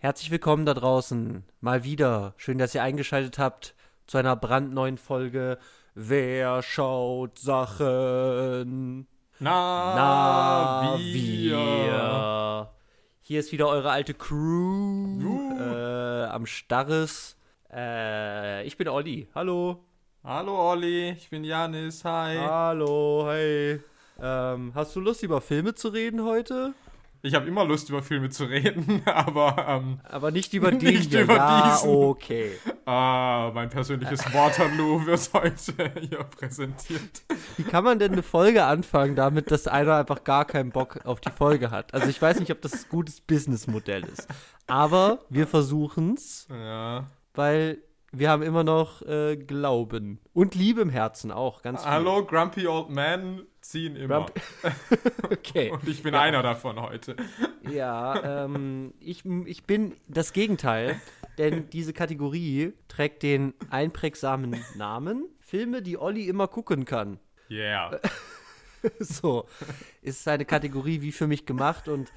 Herzlich willkommen da draußen. Mal wieder. Schön, dass ihr eingeschaltet habt zu einer brandneuen Folge. Wer schaut Sachen? Na, Na, wir. wir. Hier ist wieder eure alte Crew äh, am Starres. Äh, ich bin Olli. Hallo. Hallo Olli, ich bin Janis, hi. Hallo, hey. Ähm, hast du Lust, über Filme zu reden heute? Ich habe immer Lust, über Filme zu reden, aber ähm, Aber nicht über den Nicht hier. über ja, diesen. okay. ah, mein persönliches Waterloo wird heute hier präsentiert. Wie kann man denn eine Folge anfangen damit, dass einer einfach gar keinen Bock auf die Folge hat? Also ich weiß nicht, ob das ein gutes Businessmodell ist. Aber wir versuchen's, Ja. weil wir haben immer noch äh, Glauben. Und Liebe im Herzen auch, ganz viel. Hallo, Grumpy Old Man ziehen immer. Okay. Und ich bin Ja. einer davon heute. Ja, ähm, ich, ich bin das Gegenteil, denn diese Kategorie trägt den einprägsamen Namen Filme, die Olli immer gucken kann. Yeah. So, ist eine Kategorie wie für mich gemacht und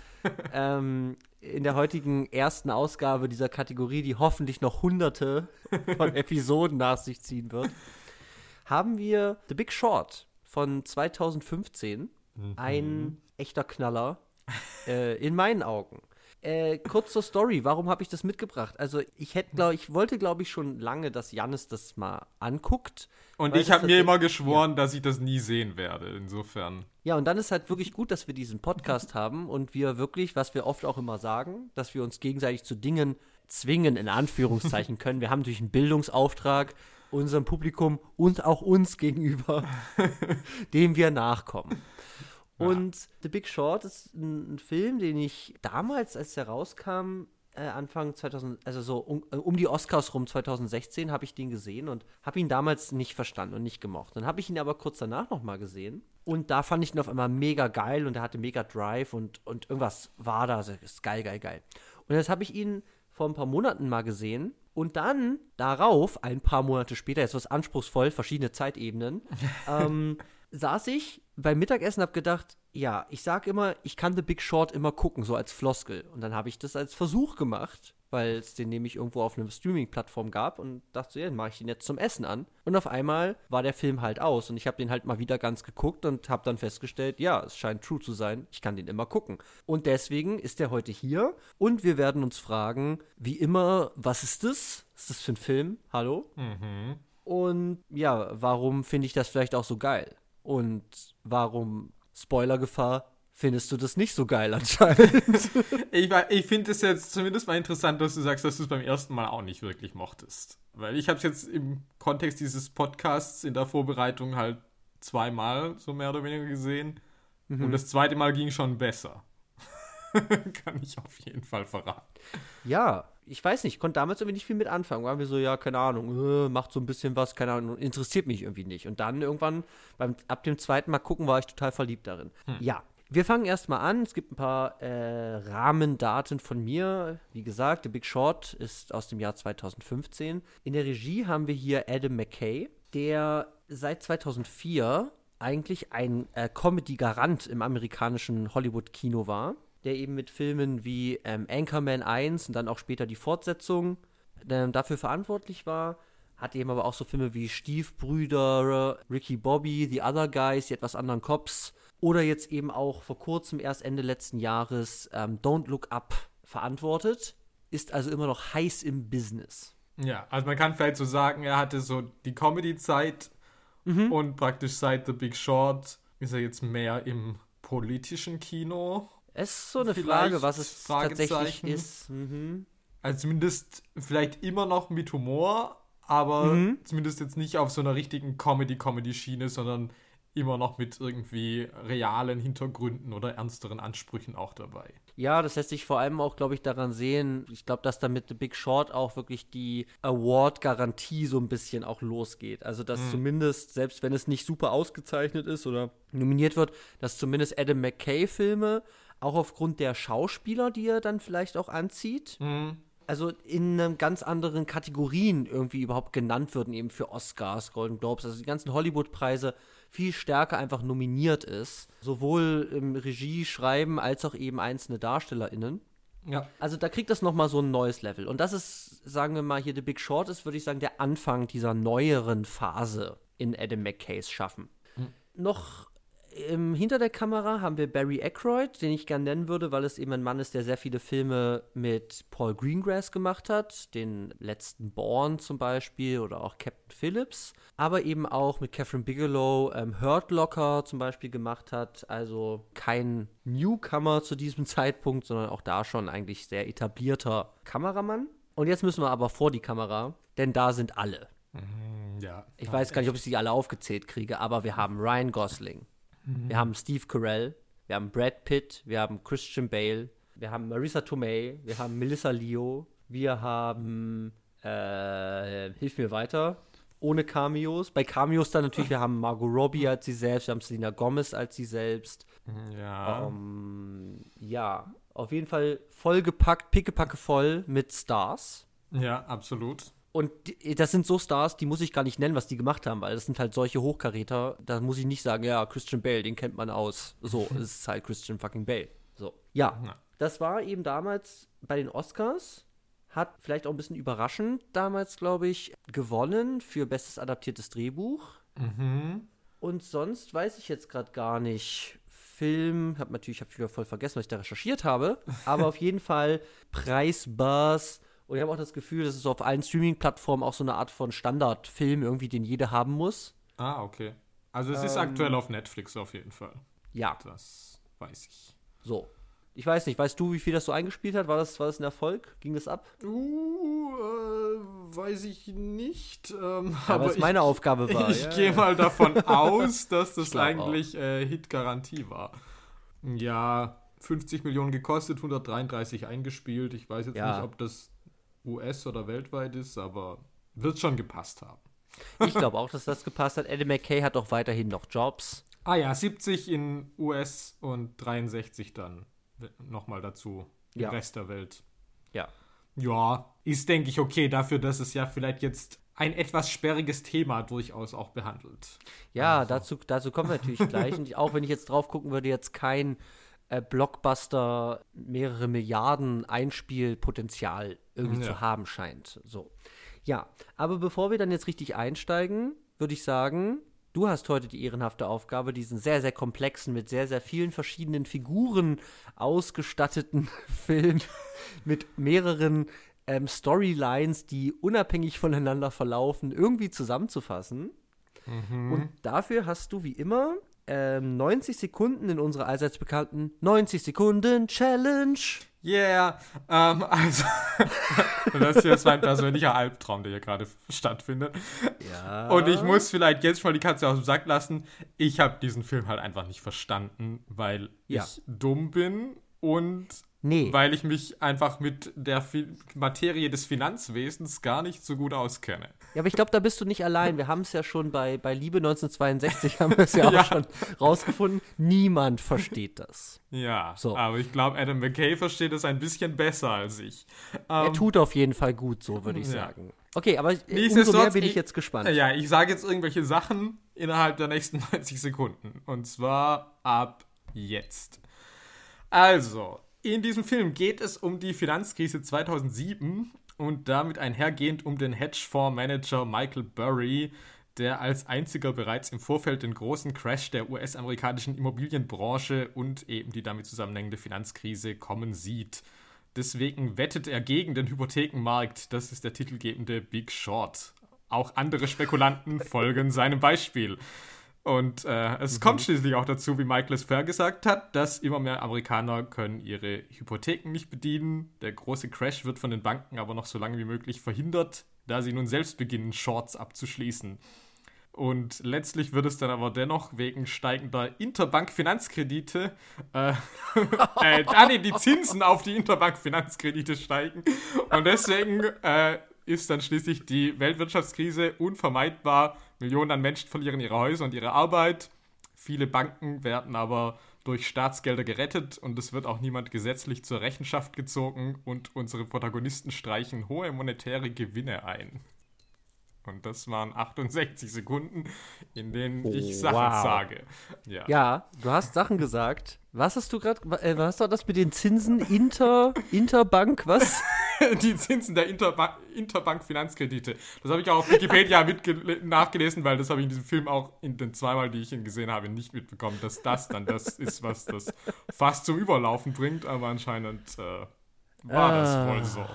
ähm, in der heutigen ersten Ausgabe dieser Kategorie, die hoffentlich noch hunderte von Episoden nach sich ziehen wird, haben wir The Big Short von 2015. Ein echter Knaller äh, in meinen Augen. Äh, kurz zur Story, warum habe ich das mitgebracht? Also ich hätte, glaube ich, wollte, glaube ich, schon lange, dass Jannis das mal anguckt. Und ich habe mir immer geschworen, dass ich das nie sehen werde. Insofern. Ja, und dann ist halt wirklich gut, dass wir diesen Podcast haben und wir wirklich, was wir oft auch immer sagen, dass wir uns gegenseitig zu Dingen zwingen, in Anführungszeichen können. Wir haben natürlich einen Bildungsauftrag unserem Publikum und auch uns gegenüber, dem wir nachkommen. Und The Big Short ist ein, ein Film, den ich damals, als der rauskam, äh, Anfang 2000, also so um, äh, um die Oscars rum 2016, habe ich den gesehen und habe ihn damals nicht verstanden und nicht gemocht. Dann habe ich ihn aber kurz danach nochmal gesehen und da fand ich ihn auf einmal mega geil und er hatte mega Drive und, und irgendwas war da, also ist geil, geil, geil. Und jetzt habe ich ihn vor ein paar Monaten mal gesehen und dann darauf, ein paar Monate später, jetzt was anspruchsvoll, verschiedene Zeitebenen, ähm, saß ich beim Mittagessen und habe gedacht, ja, ich sag immer, ich kann The Big Short immer gucken, so als Floskel. Und dann habe ich das als Versuch gemacht, weil es den nämlich irgendwo auf einer Streaming-Plattform gab und dachte ja, dann mache ich den jetzt zum Essen an. Und auf einmal war der Film halt aus und ich habe den halt mal wieder ganz geguckt und habe dann festgestellt, ja, es scheint true zu sein, ich kann den immer gucken. Und deswegen ist der heute hier und wir werden uns fragen, wie immer, was ist das? Was ist das für ein Film? Hallo? Mhm. Und ja, warum finde ich das vielleicht auch so geil? Und warum, Spoilergefahr, findest du das nicht so geil anscheinend? Ich, ich finde es jetzt zumindest mal interessant, dass du sagst, dass du es beim ersten Mal auch nicht wirklich mochtest. Weil ich habe es jetzt im Kontext dieses Podcasts in der Vorbereitung halt zweimal so mehr oder weniger gesehen. Und das zweite Mal ging schon besser. Kann ich auf jeden Fall verraten. ja, ich weiß nicht, konnte damals irgendwie nicht viel mit anfangen. Waren wir so, ja, keine Ahnung, äh, macht so ein bisschen was, keine Ahnung, interessiert mich irgendwie nicht. Und dann irgendwann, beim, ab dem zweiten Mal gucken, war ich total verliebt darin. Ja. Wir fangen erstmal an. Es gibt ein paar äh, Rahmendaten von mir. Wie gesagt, The Big Short ist aus dem Jahr 2015. In der Regie haben wir hier Adam McKay, der seit 2004 eigentlich ein äh, Comedy-Garant im amerikanischen Hollywood-Kino war, der eben mit Filmen wie ähm, Anchorman 1 und dann auch später die Fortsetzung ähm, dafür verantwortlich war. Hat eben aber auch so Filme wie Stiefbrüder, Ricky Bobby, The Other Guys, die etwas anderen Cops oder jetzt eben auch vor kurzem, erst Ende letzten Jahres, ähm, Don't Look Up verantwortet. Ist also immer noch heiß im Business. Ja, also man kann vielleicht so sagen, er hatte so die Comedy-Zeit und praktisch seit The Big Short ist er jetzt mehr im politischen Kino. Es ist so eine Vielleicht Frage, was es tatsächlich ist. Mhm. Also zumindest vielleicht immer noch mit Humor, aber Mhm. zumindest jetzt nicht auf so einer richtigen Comedy-Comedy-Schiene, sondern immer noch mit irgendwie realen Hintergründen oder ernsteren Ansprüchen auch dabei. Ja, das lässt sich vor allem auch, glaube ich, daran sehen. Ich glaube, dass da mit The Big Short auch wirklich die Award-Garantie so ein bisschen auch losgeht. Also, dass zumindest, selbst wenn es nicht super ausgezeichnet ist oder nominiert wird, dass zumindest Adam McKay-Filme auch aufgrund der Schauspieler, die er dann vielleicht auch anzieht, also in ganz anderen Kategorien irgendwie überhaupt genannt würden, eben für Oscars, Golden Globes, also die ganzen Hollywood-Preise viel stärker einfach nominiert ist. Sowohl im Regie, Schreiben als auch eben einzelne DarstellerInnen. Ja. Also da kriegt das nochmal so ein neues Level. Und das ist, sagen wir mal, hier The Big Short ist, würde ich sagen, der Anfang dieser neueren Phase in Adam McKays Schaffen. Noch ähm, hinter der Kamera haben wir Barry Aykroyd, den ich gern nennen würde, weil es eben ein Mann ist, der sehr viele Filme mit Paul Greengrass gemacht hat, den letzten Born zum Beispiel oder auch Captain Phillips, aber eben auch mit Catherine Bigelow ähm, Hurt Locker zum Beispiel gemacht hat, also kein Newcomer zu diesem Zeitpunkt, sondern auch da schon eigentlich sehr etablierter Kameramann. Und jetzt müssen wir aber vor die Kamera, denn da sind alle. Ja. Ich weiß gar nicht, ob ich sie alle aufgezählt kriege, aber wir haben Ryan Gosling, wir haben Steve Carell, wir haben Brad Pitt, wir haben Christian Bale, wir haben Marisa Tomei, wir haben Melissa Leo, wir haben, äh, hilf mir weiter, ohne Cameos. Bei Cameos dann natürlich, wir haben Margot Robbie als sie selbst, wir haben Selena Gomez als sie selbst. Ja. Ähm, ja, auf jeden Fall vollgepackt, pickepacke voll mit Stars. ja, absolut. Und die, das sind so Stars, die muss ich gar nicht nennen, was die gemacht haben, weil das sind halt solche Hochkaräter. Da muss ich nicht sagen, ja, Christian Bale, den kennt man aus. So, es ist halt Christian fucking Bale. So. Ja, Ja. das war eben damals bei den Oscars. Hat vielleicht auch ein bisschen überraschend damals, glaube ich, gewonnen für bestes adaptiertes Drehbuch. Mhm. Und sonst weiß ich jetzt gerade gar nicht. Film, hab natürlich, hab wieder voll vergessen, was ich da recherchiert habe. Aber auf jeden Fall Preisbars. Und ich habe auch das Gefühl, dass es auf allen Streaming-Plattformen auch so eine Art von Standardfilm irgendwie, den jeder haben muss. Ah, okay. Also es ist Ähm. aktuell auf Netflix auf jeden Fall. Ja, Das weiß ich. so. Ich weiß nicht, weißt du, wie viel das so eingespielt hat? War das, war das ein Erfolg? Ging das ab? Uh, äh, weiß ich nicht. Ähm, Ja, aber was meine Aufgabe war. ich ja, gehe ja. mal davon aus, dass das eigentlich äh, Hit-Garantie war. Ja, 50 Millionen gekostet, 133 eingespielt. Ich weiß jetzt nicht, ob das US oder weltweit ist, aber wird schon gepasst haben. Ich glaube auch, dass das gepasst hat. Adam McKay hat auch weiterhin noch Jobs. Ah ja, 70 in US und 63 dann nochmal dazu im Ja. Rest der Welt. Ja. Ja, ist, denke ich, okay dafür, dass es ja vielleicht jetzt ein etwas sperriges Thema durchaus auch behandelt. Ja, Also. dazu, dazu kommen wir natürlich gleich. Und auch wenn ich jetzt drauf gucken würde, jetzt kein äh, Blockbuster mehrere Milliarden Einspielpotenzial irgendwie Ja. zu haben scheint. So. Ja, aber bevor wir dann jetzt richtig einsteigen, würde ich sagen, du hast heute die ehrenhafte Aufgabe, diesen sehr, sehr komplexen, mit sehr, sehr vielen verschiedenen Figuren ausgestatteten Film mit mehreren ähm, Storylines, die unabhängig voneinander verlaufen, irgendwie zusammenzufassen. Und dafür hast du wie immer ähm, 90 Sekunden in unserer allseits bekannten 90 Sekunden Challenge. Yeah, ähm, also, das hier ist mein persönlicher Albtraum, der hier gerade stattfindet. Ja. Und ich muss vielleicht jetzt mal die Katze aus dem Sack lassen. Ich habe diesen Film halt einfach nicht verstanden, weil Ja. ich dumm bin und Nee. weil ich mich einfach mit der Fi Materie des Finanzwesens gar nicht so gut auskenne. Ja, aber ich glaube, da bist du nicht allein. Wir haben es ja schon bei, bei Liebe 1962, haben wir es ja auch Ja. schon rausgefunden. Niemand versteht das. Ja, So. aber ich glaube, Adam McKay versteht es ein bisschen besser als ich. Er Ähm, tut auf jeden Fall gut, so würde ich Ja. sagen. Okay, aber äh, umso mehr bin ich ich- jetzt gespannt. Ja, ich sage jetzt irgendwelche Sachen innerhalb der nächsten 90 Sekunden. Und zwar ab jetzt. Also, in diesem Film geht es um die Finanzkrise 2007 und damit einhergehend um den Hedgefondsmanager Michael Burry, der als einziger bereits im Vorfeld den großen Crash der US-amerikanischen Immobilienbranche und eben die damit zusammenhängende Finanzkrise kommen sieht. Deswegen wettet er gegen den Hypothekenmarkt. Das ist der titelgebende Big Short. Auch andere Spekulanten folgen seinem Beispiel. Und äh, es kommt schließlich auch dazu, wie Michael es fair gesagt hat, dass immer mehr Amerikaner können ihre Hypotheken nicht bedienen. Der große Crash wird von den Banken aber noch so lange wie möglich verhindert, da sie nun selbst beginnen, Shorts abzuschließen. Und letztlich wird es dann aber dennoch wegen steigender Interbank-Finanzkredite, äh, äh, nee, die Zinsen auf die Interbank-Finanzkredite steigen. Und deswegen äh, ist dann schließlich die Weltwirtschaftskrise unvermeidbar. Millionen an Menschen verlieren ihre Häuser und ihre Arbeit. Viele Banken werden aber durch Staatsgelder gerettet und es wird auch niemand gesetzlich zur Rechenschaft gezogen und unsere Protagonisten streichen hohe monetäre Gewinne ein. Und das waren 68 Sekunden, in denen ich Oh, Sachen wow. sage. Ja. Ja, du hast Sachen gesagt. Was hast du gerade, äh, was war das mit den Zinsen? Inter, Interbank, was? Die Zinsen der Interba Interbank-Finanzkredite. Das habe ich auch auf Wikipedia nachgelesen, weil das habe ich in diesem Film auch in den zweimal, die ich ihn gesehen habe, nicht mitbekommen, dass das dann das ist, was das fast zum Überlaufen bringt. Aber anscheinend äh, war das Ah. wohl so.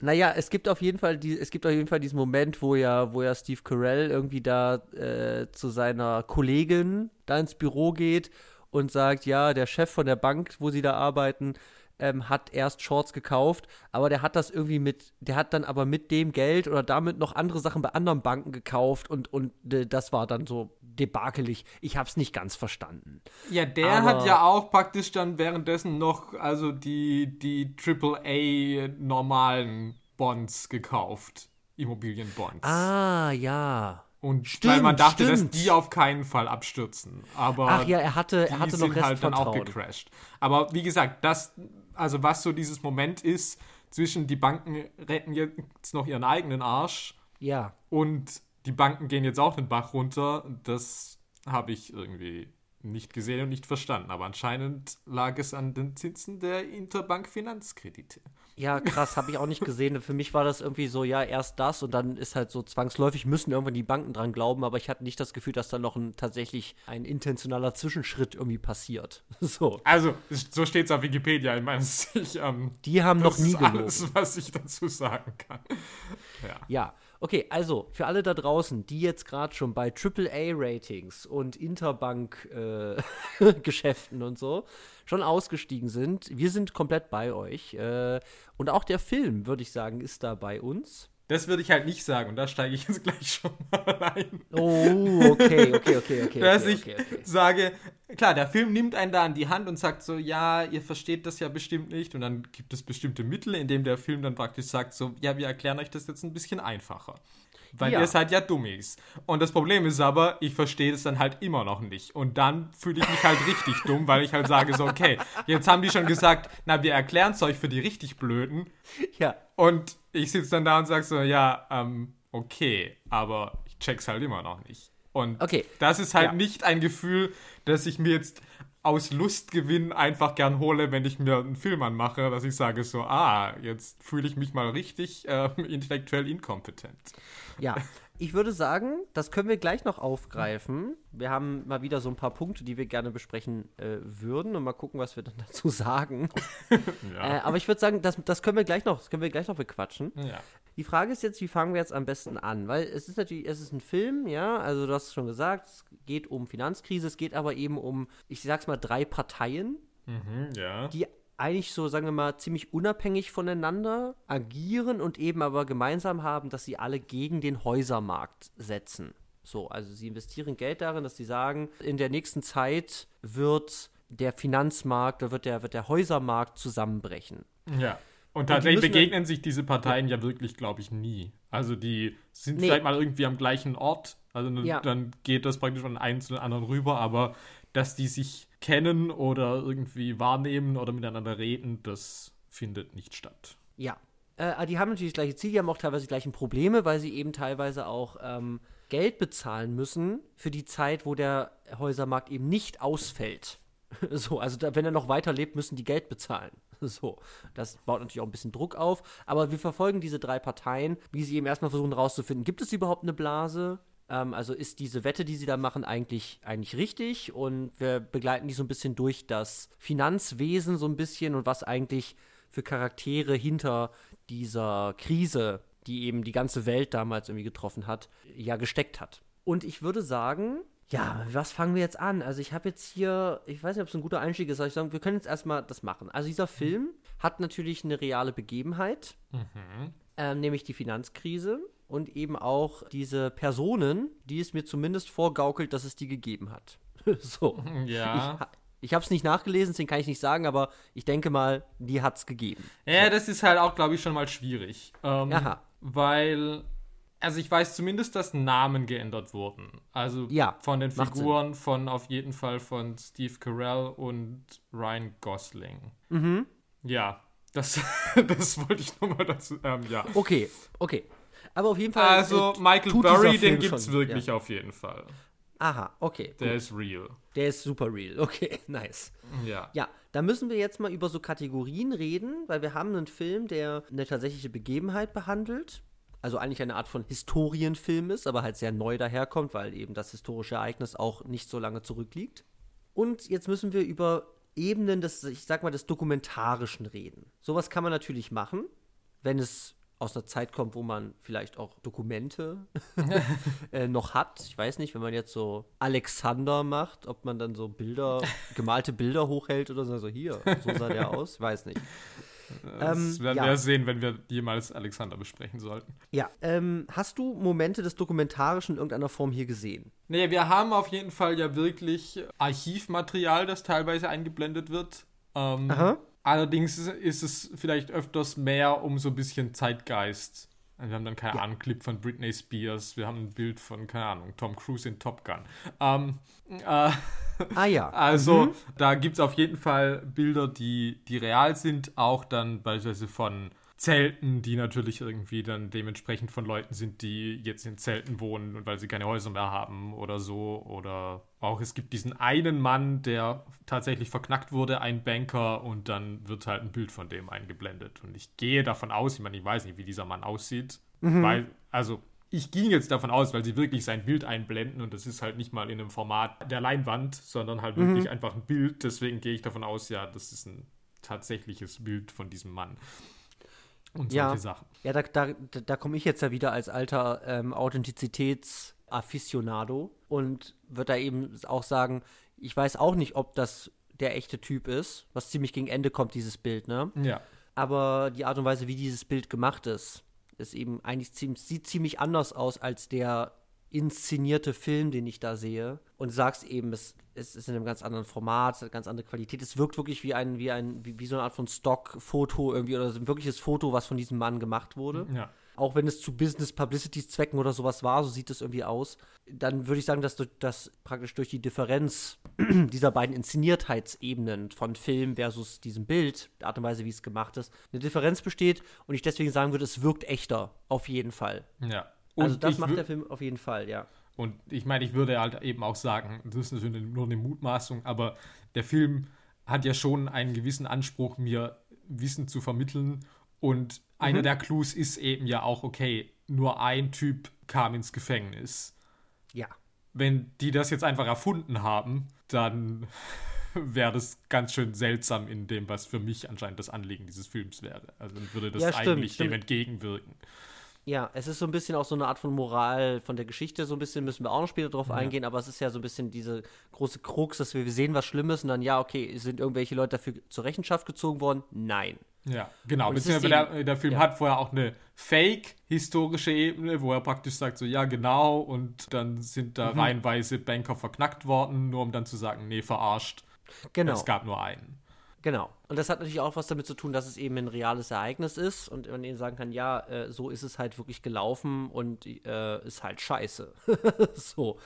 Naja, es gibt auf jeden Fall die, es gibt auf jeden Fall diesen Moment, wo ja, wo ja Steve Carell irgendwie da äh, zu seiner Kollegin da ins Büro geht und sagt, ja, der Chef von der Bank, wo sie da arbeiten, ähm, hat erst Shorts gekauft, aber der hat das irgendwie mit, der hat dann aber mit dem Geld oder damit noch andere Sachen bei anderen Banken gekauft und, und äh, das war dann so debakelig. Ich hab's nicht ganz verstanden. Ja, der Aber- hat ja auch praktisch dann währenddessen noch also die, die AAA normalen Bonds gekauft. Immobilienbonds. Ah, ja. Und Stimmt, weil man dachte, stimmt. dass die auf keinen Fall abstürzen. Aber Ach ja, er hatte, er hatte noch sind halt dann auch gecrashed. Aber wie gesagt, das, also was so dieses Moment ist, zwischen die Banken retten jetzt noch ihren eigenen Arsch ja. und die Banken gehen jetzt auch den Bach runter, das habe ich irgendwie nicht gesehen und nicht verstanden. Aber anscheinend lag es an den Zinsen der Interbank-Finanzkredite. Ja, krass, habe ich auch nicht gesehen. Für mich war das irgendwie so, ja, erst das und dann ist halt so zwangsläufig, müssen irgendwann die Banken dran glauben, aber ich hatte nicht das Gefühl, dass da noch ein tatsächlich ein intentionaler Zwischenschritt irgendwie passiert. So. Also, so steht es auf Wikipedia. Ich meine, ich, ähm, Die haben noch das nie ist gelogen. alles, was ich dazu sagen kann. Ja. Ja, okay, also für alle da draußen, die jetzt gerade schon bei AAA-Ratings und Interbank-Geschäften und so schon ausgestiegen sind, wir sind komplett bei euch. Äh, und auch der Film, würde ich sagen, ist da bei uns. Das würde ich halt nicht sagen und da steige ich jetzt gleich schon mal ein. Oh, okay, okay, okay, okay. dass okay, ich okay, okay. sage, klar, der Film nimmt einen da an die Hand und sagt so, ja, ihr versteht das ja bestimmt nicht und dann gibt es bestimmte Mittel, indem der Film dann praktisch sagt so, ja, wir erklären euch das jetzt ein bisschen einfacher. Weil Ja. ihr seid ja Dummies. Und das Problem ist aber, ich verstehe es dann halt immer noch nicht. Und dann fühle ich mich halt richtig dumm, weil ich halt sage so, okay, jetzt haben die schon gesagt, na, wir erklären es euch für die richtig Blöden. Ja, Und ich sitze dann da und sage so, ja, ähm, okay, aber ich check's halt immer noch nicht. Und Okay. das ist halt Ja. nicht ein Gefühl, das ich mir jetzt aus Lustgewinn einfach gern hole, wenn ich mir einen Film anmache, dass ich sage so, ah, jetzt fühle ich mich mal richtig ähm, intellektuell inkompetent. Ja, ich würde sagen, das können wir gleich noch aufgreifen. Wir haben mal wieder so ein paar Punkte, die wir gerne besprechen äh, würden und mal gucken, was wir dann dazu sagen. Ja. Äh, aber ich würde sagen, das, das können wir gleich noch, das können wir gleich noch bequatschen. ja. Die Frage ist jetzt, wie fangen wir jetzt am besten an? Weil es ist natürlich, es ist ein Film, ja, also du hast es schon gesagt, es geht um Finanzkrise, es geht aber eben um, ich sag's mal, drei Parteien, Mhm, ja. die eigentlich so, sagen wir mal, ziemlich unabhängig voneinander agieren und eben aber gemeinsam haben, dass sie alle gegen den Häusermarkt setzen. So, also sie investieren Geld darin, dass sie sagen, in der nächsten Zeit wird der Finanzmarkt, da wird der, wird der Häusermarkt zusammenbrechen. Ja. Und tatsächlich dann- begegnen sich diese Parteien ja wirklich, glaube ich, nie. Also die sind Nee. vielleicht mal irgendwie am gleichen Ort, also Ja. dann geht das praktisch von einem zu den anderen rüber, aber dass die sich kennen oder irgendwie wahrnehmen oder miteinander reden, das findet nicht statt. Ja. Äh, die haben natürlich das gleiche Ziel, die haben auch teilweise die gleichen Probleme, weil sie eben teilweise auch ähm, Geld bezahlen müssen für die Zeit, wo der Häusermarkt eben nicht ausfällt. So, also da, wenn er noch weiterlebt, müssen die Geld bezahlen. So, das baut natürlich auch ein bisschen Druck auf. Aber wir verfolgen diese drei Parteien, wie sie eben erstmal versuchen herauszufinden, gibt es überhaupt eine Blase? Ähm, also ist diese Wette, die sie da machen, eigentlich, eigentlich richtig? Und wir begleiten die so ein bisschen durch das Finanzwesen so ein bisschen und was eigentlich für Charaktere hinter dieser Krise, die eben die ganze Welt damals irgendwie getroffen hat, ja gesteckt hat. Und ich würde sagen, ja, was fangen wir jetzt an? Also ich habe jetzt hier, ich weiß nicht, ob es ein guter Einstieg ist, aber ich sage, wir können jetzt erstmal das machen. Also dieser Film hat natürlich eine reale Begebenheit, ähm, nämlich die Finanzkrise und eben auch diese Personen, die es mir zumindest vorgaukelt, dass es die gegeben hat. so. Ja. Ich, ich habe es nicht nachgelesen, deswegen kann ich nicht sagen, aber ich denke mal, die hat es gegeben. Ja, das ist halt auch, glaube ich, schon mal schwierig. Ähm, Aha. Weil, also ich weiß zumindest, dass Namen geändert wurden. Also Ja, von den Figuren von auf jeden Fall von Steve Carell und Ryan Gosling. Mhm. Ja, das, das wollte ich nur mal dazu. Ähm, ja. Okay, okay. Aber auf jeden Fall. Also, äh, Michael Burry, den gibt's schon, wirklich Ja. auf jeden Fall. Aha, okay. Der gut. ist real. Der ist super real. Okay, nice. Ja. Ja, da müssen wir jetzt mal über so Kategorien reden, weil wir haben einen Film, der eine tatsächliche Begebenheit behandelt. Also eigentlich eine Art von Historienfilm ist, aber halt sehr neu daherkommt, weil eben das historische Ereignis auch nicht so lange zurückliegt. Und jetzt müssen wir über Ebenen des, ich sag mal, des Dokumentarischen reden. Sowas kann man natürlich machen, wenn es aus einer Zeit kommt, wo man vielleicht auch Dokumente äh, noch hat. Ich weiß nicht, wenn man jetzt so Alexander macht, ob man dann so Bilder, gemalte Bilder hochhält oder so, so hier, so sah der aus, weiß nicht. Das Ähm, werden ja. wir sehen, wenn wir jemals Alexander besprechen sollten. Ja, ähm, hast du Momente des Dokumentarischen in irgendeiner Form hier gesehen? Naja, wir haben auf jeden Fall ja wirklich Archivmaterial, das teilweise eingeblendet wird. Ähm, Aha. Allerdings ist es vielleicht öfters mehr um so ein bisschen Zeitgeist. Also Wir haben dann, keine Ahnung, einen Clip von Britney Spears, wir haben ein Bild von, keine Ahnung, Tom Cruise in Top Gun. Ähm, äh, Ah ja. also, da gibt es auf jeden Fall Bilder, die, die real sind, auch dann beispielsweise von Zelten, die natürlich irgendwie dann dementsprechend von Leuten sind, die jetzt in Zelten wohnen und weil sie keine Häuser mehr haben oder so. Oder auch es gibt diesen einen Mann, der tatsächlich verknackt wurde, ein Banker, und dann wird halt ein Bild von dem eingeblendet. Und ich gehe davon aus, ich meine, ich weiß nicht, wie dieser Mann aussieht, weil, also ich ging jetzt davon aus, weil sie wirklich sein Bild einblenden und das ist halt nicht mal in einem Format der Leinwand, sondern halt wirklich einfach ein Bild. Deswegen gehe ich davon aus, ja, das ist ein tatsächliches Bild von diesem Mann. Und solche Ja. Sachen. Ja, da, da, da, komme ich jetzt ja wieder als alter ähm, Authentizitäts-Afficionado und würde da eben auch sagen, ich weiß auch nicht, ob das der echte Typ ist, was ziemlich gegen Ende kommt, dieses Bild, ne? Ja. Aber die Art und Weise, wie dieses Bild gemacht ist, ist eben eigentlich ziemlich, sieht ziemlich anders aus als der inszenierte Film, den ich da sehe. Und sagst eben, es, es ist in einem ganz anderen Format, es hat eine ganz andere Qualität. Es wirkt wirklich wie ein, wie ein, wie, wie so eine Art von Stock-Foto irgendwie oder so ein wirkliches Foto, was von diesem Mann gemacht wurde. Ja. Auch wenn es zu Business-Publicity-Zwecken oder sowas war, so sieht es irgendwie aus. Dann würde ich sagen, dass, dass praktisch durch die Differenz dieser beiden Inszeniertheitsebenen von Film versus diesem Bild, der Art und Weise, wie es gemacht ist, eine Differenz besteht und ich deswegen sagen würde, es wirkt echter, auf jeden Fall. Ja. also das ich macht wür- der Film auf jeden Fall, ja. Und ich meine, ich würde halt eben auch sagen, das ist natürlich nur eine Mutmaßung, aber der Film hat ja schon einen gewissen Anspruch, mir Wissen zu vermitteln. Und einer der Clues ist eben ja auch, okay, nur ein Typ kam ins Gefängnis. Ja. Wenn die das jetzt einfach erfunden haben, dann wäre das ganz schön seltsam in dem, was für mich anscheinend das Anliegen dieses Films wäre. Also würde das Ja, stimmt, eigentlich stimmt. dem entgegenwirken. Ja, es ist so ein bisschen auch so eine Art von Moral von der Geschichte, so ein bisschen müssen wir auch noch später drauf eingehen, aber es ist ja so ein bisschen diese große Krux, dass wir, sehen was Schlimmes und dann, ja, okay, sind irgendwelche Leute dafür zur Rechenschaft gezogen worden? Nein. Ja, genau. Und Beziehungsweise der, der Film ja. hat vorher auch eine Fake-historische Ebene, wo er praktisch sagt, so ja, genau, und dann sind Mhm. da reihenweise Banker verknackt worden, nur um dann zu sagen, nee, verarscht. Genau. Es gab nur einen. Genau. Und das hat natürlich auch was damit zu tun, dass es eben ein reales Ereignis ist und man ihnen sagen kann, ja, äh, so ist es halt wirklich gelaufen und äh, ist halt scheiße. so.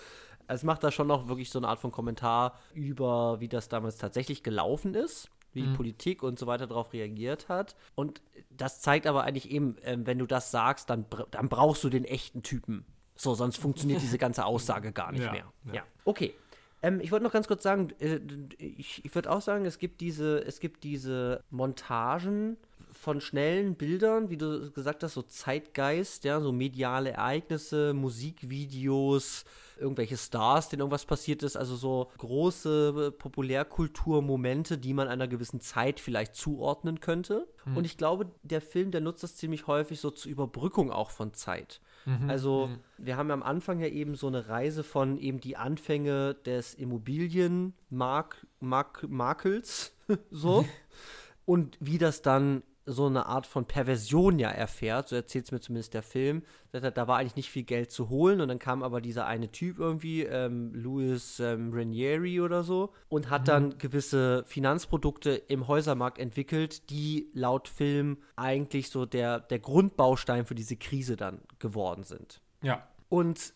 Es macht da schon noch wirklich so eine Art von Kommentar über, wie das damals tatsächlich gelaufen ist, wie die Politik und so weiter darauf reagiert hat. Und das zeigt aber eigentlich eben, ähm, wenn du das sagst, dann, dann brauchst du den echten Typen. So, sonst funktioniert diese ganze Aussage gar nicht Ja, mehr. ja. ja. Okay. Ähm, ich wollte noch ganz kurz sagen, äh, ich, ich würde auch sagen, es gibt diese, es gibt diese Montagen von schnellen Bildern, wie du gesagt hast, so Zeitgeist, ja, so mediale Ereignisse, Musikvideos, irgendwelche Stars, denen irgendwas passiert ist, also so große Populärkulturmomente, die man einer gewissen Zeit vielleicht zuordnen könnte. Und ich glaube, der Film, der nutzt das ziemlich häufig so zur Überbrückung auch von Zeit. Also, wir haben ja am Anfang ja eben so eine Reise von eben die Anfänge des Immobilienmakels, so. Und wie das dann so eine Art von Perversion ja erfährt, so erzählt es mir zumindest der Film. Da, da war eigentlich nicht viel Geld zu holen und dann kam aber dieser eine Typ irgendwie, ähm, Louis ähm, Ranieri oder so, und hat dann gewisse Finanzprodukte im Häusermarkt entwickelt, die laut Film eigentlich so der, der Grundbaustein für diese Krise dann geworden sind. Ja. Und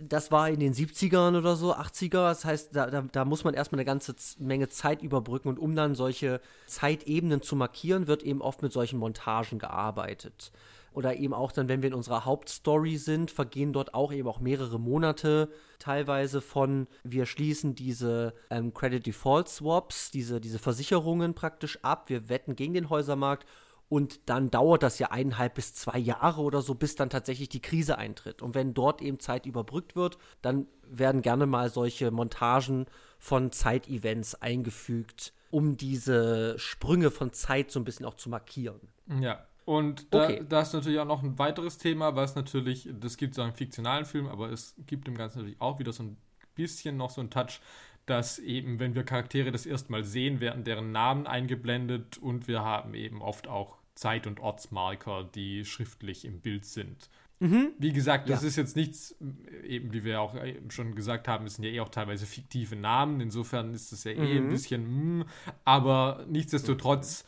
das war in den 70ern oder so, 80er. Das heißt, da, da, da muss man erstmal eine ganze Menge Zeit überbrücken und um dann solche Zeitebenen zu markieren, wird eben oft mit solchen Montagen gearbeitet. Oder eben auch dann, wenn wir in unserer Hauptstory sind, vergehen dort auch eben auch mehrere Monate teilweise von, wir schließen diese ähm, Credit Default Swaps, diese, diese Versicherungen praktisch ab, wir wetten gegen den Häusermarkt und dann dauert das ja eineinhalb bis zwei Jahre oder so, bis dann tatsächlich die Krise eintritt. Und wenn dort eben Zeit überbrückt wird, dann werden gerne mal solche Montagen von Zeitevents eingefügt, um diese Sprünge von Zeit so ein bisschen auch zu markieren. Ja. Und da, okay. da ist natürlich auch noch ein weiteres Thema, was natürlich, das gibt so einen fiktionalen Film, aber es gibt im Ganzen natürlich auch wieder so ein bisschen noch so ein Touch, dass eben, wenn wir Charaktere das erste Mal sehen, werden deren Namen eingeblendet und wir haben eben oft auch Zeit- und Ortsmarker, die schriftlich im Bild sind. Mhm. Wie gesagt, das ja. ist jetzt nichts, eben wie wir auch schon gesagt haben, es sind ja eh auch teilweise fiktive Namen, insofern ist es ja eh mhm. ein bisschen, mh, aber nichtsdestotrotz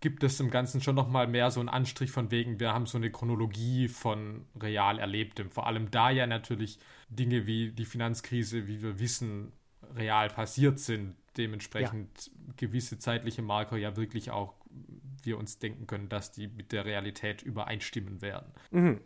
gibt es im Ganzen schon nochmal mehr so einen Anstrich von wegen, wir haben so eine Chronologie von real Erlebtem. Vor allem da ja natürlich Dinge wie die Finanzkrise, wie wir wissen, real passiert sind. Dementsprechend ja. gewisse zeitliche Marker ja wirklich auch wir uns denken können, dass die mit der Realität übereinstimmen werden. Mhm.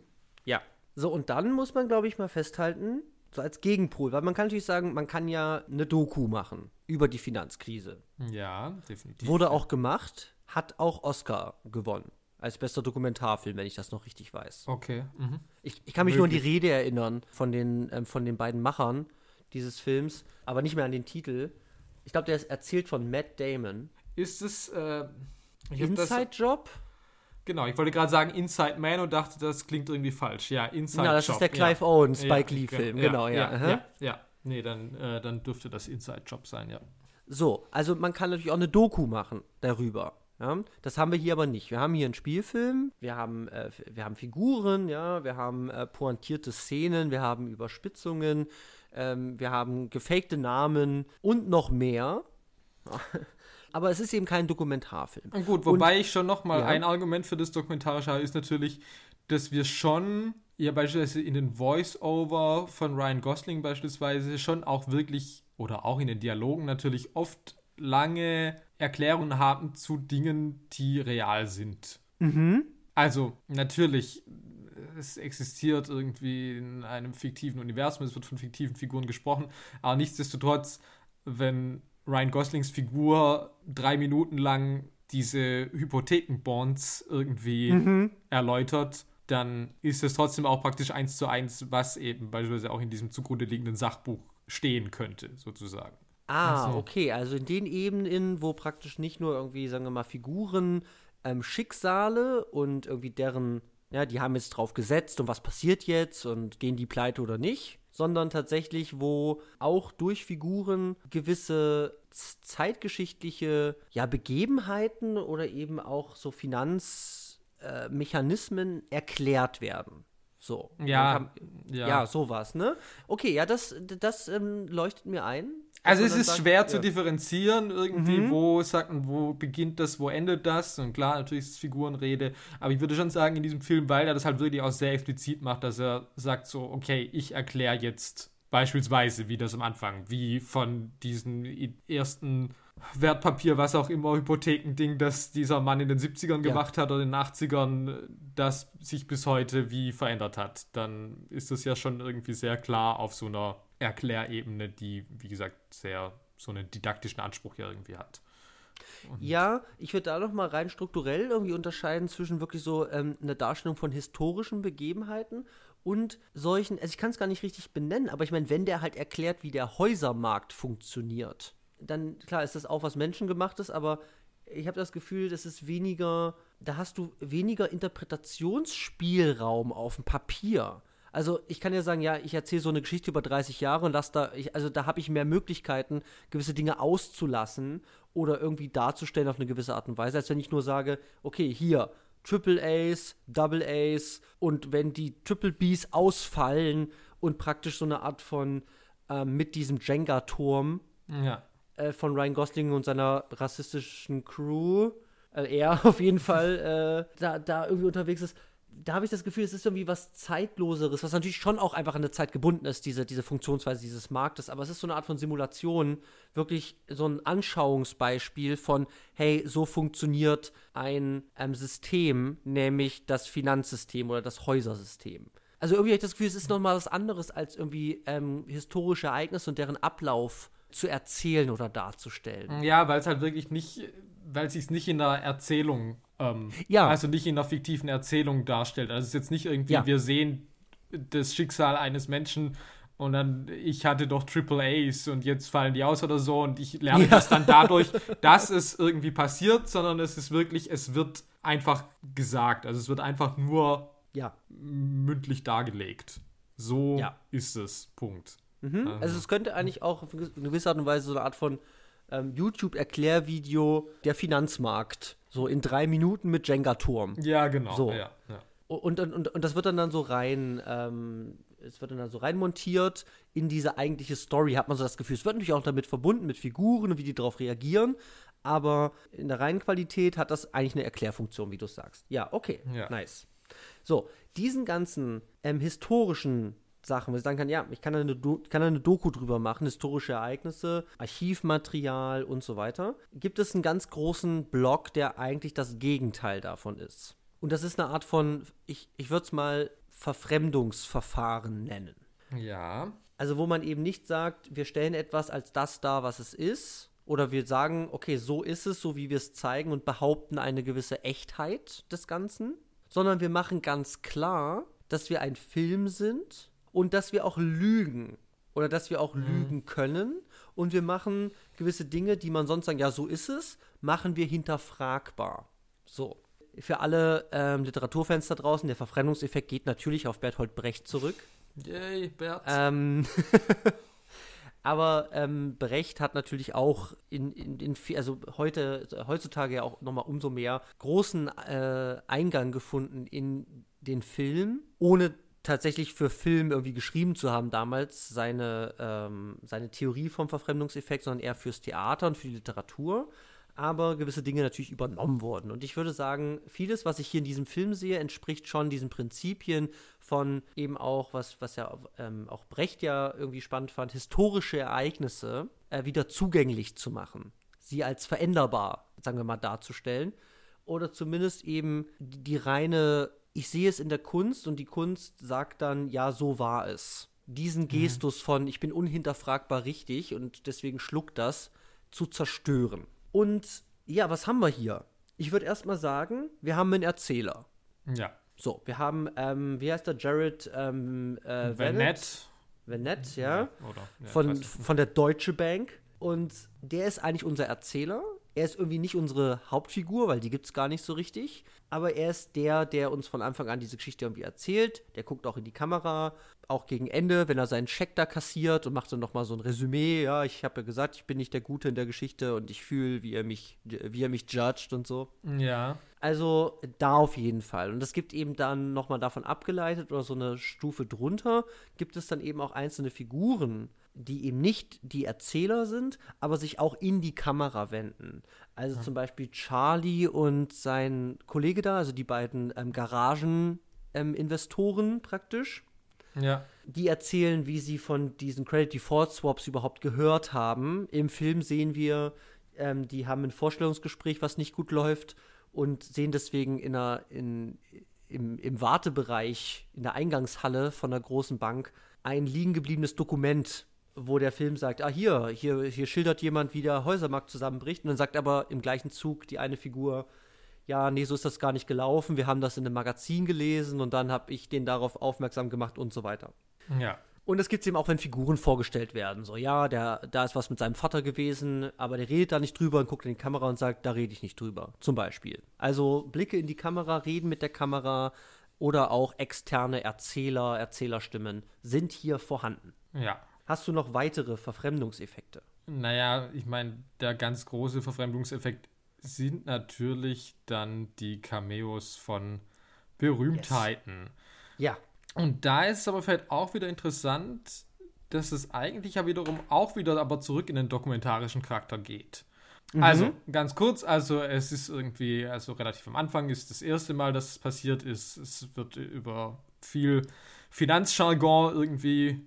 Ja. So, und dann muss man, glaube ich, mal festhalten, so als Gegenpol, weil man kann natürlich sagen, man kann ja eine Doku machen über die Finanzkrise. Ja, definitiv. Wurde auch gemacht, hat auch Oscar gewonnen. Als bester Dokumentarfilm, wenn ich das noch richtig weiß. Okay. Mhm. Ich, ich, kann mich Möglich. nur an die Rede erinnern von den, ähm, von den beiden Machern dieses Films, aber nicht mehr an den Titel. Ich glaube, der ist erzählt von Matt Damon. Ist es, äh, Inside Job? Genau, ich wollte gerade sagen Inside Man und dachte, das klingt irgendwie falsch. Ja, Inside Job. das ist der Clive ja. Owen Spike Lee Film, ja, genau, ja. Ja, ja, ja. Nee, dann, äh, dann dürfte das Inside Job sein, ja. So, also man kann natürlich auch eine Doku machen darüber. Ja, das haben wir hier aber nicht. Wir haben hier einen Spielfilm, wir haben, äh, wir haben Figuren, ja, wir haben äh, pointierte Szenen, wir haben Überspitzungen, ähm, wir haben gefakte Namen und noch mehr. Aber es ist eben kein Dokumentarfilm. Gut, wobei Und, ich schon noch mal ja. ein Argument für das Dokumentarische habe, ist natürlich, dass wir schon ja beispielsweise in den Voice-Over von Ryan Gosling beispielsweise schon auch wirklich oder auch in den Dialogen natürlich oft lange Erklärungen haben zu Dingen, die real sind. Mhm. Also natürlich, es existiert irgendwie in einem fiktiven Universum, es wird von fiktiven Figuren gesprochen, aber nichtsdestotrotz, wenn Ryan Goslings Figur drei Minuten lang diese Hypothekenbonds irgendwie mhm. erläutert, dann ist es trotzdem auch praktisch eins zu eins, was eben beispielsweise auch in diesem zugrunde liegenden Sachbuch stehen könnte, sozusagen. Ah, also. okay, also in den Ebenen, wo praktisch nicht nur irgendwie, sagen wir mal, Figuren, ähm, Schicksale und irgendwie deren, ja, die haben jetzt drauf gesetzt und was passiert jetzt und gehen die pleite oder nicht, sondern tatsächlich, wo auch durch Figuren gewisse zeitgeschichtliche ja, Begebenheiten oder eben auch so Finanzmechanismen äh, erklärt werden. So. Ja, kann, ja. ja, sowas, ne? Okay, ja, das, das ähm, leuchtet mir ein. Also es ist sagt, schwer ja. zu differenzieren irgendwie, mhm. wo sagt wo beginnt das, wo endet das. Und klar, natürlich ist es Figurenrede, aber ich würde schon sagen, in diesem Film, weil er das halt wirklich auch sehr explizit macht, dass er sagt so, okay, ich erkläre jetzt beispielsweise, wie das am Anfang, wie von diesen ersten Wertpapier, was auch immer, Hypothekending, das dieser Mann in den 70ern gemacht ja. hat oder in den 80ern, das sich bis heute wie verändert hat. Dann ist das ja schon irgendwie sehr klar auf so einer Erklärebene, die, wie gesagt, sehr so einen didaktischen Anspruch ja irgendwie hat. Und ja, ich würde da noch mal rein strukturell irgendwie unterscheiden zwischen wirklich so ähm, einer Darstellung von historischen Begebenheiten und solchen, also ich kann es gar nicht richtig benennen, aber ich meine, wenn der halt erklärt, wie der Häusermarkt funktioniert, dann klar ist das auch was Menschengemachtes, aber ich habe das Gefühl, das ist weniger, da hast du weniger Interpretationsspielraum auf dem Papier. Also ich kann ja sagen, ja, ich erzähle so eine Geschichte über 30 Jahre und lass da, ich, also da habe ich mehr Möglichkeiten, gewisse Dinge auszulassen oder irgendwie darzustellen auf eine gewisse Art und Weise, als wenn ich nur sage, okay, hier, Triple A's, Double A's und wenn die Triple B's ausfallen und praktisch so eine Art von äh, mit diesem Jenga-Turm ja. Äh, von Ryan Gosling und seiner rassistischen Crew, äh, er auf jeden Fall, äh, da, da irgendwie unterwegs ist, da habe ich das Gefühl, es ist irgendwie was Zeitloseres, was natürlich schon auch einfach an der Zeit gebunden ist, diese, diese Funktionsweise dieses Marktes, aber es ist so eine Art von Simulation, wirklich so ein Anschauungsbeispiel von, hey, so funktioniert ein ähm, System, nämlich das Finanzsystem oder das Häusersystem. Also irgendwie habe ich das Gefühl, es ist nochmal was anderes als irgendwie ähm, historische Ereignisse und deren Ablauf zu erzählen oder darzustellen. Ja, weil es halt wirklich nicht, weil es sich nicht in der Erzählung ähm, Ja. also nicht in einer fiktiven Erzählung darstellt. Also es ist jetzt nicht irgendwie, Ja. wir sehen das Schicksal eines Menschen und dann, ich hatte doch Triple A's und jetzt fallen die aus oder so und ich lerne Ja. das dann dadurch, dass es irgendwie passiert, sondern es ist wirklich, es wird einfach gesagt. Also es wird einfach nur Ja. mündlich dargelegt. So Ja. ist es. Punkt. Mhm. Also es könnte eigentlich auch auf eine gewisse Art und Weise so eine Art von ähm, YouTube-Erklärvideo der Finanzmarkt. So in drei Minuten mit Jenga-Turm. Ja, genau. So. Ja, ja. Und, und, und, das wird dann, dann so rein, ähm, es wird dann, dann so rein montiert in diese eigentliche Story, hat man so das Gefühl. Es wird natürlich auch damit verbunden mit Figuren und wie die darauf reagieren, aber in der reinen Qualität hat das eigentlich eine Erklärfunktion, wie du sagst. Ja, okay, Ja. nice. So, diesen ganzen ähm, historischen Sachen, wo ich sagen kann, ja, ich kann da, eine Do kann da eine Doku drüber machen, historische Ereignisse, Archivmaterial und so weiter, gibt es einen ganz großen Block, der eigentlich das Gegenteil davon ist. Und das ist eine Art von, ich, ich würde es mal Verfremdungsverfahren nennen. Ja. Also wo man eben nicht sagt, wir stellen etwas als das dar, was es ist, oder wir sagen, okay, so ist es, so wie wir es zeigen und behaupten eine gewisse Echtheit des Ganzen, sondern wir machen ganz klar, dass wir ein Film sind und dass wir auch lügen oder dass wir auch lügen können und wir machen gewisse Dinge, die man sonst sagen, ja, so ist es, machen wir hinterfragbar. So. Für alle ähm, Literaturfans da draußen, der Verfremdungseffekt geht natürlich auf Bertolt Brecht zurück. Yay, Bert. Ähm, aber ähm, Brecht hat natürlich auch in, in, in also heute, heutzutage ja auch nochmal umso mehr großen äh, Eingang gefunden in den Film, ohne tatsächlich für Film irgendwie geschrieben zu haben damals, seine, ähm, seine Theorie vom Verfremdungseffekt, sondern eher fürs Theater und für die Literatur. Aber gewisse Dinge natürlich übernommen wurden. Und ich würde sagen, vieles, was ich hier in diesem Film sehe, entspricht schon diesen Prinzipien von eben auch, was, was ja ähm, auch Brecht ja irgendwie spannend fand, historische Ereignisse äh, wieder zugänglich zu machen. Sie als veränderbar, sagen wir mal, darzustellen. Oder zumindest eben die, die reine, ich sehe es in der Kunst und die Kunst sagt dann, ja, so war es. Diesen Gestus von, ich bin unhinterfragbar richtig und deswegen schluckt das, zu zerstören. Und ja, was haben wir hier? Ich würde erstmal sagen, wir haben einen Erzähler. ja. So, wir haben, ähm, wie heißt der, Jared ähm, äh, Vanette. Vanette, ja, Oder, ja, von, von der Deutsche Bank. Und der ist eigentlich unser Erzähler. Er ist irgendwie nicht unsere Hauptfigur, weil die gibt es gar nicht so richtig. Aber er ist der, der uns von Anfang an diese Geschichte irgendwie erzählt. Der guckt auch in die Kamera, auch gegen Ende, wenn er seinen Scheck da kassiert und macht dann nochmal so ein Resümee. Ja, ich habe ja gesagt, ich bin nicht der Gute in der Geschichte und ich fühle, wie er mich, wie er mich judgt und so. Ja. Also da auf jeden Fall. Und es gibt eben dann nochmal davon abgeleitet oder so eine Stufe drunter, gibt es dann eben auch einzelne Figuren, die eben nicht die Erzähler sind, aber sich auch in die Kamera wenden. Also zum Beispiel Charlie und sein Kollege da, also die beiden ähm, Garagen-Investoren praktisch Ja. die erzählen, wie sie von diesen Credit Default Swaps überhaupt gehört haben. Im Film sehen wir, ähm, die haben ein Vorstellungsgespräch, was nicht gut läuft und sehen deswegen in einer, in, im, im Wartebereich, in der Eingangshalle von einer großen Bank ein liegen gebliebenes Dokument, wo der Film sagt, ah hier, hier, hier schildert jemand, wie der Häusermarkt zusammenbricht und dann sagt aber im gleichen Zug die eine Figur, ja, nee, so ist das gar nicht gelaufen. Wir haben das in einem Magazin gelesen und dann habe ich den darauf aufmerksam gemacht und so weiter. Ja. Und es gibt es eben auch, wenn Figuren vorgestellt werden. So, ja, der, da ist was mit seinem Vater gewesen, aber der redet da nicht drüber und guckt in die Kamera und sagt, da rede ich nicht drüber. Zum Beispiel. Also Blicke in die Kamera, reden mit der Kamera oder auch externe Erzähler, Erzählerstimmen sind hier vorhanden. Ja. Hast du noch weitere Verfremdungseffekte? Naja, ich meine, der ganz große Verfremdungseffekt sind natürlich dann die Cameos von Berühmtheiten. Ja. Und da ist es aber vielleicht auch wieder interessant, dass es eigentlich ja wiederum auch wieder aber zurück in den dokumentarischen Charakter geht. Mhm. Also, ganz kurz, also es ist irgendwie, also relativ am Anfang ist das erste Mal, dass es passiert ist. Es wird über viel Finanzjargon irgendwie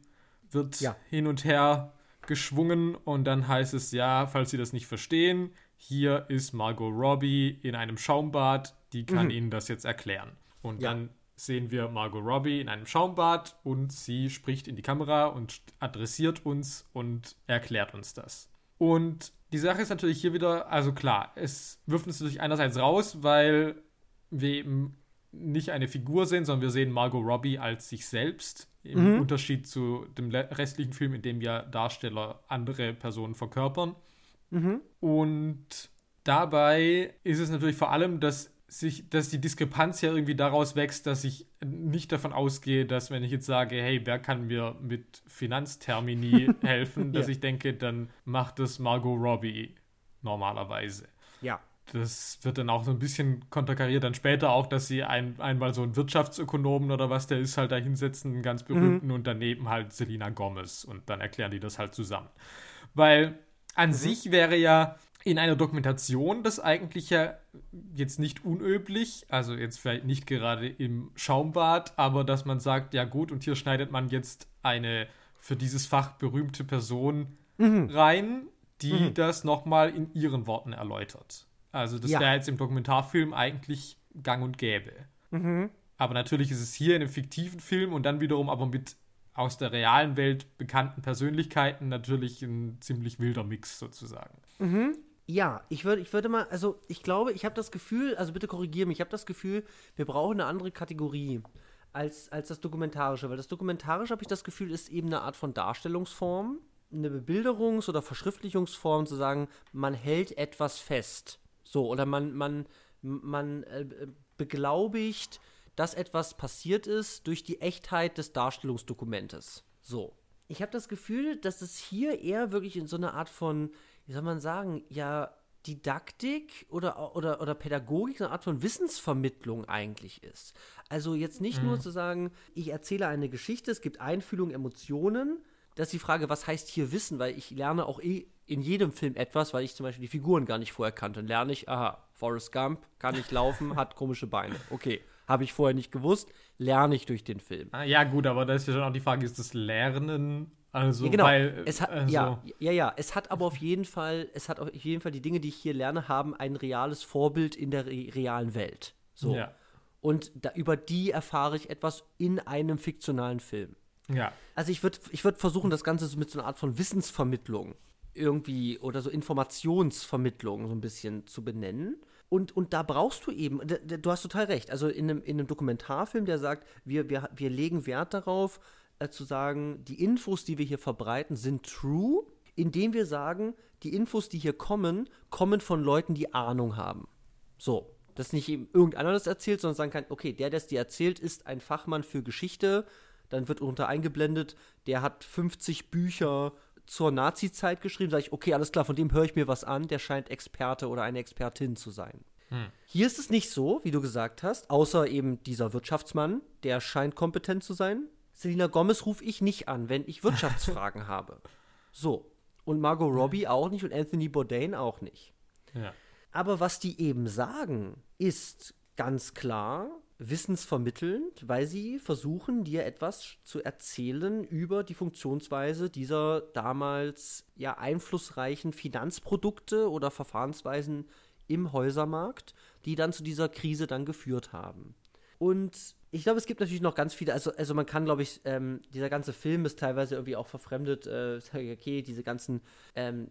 wird ja. hin und her geschwungen und dann heißt es ja, falls Sie das nicht verstehen, hier ist Margot Robbie in einem Schaumbad, die kann mhm. Ihnen das jetzt erklären. Und ja. dann sehen wir Margot Robbie in einem Schaumbad und sie spricht in die Kamera und adressiert uns und erklärt uns das. Und die Sache ist natürlich hier wieder, also klar, es wirft uns natürlich einerseits raus, weil wir eben nicht eine Figur sehen, sondern wir sehen Margot Robbie als sich selbst. Im mhm. Unterschied zu dem restlichen Film, in dem ja Darsteller andere Personen verkörpern. Mhm. Und dabei ist es natürlich vor allem, dass sich, dass die Diskrepanz ja irgendwie daraus wächst, dass ich nicht davon ausgehe, dass wenn ich jetzt sage, hey, wer kann mir mit Finanztermini helfen, dass ja. ich denke, dann macht das Margot Robbie normalerweise. Das wird dann auch so ein bisschen konterkariert dann später auch, dass sie ein, einmal so einen Wirtschaftsökonomen oder was der ist halt da hinsetzen, einen ganz berühmten mhm. und daneben halt Selina Gomez und dann erklären die das halt zusammen. Weil an mhm. sich wäre ja in einer Dokumentation das eigentlich ja jetzt nicht unüblich, also jetzt vielleicht nicht gerade im Schaumbad, aber dass man sagt, ja gut, und hier schneidet man jetzt eine für dieses Fach berühmte Person mhm. rein, die mhm. das nochmal in ihren Worten erläutert. Also das ja. wäre jetzt im Dokumentarfilm eigentlich gang und gäbe. Mhm. Aber natürlich ist es hier in einem fiktiven Film und dann wiederum aber mit aus der realen Welt bekannten Persönlichkeiten natürlich ein ziemlich wilder Mix sozusagen. Mhm. Ja, ich würde, ich würde mal, also ich glaube, ich habe das Gefühl, also bitte korrigiere mich, ich habe das Gefühl, wir brauchen eine andere Kategorie als, als das Dokumentarische, weil das Dokumentarische, habe ich das Gefühl, ist eben eine Art von Darstellungsform, eine Bebilderungs- oder Verschriftlichungsform, zu sagen, man hält etwas fest. So, oder man, man, man äh, beglaubigt, dass etwas passiert ist durch die Echtheit des Darstellungsdokumentes. So. Ich habe das Gefühl, dass es hier eher wirklich in so eine Art von wie soll man sagen, ja, Didaktik oder, oder, oder Pädagogik, eine Art von Wissensvermittlung eigentlich ist. Also jetzt nicht mhm. nur zu sagen, ich erzähle eine Geschichte, es gibt Einfühlung, Emotionen. Das ist die Frage, was heißt hier Wissen? Weil ich lerne auch eh in jedem Film etwas, weil ich zum Beispiel die Figuren gar nicht vorher kannte. Dann lerne ich, aha, Forrest Gump kann nicht laufen, hat komische Beine. Okay, habe ich vorher nicht gewusst, lerne ich durch den Film. Ah, ja, gut, aber da ist ja schon auch die Frage, ist das Lernen also, ja, genau. weil, es hat, also ja, ja, ja, es hat aber auf jeden Fall, es hat auf jeden Fall die Dinge, die ich hier lerne, haben ein reales Vorbild in der re realen Welt. So. Ja. Und da, über die erfahre ich etwas in einem fiktionalen Film. Ja. Also ich würde ich würd versuchen, das Ganze so mit so einer Art von Wissensvermittlung irgendwie oder so Informationsvermittlung so ein bisschen zu benennen. Und, und da brauchst du eben, du hast total recht, also in einem, in einem Dokumentarfilm, der sagt, wir, wir, wir legen Wert darauf, äh, zu sagen, die Infos, die wir hier verbreiten, sind true, indem wir sagen, die Infos, die hier kommen, kommen von Leuten, die Ahnung haben. So. Dass nicht eben irgendeiner das erzählt, sondern sagen kann, okay, der, der es dir erzählt, ist ein Fachmann für Geschichte. Dann wird unter eingeblendet, der hat 50 Bücher zur Nazi-Zeit geschrieben. Sage ich, okay, alles klar, von dem höre ich mir was an. Der scheint Experte oder eine Expertin zu sein. Hm. Hier ist es nicht so, wie du gesagt hast, außer eben dieser Wirtschaftsmann, der scheint kompetent zu sein. Selina Gomez rufe ich nicht an, wenn ich Wirtschaftsfragen habe. So. Und Margot Robbie auch nicht und Anthony Bourdain auch nicht. Ja. Aber was die eben sagen, ist ganz klar wissensvermittelnd, weil sie versuchen, dir etwas zu erzählen über die Funktionsweise dieser damals ja einflussreichen Finanzprodukte oder Verfahrensweisen im Häusermarkt, die dann zu dieser Krise dann geführt haben. Und ich glaube, es gibt natürlich noch ganz viele, also, also man kann, glaube ich, ähm, dieser ganze Film ist teilweise irgendwie auch verfremdet, äh, okay, diese ganzen, ähm,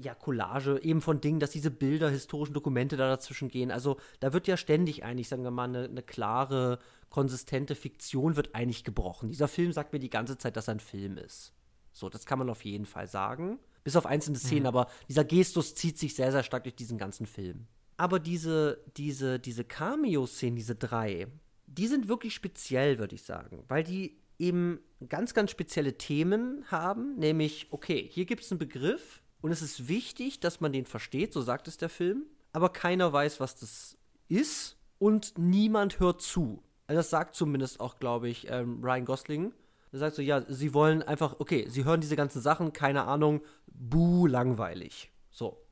ja, Collage eben von Dingen, dass diese Bilder, historischen Dokumente da dazwischen gehen. Also da wird ja ständig eigentlich, sagen wir mal, eine, eine klare, konsistente Fiktion wird eigentlich gebrochen. Dieser Film sagt mir die ganze Zeit, dass er ein Film ist. So, das kann man auf jeden Fall sagen. Bis auf einzelne Szenen, mhm. aber dieser Gestus zieht sich sehr, sehr stark durch diesen ganzen Film. Aber diese, diese, diese Cameo-Szenen, diese drei, die sind wirklich speziell, würde ich sagen, weil die eben ganz, ganz spezielle Themen haben, nämlich, okay, hier gibt es einen Begriff und es ist wichtig, dass man den versteht, so sagt es der Film, aber keiner weiß, was das ist und niemand hört zu. Also das sagt zumindest auch, glaube ich, ähm, Ryan Gosling. Er sagt so, ja, sie wollen einfach, okay, sie hören diese ganzen Sachen, keine Ahnung, buh, langweilig. So.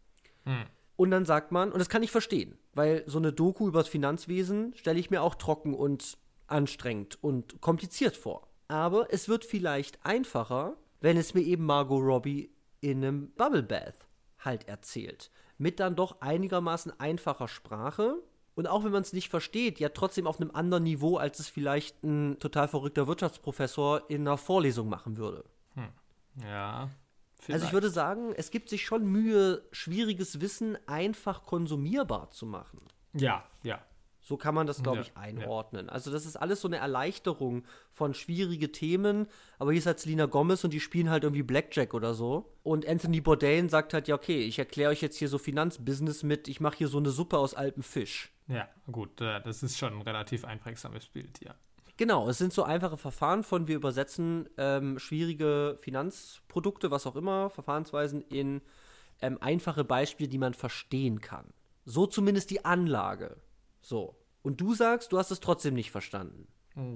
Hm. Und dann sagt man, und das kann ich verstehen, weil so eine Doku über das Finanzwesen stelle ich mir auch trocken und anstrengend und kompliziert vor. Aber es wird vielleicht einfacher, wenn es mir eben Margot Robbie in einem Bubble Bath halt erzählt. Mit dann doch einigermaßen einfacher Sprache. Und auch wenn man es nicht versteht, ja trotzdem auf einem anderen Niveau, als es vielleicht ein total verrückter Wirtschaftsprofessor in einer Vorlesung machen würde. Ja. Also ich würde sagen, es gibt sich schon Mühe, schwieriges Wissen einfach konsumierbar zu machen. Ja, ja. So kann man das, glaube Ja, ich, einordnen. Also das ist alles so eine Erleichterung von schwierige Themen. Aber hier ist halt Selena Gomez und die spielen halt irgendwie Blackjack oder so. Und Anthony Bourdain sagt halt, ja, okay, ich erkläre euch jetzt hier so Finanzbusiness mit, ich mache hier so eine Suppe aus altem Fisch. Ja, gut, das ist schon ein relativ einprägsames Bild, ja. Genau, es sind so einfache Verfahren von, wir übersetzen ähm, schwierige Finanzprodukte, was auch immer, Verfahrensweisen in ähm, einfache Beispiele, die man verstehen kann. So zumindest die Anlage. So. Und du sagst, du hast es trotzdem nicht verstanden.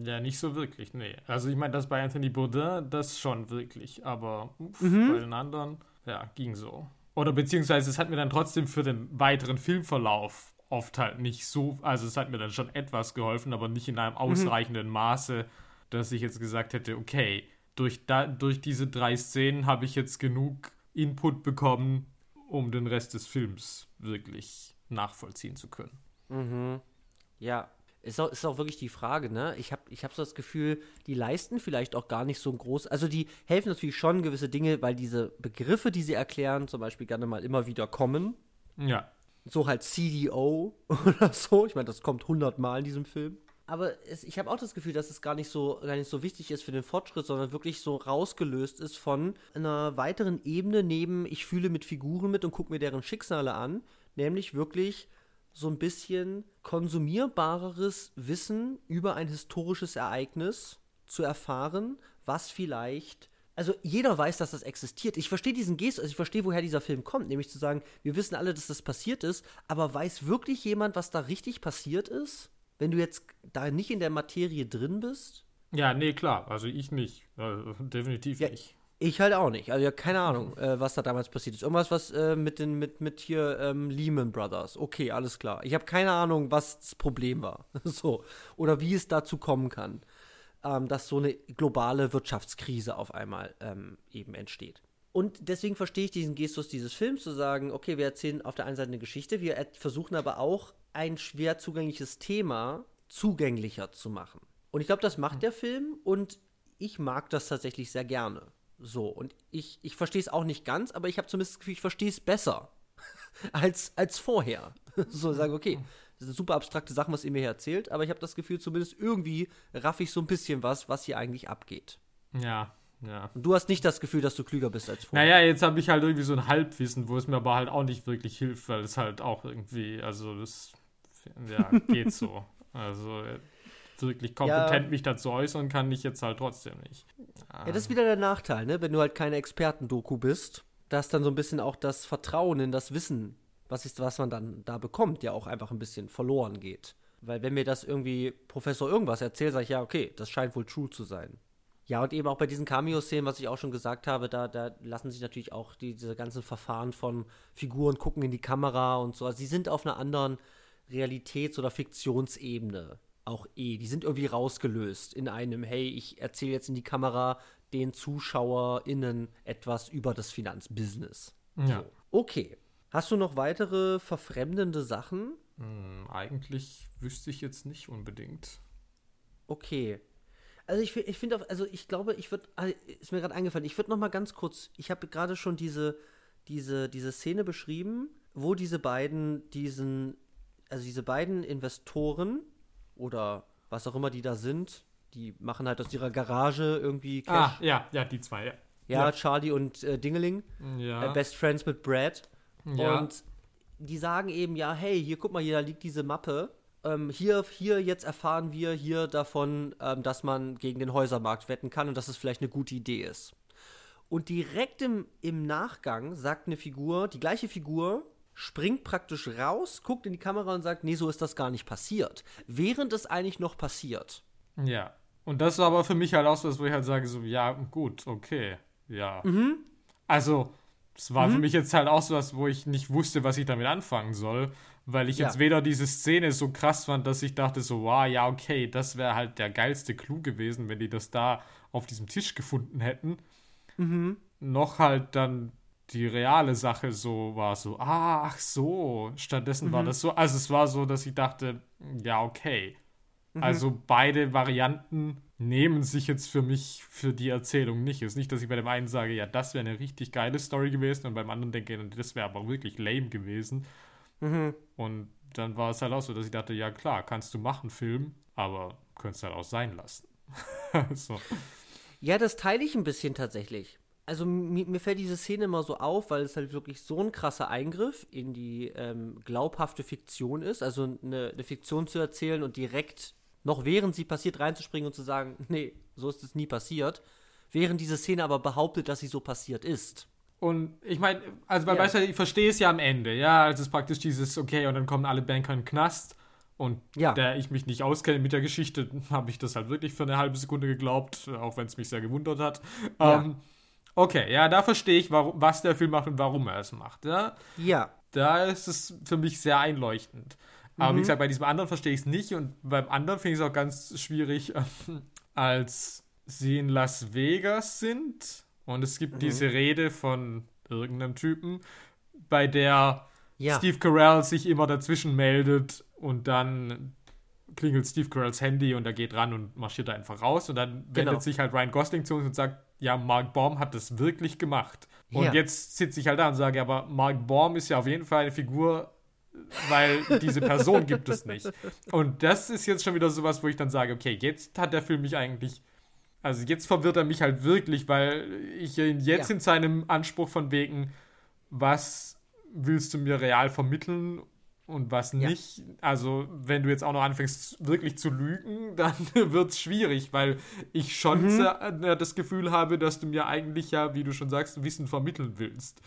Ja, nicht so wirklich, nee. Also ich meine, das bei Anthony Bourdain, das schon wirklich, aber uff, Mhm. bei den anderen, ja, ging so. Oder beziehungsweise es hat mir dann trotzdem für den weiteren Filmverlauf oft halt nicht so, also es hat mir dann schon etwas geholfen, aber nicht in einem ausreichenden Maße, dass ich jetzt gesagt hätte, okay, durch, da, durch diese drei Szenen habe ich jetzt genug Input bekommen, um den Rest des Films wirklich nachvollziehen zu können. Ja, ist auch, ist auch wirklich die Frage, ne? Ich habe ich hab so das Gefühl, die leisten vielleicht auch gar nicht so ein groß. Also, die helfen natürlich schon gewisse Dinge, weil diese Begriffe, die sie erklären, zum Beispiel gerne mal immer wieder kommen. Ja, So halt CDO oder so. Ich meine, das kommt hundertmal in diesem Film. Aber es, ich habe auch das Gefühl, dass es gar nicht, so, gar nicht so wichtig ist für den Fortschritt, sondern wirklich so rausgelöst ist von einer weiteren Ebene neben, ich fühle mit Figuren mit und gucke mir deren Schicksale an. Nämlich wirklich so ein bisschen konsumierbareres Wissen über ein historisches Ereignis zu erfahren, was vielleicht. Also jeder weiß, dass das existiert. Ich verstehe diesen Gest, also ich verstehe, woher dieser Film kommt, nämlich zu sagen, wir wissen alle, dass das passiert ist, aber weiß wirklich jemand, was da richtig passiert ist? Wenn du jetzt da nicht in der Materie drin bist? ja, nee, klar, also ich nicht, äh, definitiv Ja, nicht. Ich halt auch nicht. Also ja, keine Ahnung, äh, was da damals passiert ist. Irgendwas, was äh, mit den, mit, mit hier ähm, Lehman Brothers. Okay, alles klar. Ich habe keine Ahnung, was das Problem war. so. Oder wie es dazu kommen kann, ähm, dass so eine globale Wirtschaftskrise auf einmal ähm, eben entsteht. Und deswegen verstehe ich diesen Gestus dieses Films zu sagen, okay, wir erzählen auf der einen Seite eine Geschichte, wir er- versuchen aber auch ein schwer zugängliches Thema zugänglicher zu machen. Und ich glaube, das macht der Film und ich mag das tatsächlich sehr gerne. So, und ich, ich verstehe es auch nicht ganz, aber ich habe zumindest das Gefühl, ich verstehe es besser als, als vorher. so, sage, okay, das sind super abstrakte Sachen, was ihr mir hier erzählt, aber ich habe das Gefühl, zumindest irgendwie raff ich so ein bisschen was, was hier eigentlich abgeht. Ja, ja. Und du hast nicht das Gefühl, dass du klüger bist als vorher. Naja, jetzt habe ich halt irgendwie so ein Halbwissen, wo es mir aber halt auch nicht wirklich hilft, weil es halt auch irgendwie, also das, ja, geht so. Also äh, wirklich kompetent mich dazu äußern kann ich jetzt halt trotzdem nicht. Ja, das ist wieder der Nachteil, ne? Wenn du halt keine Expertendoku bist, dass dann so ein bisschen auch das Vertrauen in das Wissen, was, ist, was man dann da bekommt, ja auch einfach ein bisschen verloren geht. Weil wenn mir das irgendwie Professor irgendwas erzählt, sage ich, ja, okay, das scheint wohl true zu sein. Ja, und eben auch bei diesen Cameo-Szenen, was ich auch schon gesagt habe, da, da lassen sich natürlich auch die, diese ganzen Verfahren von Figuren gucken in die Kamera und so. Also die sind auf einer anderen Realitäts- oder Fiktionsebene auch eh. Die sind irgendwie rausgelöst in einem, hey, ich erzähle jetzt in die Kamera den ZuschauerInnen etwas über das Finanzbusiness. Ja. So. Okay. Hast du noch weitere verfremdende Sachen? Hm, eigentlich wüsste ich jetzt nicht unbedingt. Okay. Also ich, ich finde, auf- also ich glaube, ich würde, ist mir gerade eingefallen, ich würde noch mal ganz kurz, ich habe gerade schon diese, diese, diese Szene beschrieben, wo diese beiden diesen, also diese beiden Investoren oder was auch immer die da sind, die machen halt aus ihrer Garage irgendwie Cash. Ah, ja, ja, die zwei, ja. ja, Charlie und äh, Dingeling, Ja, äh, Best Friends mit Brad. ja. Und die sagen eben, ja, hey, hier, guck mal, hier da liegt diese Mappe. Ähm, hier, hier, jetzt erfahren wir hier davon, ähm, dass man gegen den Häusermarkt wetten kann und dass es vielleicht eine gute Idee ist. Und direkt im, im Nachgang sagt eine Figur, die gleiche Figur, springt praktisch raus, guckt in die Kamera und sagt, nee, so ist das gar nicht passiert. Während es eigentlich noch passiert. ja. Und das war aber für mich halt auch so, dass wo ich halt sage, so, ja, gut, okay, ja. Mhm. Also, Das war mhm. für mich jetzt halt auch so was, wo ich nicht wusste, was ich damit anfangen soll, weil ich ja. jetzt weder diese Szene so krass fand, dass ich dachte so, wow, ja, okay, das wäre halt der geilste Clou gewesen, wenn die das da auf diesem Tisch gefunden hätten. Mhm. Noch halt dann die reale Sache so war so, ah, ach so, stattdessen mhm. war das so, also es war so, dass ich dachte, ja, okay. Mhm. Also beide Varianten nehmen sich jetzt für mich für die Erzählung nicht. Es ist nicht, dass ich bei dem einen sage, ja, das wäre eine richtig geile Story gewesen und beim anderen denke, das wäre aber wirklich lame gewesen. Mhm. Und dann war es halt auch so, dass ich dachte, ja klar, kannst du machen, Film, aber könntest halt auch sein lassen. so. Ja, das teile ich ein bisschen tatsächlich also mir, mir, fällt diese Szene immer so auf, weil es halt wirklich so ein krasser Eingriff in die ähm, glaubhafte Fiktion ist. Also eine, eine, Fiktion zu erzählen und direkt, noch während sie passiert, reinzuspringen und zu sagen, nee, so ist es nie passiert. Während diese Szene aber behauptet, dass sie so passiert ist. Und ich meine, also weil, ja. du, ich verstehe es ja am Ende, ja, als es praktisch dieses, okay, und dann kommen alle Banker in den Knast. Und ja. da ich mich nicht auskenne mit der Geschichte, habe ich das halt wirklich für eine halbe Sekunde geglaubt, auch wenn es mich sehr gewundert hat. Ja. Ähm, Okay, ja, da verstehe ich, warum, was der Film macht und warum er es macht. Ja. ja. Da ist es für mich sehr einleuchtend. Aber mhm. wie gesagt, bei diesem anderen verstehe ich es nicht und beim anderen finde ich es auch ganz schwierig, als sie in Las Vegas sind und es gibt mhm. diese Rede von irgendeinem Typen, bei der ja. Steve Carell sich immer dazwischen meldet und dann klingelt Steve Carells Handy und er geht ran und marschiert da einfach raus und dann genau. wendet sich halt Ryan Gosling zu uns und sagt, ja, Mark Baum hat das wirklich gemacht. Und ja. jetzt sitze ich halt da und sage, aber Mark Baum ist ja auf jeden Fall eine Figur, weil diese Person gibt es nicht. Und das ist jetzt schon wieder sowas, wo ich dann sage, okay, jetzt hat der Film mich eigentlich, also jetzt verwirrt er mich halt wirklich, weil ich ihn jetzt ja. in seinem Anspruch von wegen, was willst du mir real vermitteln und was ja. nicht. Also, wenn du jetzt auch noch anfängst, wirklich zu lügen, dann wird es schwierig, weil ich schon mhm. Äh, das Gefühl habe, dass du mir eigentlich ja, wie du schon sagst, Wissen vermitteln willst.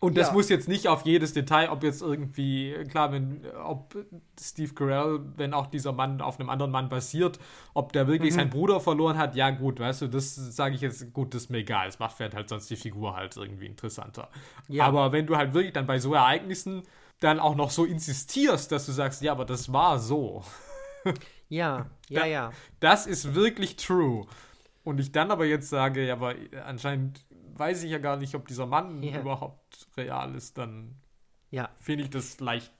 Und das ja. muss jetzt nicht auf jedes Detail, ob jetzt irgendwie, klar, wenn, ob Steve Carell, wenn auch dieser Mann auf einem anderen Mann basiert, ob der wirklich mhm. seinen Bruder verloren hat, ja gut, weißt du, das sage ich jetzt, gut, das ist mir egal. Es macht halt sonst die Figur halt irgendwie interessanter. Ja. Aber wenn du halt wirklich dann bei so Ereignissen dann auch noch so insistierst, dass du sagst, ja, aber das war so. Ja, ja, ja. Das ist wirklich true. Und ich dann aber jetzt sage, ja, aber anscheinend weiß ich ja gar nicht, ob dieser Mann ja. überhaupt real ist, dann ja. finde ich das leicht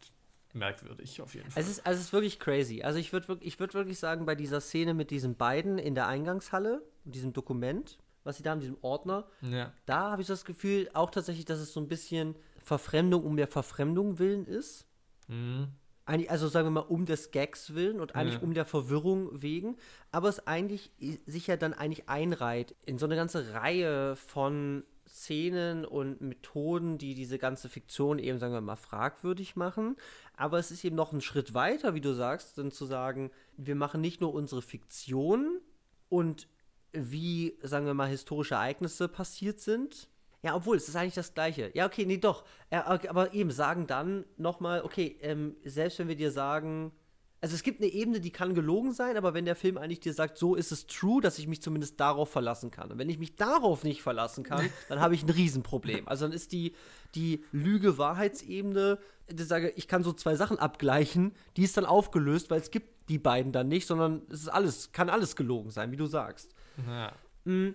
merkwürdig auf jeden Fall. Es ist, also es ist wirklich crazy. Also ich würde ich würd wirklich sagen, bei dieser Szene mit diesen beiden in der Eingangshalle, diesem Dokument, was sie da haben, diesem Ordner, ja. da habe ich das Gefühl auch tatsächlich, dass es so ein bisschen Verfremdung um der Verfremdung willen ist. Mhm. Eigentlich, also sagen wir mal, um des Gags willen und eigentlich ja. um der Verwirrung wegen, aber es eigentlich sich ja dann eigentlich einreiht in so eine ganze Reihe von Szenen und Methoden, die diese ganze Fiktion eben, sagen wir mal, fragwürdig machen. Aber es ist eben noch ein Schritt weiter, wie du sagst, dann zu sagen, wir machen nicht nur unsere Fiktion und wie, sagen wir mal, historische Ereignisse passiert sind, ja, obwohl, es ist eigentlich das Gleiche. Ja, okay, nee, doch. Aber eben sagen dann nochmal, okay, ähm, selbst wenn wir dir sagen, also es gibt eine Ebene, die kann gelogen sein, aber wenn der Film eigentlich dir sagt, so ist es true, dass ich mich zumindest darauf verlassen kann. Und wenn ich mich darauf nicht verlassen kann, dann habe ich ein Riesenproblem. Also dann ist die, die Lüge-Wahrheitsebene, ich sage, ich kann so zwei Sachen abgleichen, die ist dann aufgelöst, weil es gibt die beiden dann nicht, sondern es ist alles, kann alles gelogen sein, wie du sagst. Ja. Mhm.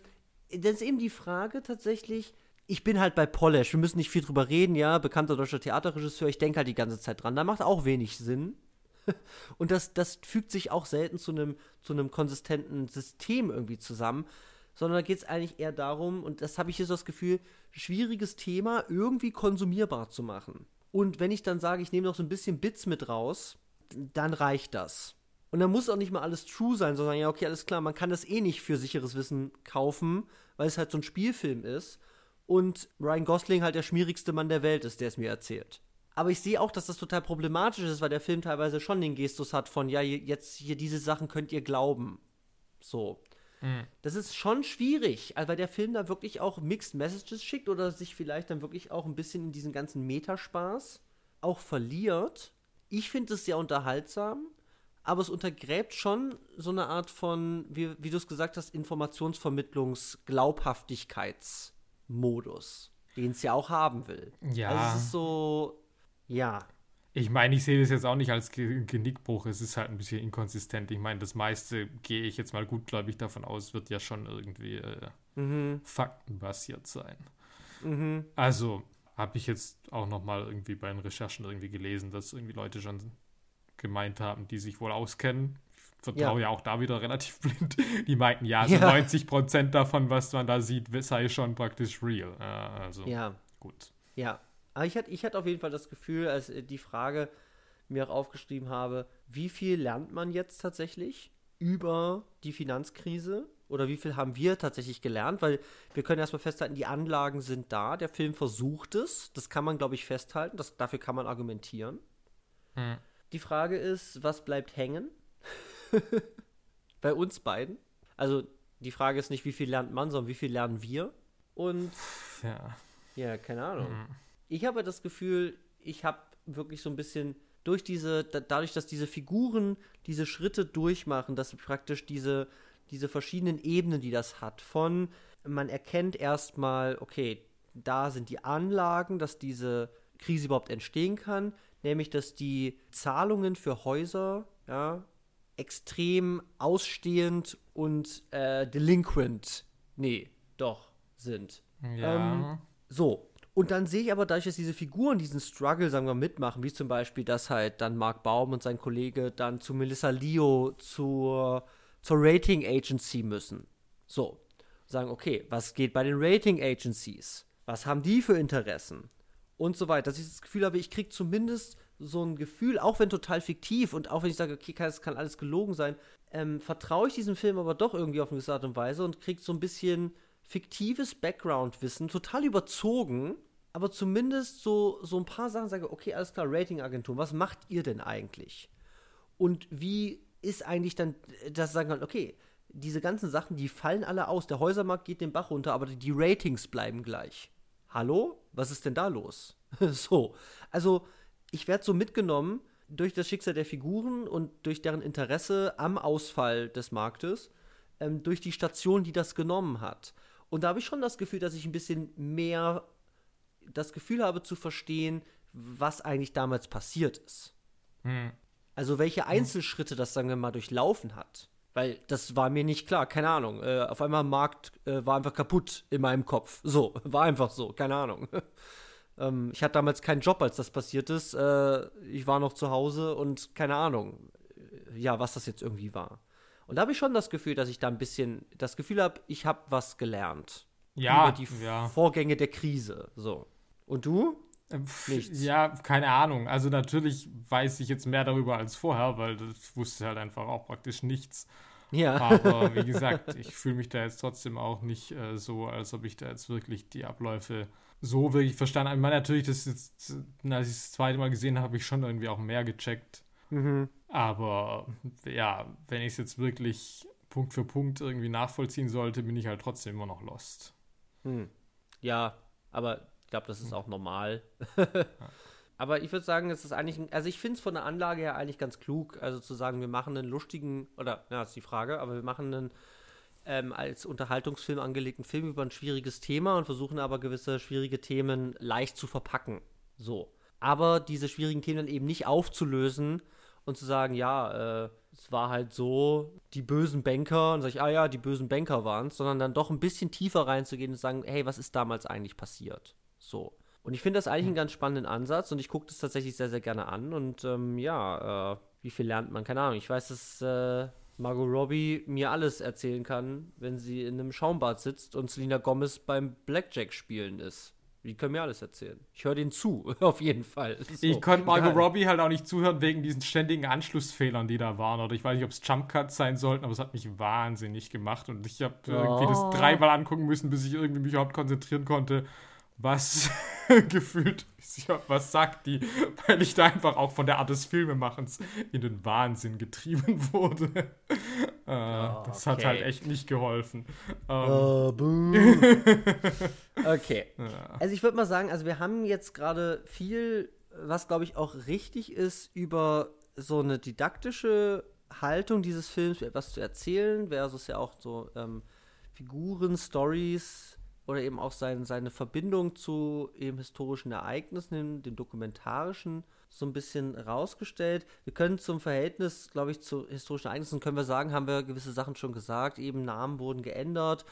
Das ist eben die Frage tatsächlich, ich bin halt bei Polish. Wir müssen nicht viel drüber reden, ja. Bekannter deutscher Theaterregisseur. Ich denke halt die ganze Zeit dran. Da macht auch wenig Sinn. Und das, das fügt sich auch selten zu einem zu konsistenten System irgendwie zusammen. Sondern da geht es eigentlich eher darum, und das habe ich hier so das Gefühl, schwieriges Thema irgendwie konsumierbar zu machen. Und wenn ich dann sage, ich nehme noch so ein bisschen Bits mit raus, dann reicht das. Und dann muss auch nicht mal alles true sein, sondern ja, okay, alles klar, man kann das eh nicht für sicheres Wissen kaufen, weil es halt so ein Spielfilm ist und Ryan Gosling halt der schmierigste Mann der Welt ist, der es mir erzählt. Aber ich sehe auch, dass das total problematisch ist, weil der Film teilweise schon den Gestus hat von, ja, jetzt hier diese Sachen könnt ihr glauben. So. Mhm. Das ist schon schwierig, weil der Film da wirklich auch Mixed Messages schickt oder sich vielleicht dann wirklich auch ein bisschen in diesen ganzen Metaspaß auch verliert. Ich finde es sehr unterhaltsam, aber es untergräbt schon so eine Art von, wie, wie du es gesagt hast, Informationsvermittlungs-Glaubhaftigkeits- Modus, den es ja auch haben will. Ja. Also es ist so, ja. Ich meine, ich sehe das jetzt auch nicht als Ge Genickbruch. Es ist halt ein bisschen inkonsistent. Ich meine, das meiste gehe ich jetzt mal gutgläubig davon aus, wird ja schon irgendwie äh, Mhm. faktenbasiert sein. Mhm. Also habe ich jetzt auch noch mal irgendwie bei den Recherchen irgendwie gelesen, dass irgendwie Leute schon gemeint haben, die sich wohl auskennen. Vertraue ja. auch da wieder relativ blind. Die meinten, ja, so Ja. 90 Prozent davon, was man da sieht, sei schon praktisch real. Äh, also Ja. gut. Ja, aber ich hatte, ich hatte auf jeden Fall das Gefühl, als äh, die Frage mir auch aufgeschrieben habe, wie viel lernt man jetzt tatsächlich über die Finanzkrise oder wie viel haben wir tatsächlich gelernt? Weil wir können erstmal festhalten, die Anlagen sind da, der Film versucht es, das kann man, glaube ich, festhalten, das, dafür kann man argumentieren. Hm. Die Frage ist, was bleibt hängen? Bei uns beiden. Also die Frage ist nicht, wie viel lernt man, sondern wie viel lernen wir? Und Ja. ja, keine Ahnung. Hm. Ich habe das Gefühl, ich habe wirklich so ein bisschen durch diese, da, dadurch, dass diese Figuren diese Schritte durchmachen, dass praktisch diese, diese verschiedenen Ebenen, die das hat, von man erkennt erstmal, okay, da sind die Anlagen, dass diese Krise überhaupt entstehen kann, nämlich dass die Zahlungen für Häuser, ja, extrem ausstehend und äh, delinquent, nee, doch, sind. Ja. So. Und dann sehe ich aber dadurch, dass diese Figuren diesen Struggle, sagen wir, mitmachen, wie zum Beispiel, dass halt dann Mark Baum und sein Kollege dann zu Melissa Leo zur, zur Rating Agency müssen. So. Sagen, okay, was geht bei den Rating Agencies? Was haben die für Interessen? Und so weiter. Dass ich das Gefühl habe, ich kriege zumindest so ein Gefühl, auch wenn total fiktiv und auch wenn ich sage, okay, kann- es kann alles gelogen sein, ähm, vertraue ich diesem Film aber doch irgendwie auf eine gewisse Art und Weise und kriege so ein bisschen fiktives Background-Wissen, total überzogen, aber zumindest so, so ein paar Sachen sage, okay, alles klar, Ratingagentur, was macht ihr denn eigentlich? Und wie ist eigentlich dann, das sagen halt, okay, diese ganzen Sachen, die fallen alle aus. Der Häusermarkt geht den Bach runter, aber die Ratings bleiben gleich. Hallo? Was ist denn da los? so. Also, ich werde so mitgenommen durch das Schicksal der Figuren und durch deren Interesse am Ausfall des Marktes, ähm, durch die Station, die das genommen hat. Und da habe ich schon das Gefühl, dass ich ein bisschen mehr das Gefühl habe zu verstehen, was eigentlich damals passiert ist. Hm. Also welche Einzelschritte das, sagen wir mal, durchlaufen hat. Weil das war mir nicht klar, keine Ahnung. Äh, auf einmal Markt äh, war einfach kaputt in meinem Kopf. So, war einfach so, keine Ahnung. Ähm, ich hatte damals keinen Job, als das passiert ist. Äh, ich war noch zu Hause und keine Ahnung, äh, ja, was das jetzt irgendwie war. Und da habe ich schon das Gefühl, dass ich da ein bisschen das Gefühl habe, ich habe was gelernt. Ja, über die ja. Vorgänge der Krise. So. Und du? Äh, Nichts. Ja, keine Ahnung. Also natürlich weiß ich jetzt mehr darüber als vorher, weil das wusste halt einfach auch praktisch nichts. Ja. Aber wie gesagt, ich fühle mich da jetzt trotzdem auch nicht äh, so, als ob ich da jetzt wirklich die Abläufe so wirklich verstanden. Ich meine, natürlich, das jetzt, als ich das zweite Mal gesehen habe, habe ich schon irgendwie auch mehr gecheckt. mhm. Aber ja, wenn ich es jetzt wirklich Punkt für Punkt irgendwie nachvollziehen sollte, bin ich halt trotzdem immer noch lost. Hm. Ja, aber ich glaube, das ist auch normal. aber ich würde sagen, es ist eigentlich, ein, also ich finde es von der Anlage her eigentlich ganz klug, also zu sagen, wir machen einen lustigen, oder, ja, ist die Frage, aber wir machen einen ähm, als Unterhaltungsfilm angelegten Film über ein schwieriges Thema und versuchen aber gewisse schwierige Themen leicht zu verpacken. So. Aber diese schwierigen Themen dann eben nicht aufzulösen und zu sagen, ja, äh, es war halt so, die bösen Banker, und sage ich, ah ja, die bösen Banker waren es, sondern dann doch ein bisschen tiefer reinzugehen und zu sagen, hey, was ist damals eigentlich passiert? So. Und ich finde das eigentlich einen ganz spannenden Ansatz und ich gucke das tatsächlich sehr, sehr gerne an. Und ähm, ja, äh, wie viel lernt man? Keine Ahnung. Ich weiß, dass äh, Margot Robbie mir alles erzählen kann, wenn sie in einem Schaumbad sitzt und Selena Gomez beim Blackjack spielen ist. Die können mir alles erzählen. Ich höre denen zu, auf jeden Fall. So, ich konnte Margot. Robbie halt auch nicht zuhören wegen diesen ständigen Anschlussfehlern, die da waren. Oder ich weiß nicht, ob es Jumpcuts sein sollten, aber es hat mich wahnsinnig gemacht. Und ich habe irgendwie das Oh. dreimal angucken müssen, bis ich irgendwie mich überhaupt konzentrieren konnte, was gefühlt was sagt die, weil ich da einfach auch von der Art des Filmemachens in den Wahnsinn getrieben wurde. Äh, das hat okay. halt echt nicht geholfen. Ähm, Oh, okay. ja. Also ich würde mal sagen, also wir haben jetzt gerade viel, was glaube ich auch richtig ist, über so eine didaktische Haltung dieses Films, etwas zu erzählen, versus ja auch so ähm, Figuren, Stories oder eben auch sein, seine Verbindung zu eben historischen Ereignissen, dem, dem dokumentarischen, so ein bisschen rausgestellt. Wir können zum Verhältnis, glaube ich, zu historischen Ereignissen, können wir sagen, haben wir gewisse Sachen schon gesagt. Eben Namen wurden geändert,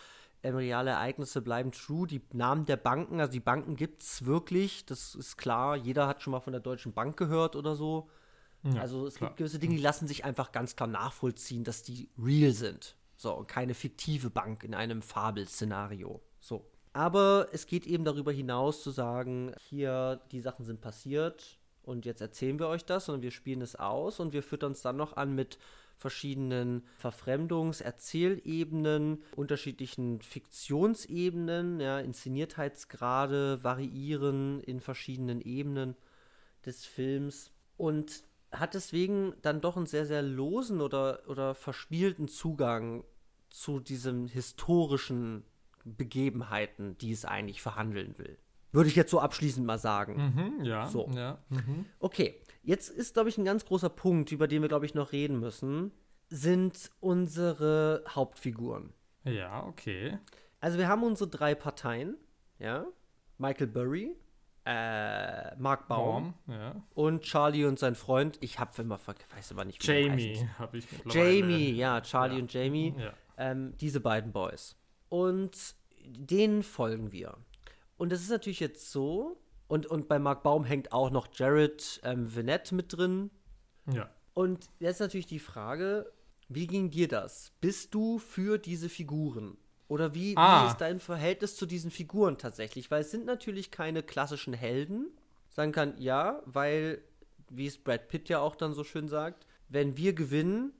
ähm, reale Ereignisse bleiben true. Die Namen der Banken, also die Banken gibt es wirklich, das ist klar. Jeder hat schon mal von der Deutschen Bank gehört oder so. Ja, also es klar. gibt gewisse Dinge, die lassen sich einfach ganz klar nachvollziehen, dass die real sind. So, und keine fiktive Bank in einem Fabelszenario. So. Aber es geht eben darüber hinaus zu sagen, hier, die Sachen sind passiert und jetzt erzählen wir euch das und wir spielen es aus und wir füttern es dann noch an mit verschiedenen Verfremdungs-, Erzählebenen, unterschiedlichen Fiktionsebenen, ja, Inszeniertheitsgrade variieren in verschiedenen Ebenen des Films und hat deswegen dann doch einen sehr, sehr losen oder, oder verspielten Zugang zu diesen historischen Begebenheiten, die es eigentlich verhandeln will. Würde ich jetzt so abschließend mal sagen. Mhm, ja. So. Ja, mhm. Okay, jetzt ist, glaube ich, ein ganz großer Punkt, über den wir, glaube ich, noch reden müssen, sind unsere Hauptfiguren. Ja, okay. Also wir haben unsere drei Parteien, ja. Michael Burry, äh, Mark Baum, Baum ja. und Charlie und sein Freund. Ich habe immer, weiß aber nicht, wie Jamie habe ich. Jamie, ja, Charlie ja. und Jamie. Ja. Ähm, diese beiden Boys. Und denen folgen wir. Und das ist natürlich jetzt so, und, und bei Mark Baum hängt auch noch Jared ähm, Vinette mit drin. Ja. Und jetzt natürlich die Frage, wie ging dir das? Bist du für diese Figuren? Oder wie, ah. wie ist dein Verhältnis zu diesen Figuren tatsächlich? Weil es sind natürlich keine klassischen Helden. Sagen kann, ja, weil, wie es Brad Pitt ja auch dann so schön sagt, wenn wir gewinnen,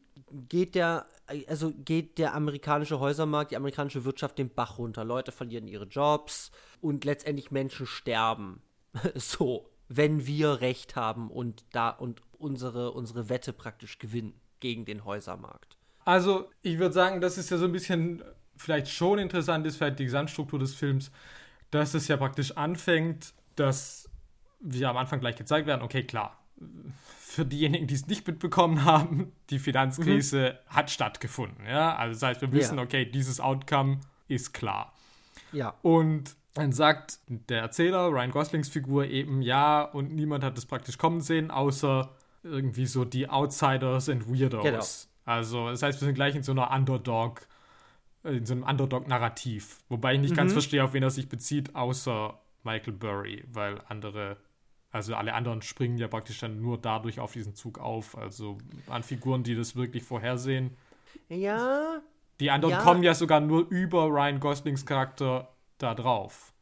geht der, also geht der amerikanische Häusermarkt, die amerikanische Wirtschaft den Bach runter. Leute verlieren ihre Jobs und letztendlich Menschen sterben. so, wenn wir Recht haben und da und unsere, unsere Wette praktisch gewinnen gegen den Häusermarkt. Also, ich würde sagen, das ist ja so ein bisschen vielleicht schon interessant ist, vielleicht die Gesamtstruktur des Films, dass es ja praktisch anfängt, dass wir am Anfang gleich gezeigt werden, okay, klar, für diejenigen, die es nicht mitbekommen haben, die Finanzkrise mhm. hat stattgefunden. Ja? Also das heißt, wir wissen, ja. okay, dieses Outcome ist klar. Ja. Und dann sagt der Erzähler, Ryan Goslings Figur, eben ja, und niemand hat es praktisch kommen sehen, außer irgendwie so die Outsiders and Weirdos. Genau. Also, das heißt, wir sind gleich in so einer Underdog, in so einem Underdog-Narrativ. Wobei ich nicht mhm. ganz verstehe, auf wen er sich bezieht, außer Michael Burry, weil andere also alle anderen springen ja praktisch dann nur dadurch auf diesen Zug auf. Also an Figuren, die das wirklich vorhersehen. Ja. Die anderen ja. kommen ja sogar nur über Ryan Goslings Charakter da drauf.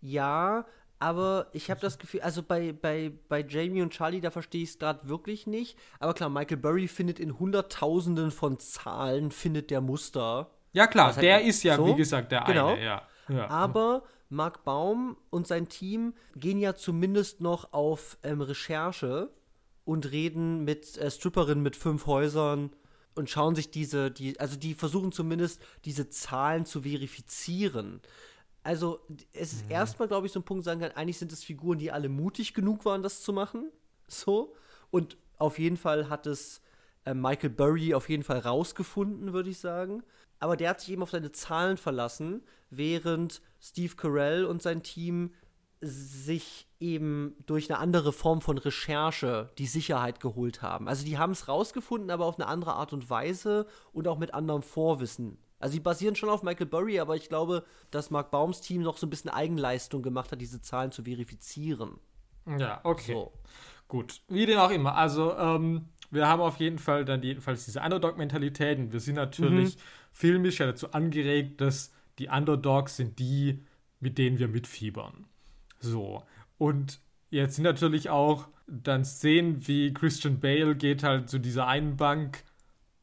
Ja, aber ich habe das Gefühl, also bei, bei, bei Jamie und Charlie, da verstehe ich es gerade wirklich nicht. Aber klar, Michael Burry findet in Hunderttausenden von Zahlen, findet der Muster. Ja klar, der ist ja, so? wie gesagt, der genau. eine, ja. ja. Aber Mark Baum und sein Team gehen ja zumindest noch auf ähm, Recherche und reden mit äh, Stripperinnen mit fünf Häusern und schauen sich diese, die, also die versuchen zumindest diese Zahlen zu verifizieren. Also es ist mhm. erstmal, glaube ich, so ein Punkt, sagen kann, eigentlich sind es Figuren, die alle mutig genug waren, das zu machen. So. Und auf jeden Fall hat es äh, Michael Burry auf jeden Fall rausgefunden, würde ich sagen. Aber der hat sich eben auf seine Zahlen verlassen, während Steve Carell und sein Team sich eben durch eine andere Form von Recherche die Sicherheit geholt haben. Also die haben es rausgefunden, aber auf eine andere Art und Weise und auch mit anderem Vorwissen. Also die basieren schon auf Michael Burry, aber ich glaube, dass Mark Baums Team noch so ein bisschen Eigenleistung gemacht hat, diese Zahlen zu verifizieren. Ja, okay. So. Gut, wie denn auch immer. Also, ähm, wir haben auf jeden Fall dann jedenfalls diese Underdog-Mentalität und wir sind natürlich mhm. filmisch ja dazu angeregt, dass die Underdogs sind die, mit denen wir mitfiebern. So. Und jetzt sind natürlich auch dann Szenen wie Christian Bale geht halt zu dieser einen Bank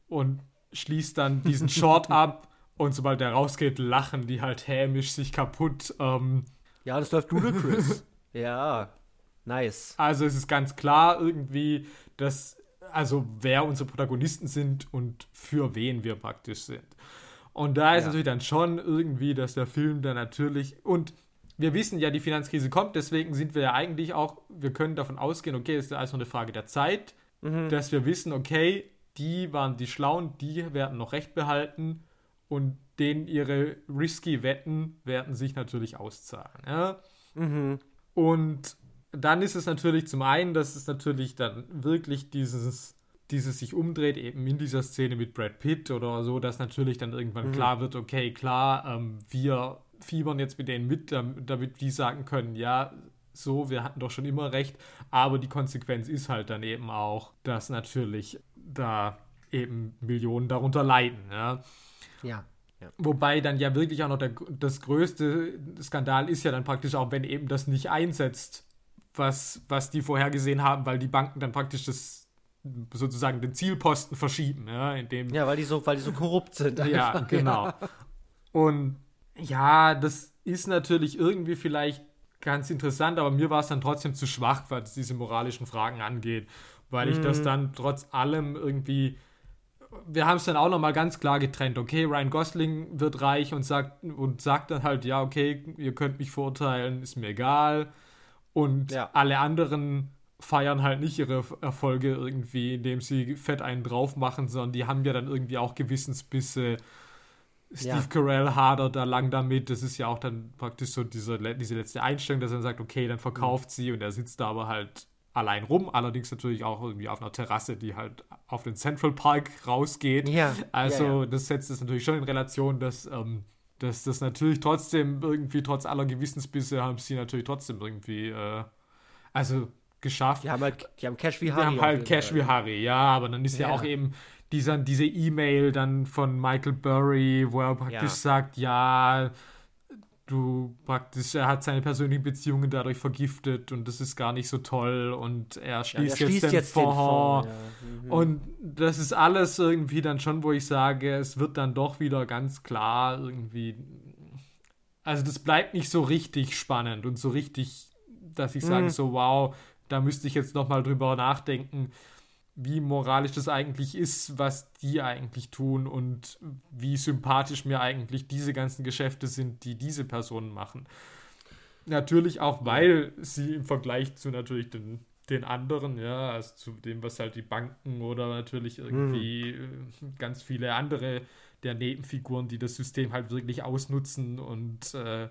und schließt dann diesen Short ab und sobald er rausgeht, lachen die halt hämisch sich kaputt. Ähm, ja, das läuft ludicrous. ja, nice. Also es ist ganz klar irgendwie, dass also wer unsere Protagonisten sind und für wen wir praktisch sind. Und da ist ja. natürlich dann schon irgendwie, dass der Film dann natürlich und wir wissen ja, die Finanzkrise kommt, deswegen sind wir ja eigentlich auch, wir können davon ausgehen, okay, es ist alles nur eine Frage der Zeit, mhm. dass wir wissen, okay, die waren die Schlauen, die werden noch Recht behalten und denen ihre risky Wetten werden sich natürlich auszahlen. Ja? Mhm. Und dann ist es natürlich zum einen, dass es natürlich dann wirklich dieses, dieses sich umdreht, eben in dieser Szene mit Brad Pitt oder so, dass natürlich dann irgendwann Mhm. klar wird, okay, klar, ähm, wir fiebern jetzt mit denen mit, dam- damit die sagen können, ja, so, wir hatten doch schon immer recht, aber die Konsequenz ist halt dann eben auch, dass natürlich da eben Millionen darunter leiden, ja. Ja. Wobei dann ja wirklich auch noch der, das größte Skandal ist ja dann praktisch auch, wenn eben das nicht einsetzt, was, was die vorhergesehen haben, weil die Banken dann praktisch das sozusagen den Zielposten verschieben, ja, indem Ja, weil die so, weil die so korrupt sind. ja, einfach. genau. Und ja, das ist natürlich irgendwie vielleicht ganz interessant, aber mir war es dann trotzdem zu schwach, was diese moralischen Fragen angeht, weil ich das dann trotz allem irgendwie wir haben es dann auch nochmal ganz klar getrennt. Okay, Ryan Gosling wird reich und sagt, und sagt dann halt, ja, okay, ihr könnt mich verurteilen, ist mir egal. Und Ja. alle anderen feiern halt nicht ihre Erfolge irgendwie, indem sie fett einen drauf machen, sondern die haben ja dann irgendwie auch Gewissensbisse. Steve Ja. Carell hadert da lang damit. Das ist ja auch dann praktisch so diese, diese letzte Einstellung, dass er dann sagt, okay, dann verkauft sie und er sitzt da aber halt allein rum. Allerdings natürlich auch irgendwie auf einer Terrasse, die halt auf den Central Park rausgeht. Ja, Also ja. das setzt es natürlich schon in Relation, dass, ähm, dass das natürlich trotzdem irgendwie, trotz aller Gewissensbisse, haben sie natürlich trotzdem irgendwie, äh, also geschafft. Die haben halt, die haben Cash wie Die Harry. haben auf halt Cash wie Harry, ja, aber dann ist ja, Ja. auch eben dieser, diese E-Mail dann von Michael Burry, wo er praktisch Ja. sagt, ja, du praktisch, er hat seine persönlichen Beziehungen dadurch vergiftet und das ist gar nicht so toll und er Ja, schließt, der jetzt, schließt den jetzt den Fonds. Fonds. Ja. Mhm. Und das ist alles irgendwie dann schon, wo ich sage, es wird dann doch wieder ganz klar irgendwie. Also, das bleibt nicht so richtig spannend und so richtig, dass ich sage, Mhm. so, wow, da müsste ich jetzt nochmal drüber nachdenken, wie moralisch das eigentlich ist, was die eigentlich tun und wie sympathisch mir eigentlich diese ganzen Geschäfte sind, die diese Personen machen. Natürlich auch, weil sie im Vergleich zu natürlich den, den anderen, ja, also zu dem, was halt die Banken oder natürlich irgendwie äh, ganz viele andere der Nebenfiguren, die das System halt wirklich ausnutzen und äh,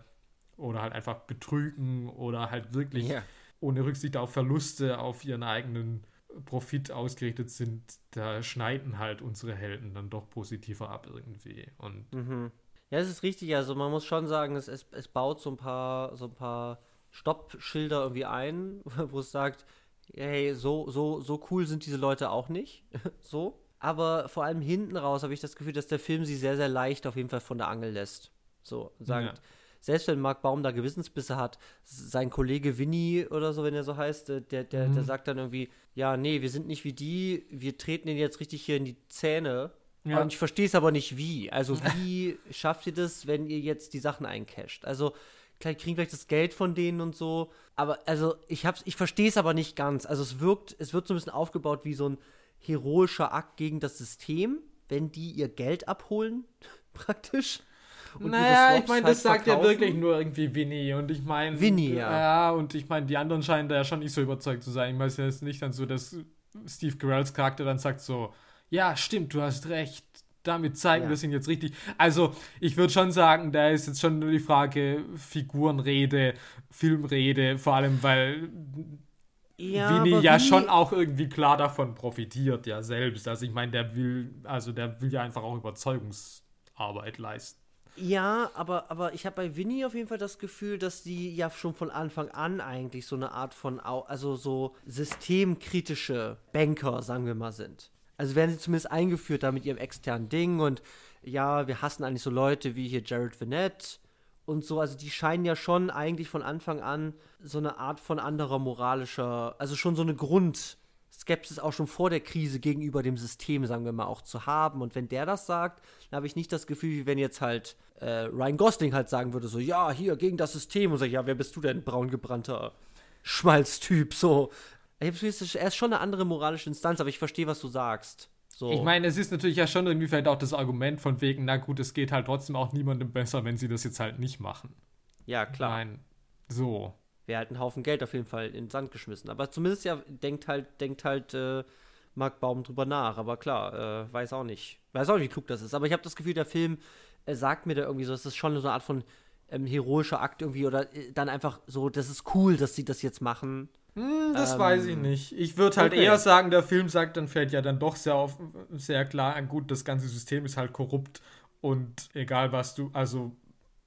oder halt einfach betrügen oder halt wirklich Ja. Ohne Rücksicht auf Verluste auf ihren eigenen Profit ausgerichtet sind, da schneiden halt unsere Helden dann doch positiver ab irgendwie. Und Mhm. Ja, es ist richtig. Also man muss schon sagen, es, es, es baut so ein paar, so ein paar Stoppschilder irgendwie ein, wo es sagt, hey, so, so, so cool sind diese Leute auch nicht. so. Aber vor allem hinten raus habe ich das Gefühl, dass der Film sie sehr, sehr leicht auf jeden Fall von der Angel lässt. So, sagt, Ja. Selbst wenn Mark Baum da Gewissensbisse hat, sein Kollege Winnie oder so, wenn er so heißt, äh, der, der, der sagt dann irgendwie, ja, nee, wir sind nicht wie die, wir treten ihnen jetzt richtig hier in die Zähne. Ja. Und ich verstehe es aber nicht wie. Also wie schafft ihr das, wenn ihr jetzt die Sachen eincasht? Also klar, kriegen vielleicht das Geld von denen und so, aber also ich hab's, ich verstehe es aber nicht ganz. Also es wirkt, es wird so ein bisschen aufgebaut wie so ein heroischer Akt gegen das System, wenn die ihr Geld abholen, praktisch. Und naja, ich meine, halt das sagt ja verkaufen. wirklich nur irgendwie Winnie. Und ich meine. Winnie, ja. Ja, und ich meine, die anderen scheinen da ja schon nicht so überzeugt zu sein. Ich meine, es ist jetzt nicht dann so, dass Steve Carells Charakter dann sagt so: Ja, stimmt, du hast recht. Damit zeigen Ja. wir es ihnen jetzt richtig. Also, ich würde schon sagen, da ist jetzt schon nur die Frage Figurenrede, Filmrede, vor allem, weil Ja, Winnie ja wie- schon auch irgendwie klar davon profitiert, ja selbst. Also ich meine, der will, also der will ja einfach auch Überzeugungsarbeit leisten. Ja, aber, aber ich habe bei Winnie auf jeden Fall das Gefühl, dass die ja schon von Anfang an eigentlich so eine Art von, also so systemkritische Banker, sagen wir mal, sind. Also werden sie zumindest eingeführt da mit ihrem externen Ding und ja, wir hassen eigentlich so Leute wie hier Jared Vanette und so. Also die scheinen ja schon eigentlich von Anfang an so eine Art von anderer moralischer, also schon so eine Grundskepsis auch schon vor der Krise gegenüber dem System, sagen wir mal, auch zu haben. Und wenn der das sagt, dann habe ich nicht das Gefühl, wie wenn jetzt halt äh, Ryan Gosling halt sagen würde, so, ja, hier, gegen das System. Und sag, ja, wer bist du denn, braungebrannter Schmalztyp, so. Ich er ist schon eine andere moralische Instanz, aber ich verstehe, was du sagst. So. Ich meine, es ist natürlich ja schon irgendwie vielleicht auch das Argument von wegen, na gut, es geht halt trotzdem auch niemandem besser, wenn sie das jetzt halt nicht machen. ja, klar. Nein, so. Wäre halt ein Haufen Geld auf jeden Fall in den Sand geschmissen. Aber zumindest ja denkt halt, denkt halt äh, Mark Baum drüber nach. Aber klar, äh, weiß auch nicht. Weiß auch nicht, wie klug das ist. Aber ich habe das Gefühl, der Film äh, sagt mir da irgendwie so, das ist schon so eine Art von ähm, heroischer Akt irgendwie oder äh, dann einfach so, das ist cool, dass sie das jetzt machen. Hm, das ähm, weiß ich nicht. Ich würde halt okay. eher sagen, der Film sagt, dann fällt ja dann doch sehr auf, sehr klar an, gut, das ganze System ist halt korrupt und egal was du, also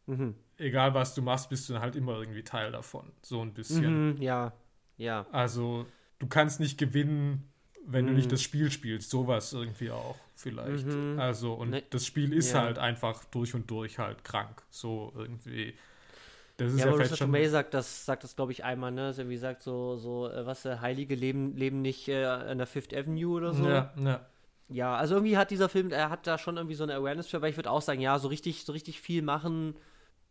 mhm. Egal was du machst, bist du dann halt immer irgendwie Teil davon. So ein bisschen. Mhm, ja, ja. Also du kannst nicht gewinnen, wenn mhm. du nicht das Spiel spielst. Sowas irgendwie auch vielleicht. Mhm. Also, und ne, das Spiel ist ja. halt einfach durch und durch halt krank. So irgendwie. Das ist ja, ja vielleicht schon. May sagt das, sagt das glaube ich, einmal, ne? Also, wie sagt so, so, äh, was, äh, Heilige leben, leben nicht äh, an der Fifth Avenue oder so. Ja, ja. Ja, also irgendwie hat dieser Film, er hat da schon irgendwie so eine Awareness für, aber ich würde auch sagen, ja, so richtig, so richtig viel machen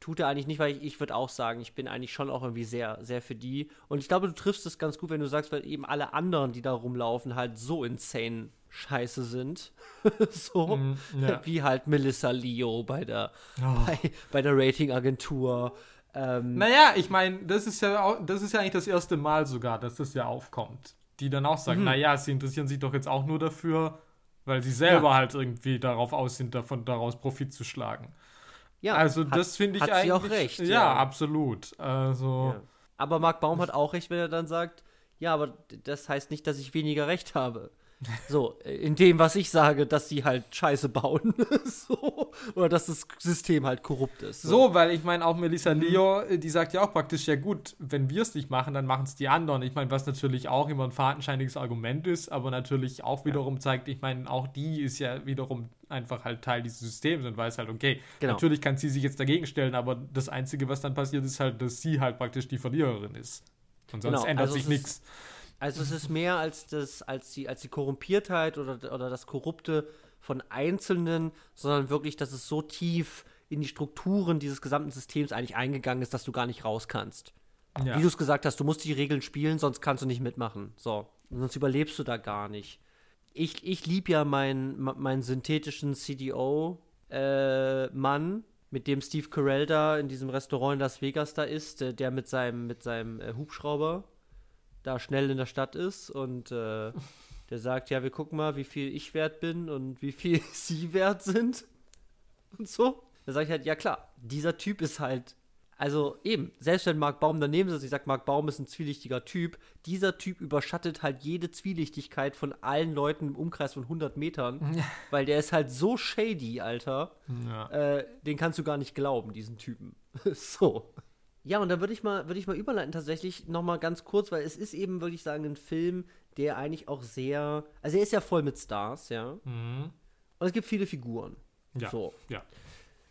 tut er eigentlich nicht, weil ich, ich würde auch sagen, ich bin eigentlich schon auch irgendwie sehr, sehr für die. Und ich glaube, du triffst es ganz gut, wenn du sagst, weil eben alle anderen, die da rumlaufen, halt so insane scheiße sind. so mm, ja. wie halt Melissa Leo bei der, oh. bei, bei der Ratingagentur. Ähm, naja, ich meine, das ist ja auch, das ist ja eigentlich das erste Mal sogar, dass das ja aufkommt. Die dann auch sagen, mhm. naja, sie interessieren sich doch jetzt auch nur dafür, weil sie selber ja. halt irgendwie darauf aus sind, davon daraus Profit zu schlagen. Ja, also hat, das finde ich hat eigentlich. Sie auch recht. Ja, ja. absolut. Also. Ja. Aber Marc Baum hat auch recht, wenn er dann sagt, ja, aber das heißt nicht, dass ich weniger Recht habe. So, in dem, was ich sage, dass sie halt Scheiße bauen. so. Oder dass das System halt korrupt ist. So, so weil ich meine, auch Melissa mhm. Leo, die sagt ja auch praktisch, ja gut, wenn wir es nicht machen, dann machen es die anderen. Ich meine, was natürlich auch immer ein fadenscheiniges Argument ist, aber natürlich auch wiederum ja. zeigt, ich meine, auch die ist ja wiederum einfach halt Teil dieses Systems und weiß halt, okay, genau. natürlich kann sie sich jetzt dagegen stellen, aber das Einzige, was dann passiert, ist halt, dass sie halt praktisch die Verliererin ist. Und sonst genau. ändert also sich nichts. Also es ist mehr als das, als die, als die Korrumpiertheit oder, oder das Korrupte von Einzelnen, sondern wirklich, dass es so tief in die Strukturen dieses gesamten Systems eigentlich eingegangen ist, dass du gar nicht raus kannst. Ja. Wie du es gesagt hast, du musst die Regeln spielen, sonst kannst du nicht mitmachen. So, sonst überlebst du da gar nicht. Ich, ich liebe ja meinen mein synthetischen CDO-Mann, äh, mit dem Steve Carell da in diesem Restaurant in Las Vegas da ist, der mit seinem, mit seinem äh, Hubschrauber da schnell in der Stadt ist und äh, der sagt, ja, wir gucken mal, wie viel ich wert bin und wie viel sie wert sind und so. Da sage ich halt, ja klar, dieser Typ ist halt, also eben, selbst wenn Mark Baum daneben ist, ich sage, Mark Baum ist ein zwielichtiger Typ, dieser Typ überschattet halt jede Zwielichtigkeit von allen Leuten im Umkreis von 100 Metern, ja. weil der ist halt so shady, Alter. Ja. Äh, den kannst du gar nicht glauben, diesen Typen. so. Ja, und dann würde ich mal, würde ich mal überleiten tatsächlich noch mal ganz kurz, weil es ist eben, würde ich sagen, ein Film, der eigentlich auch sehr, also er ist ja voll mit Stars, ja. Mhm. Und es gibt viele Figuren. Ja. So. Ja.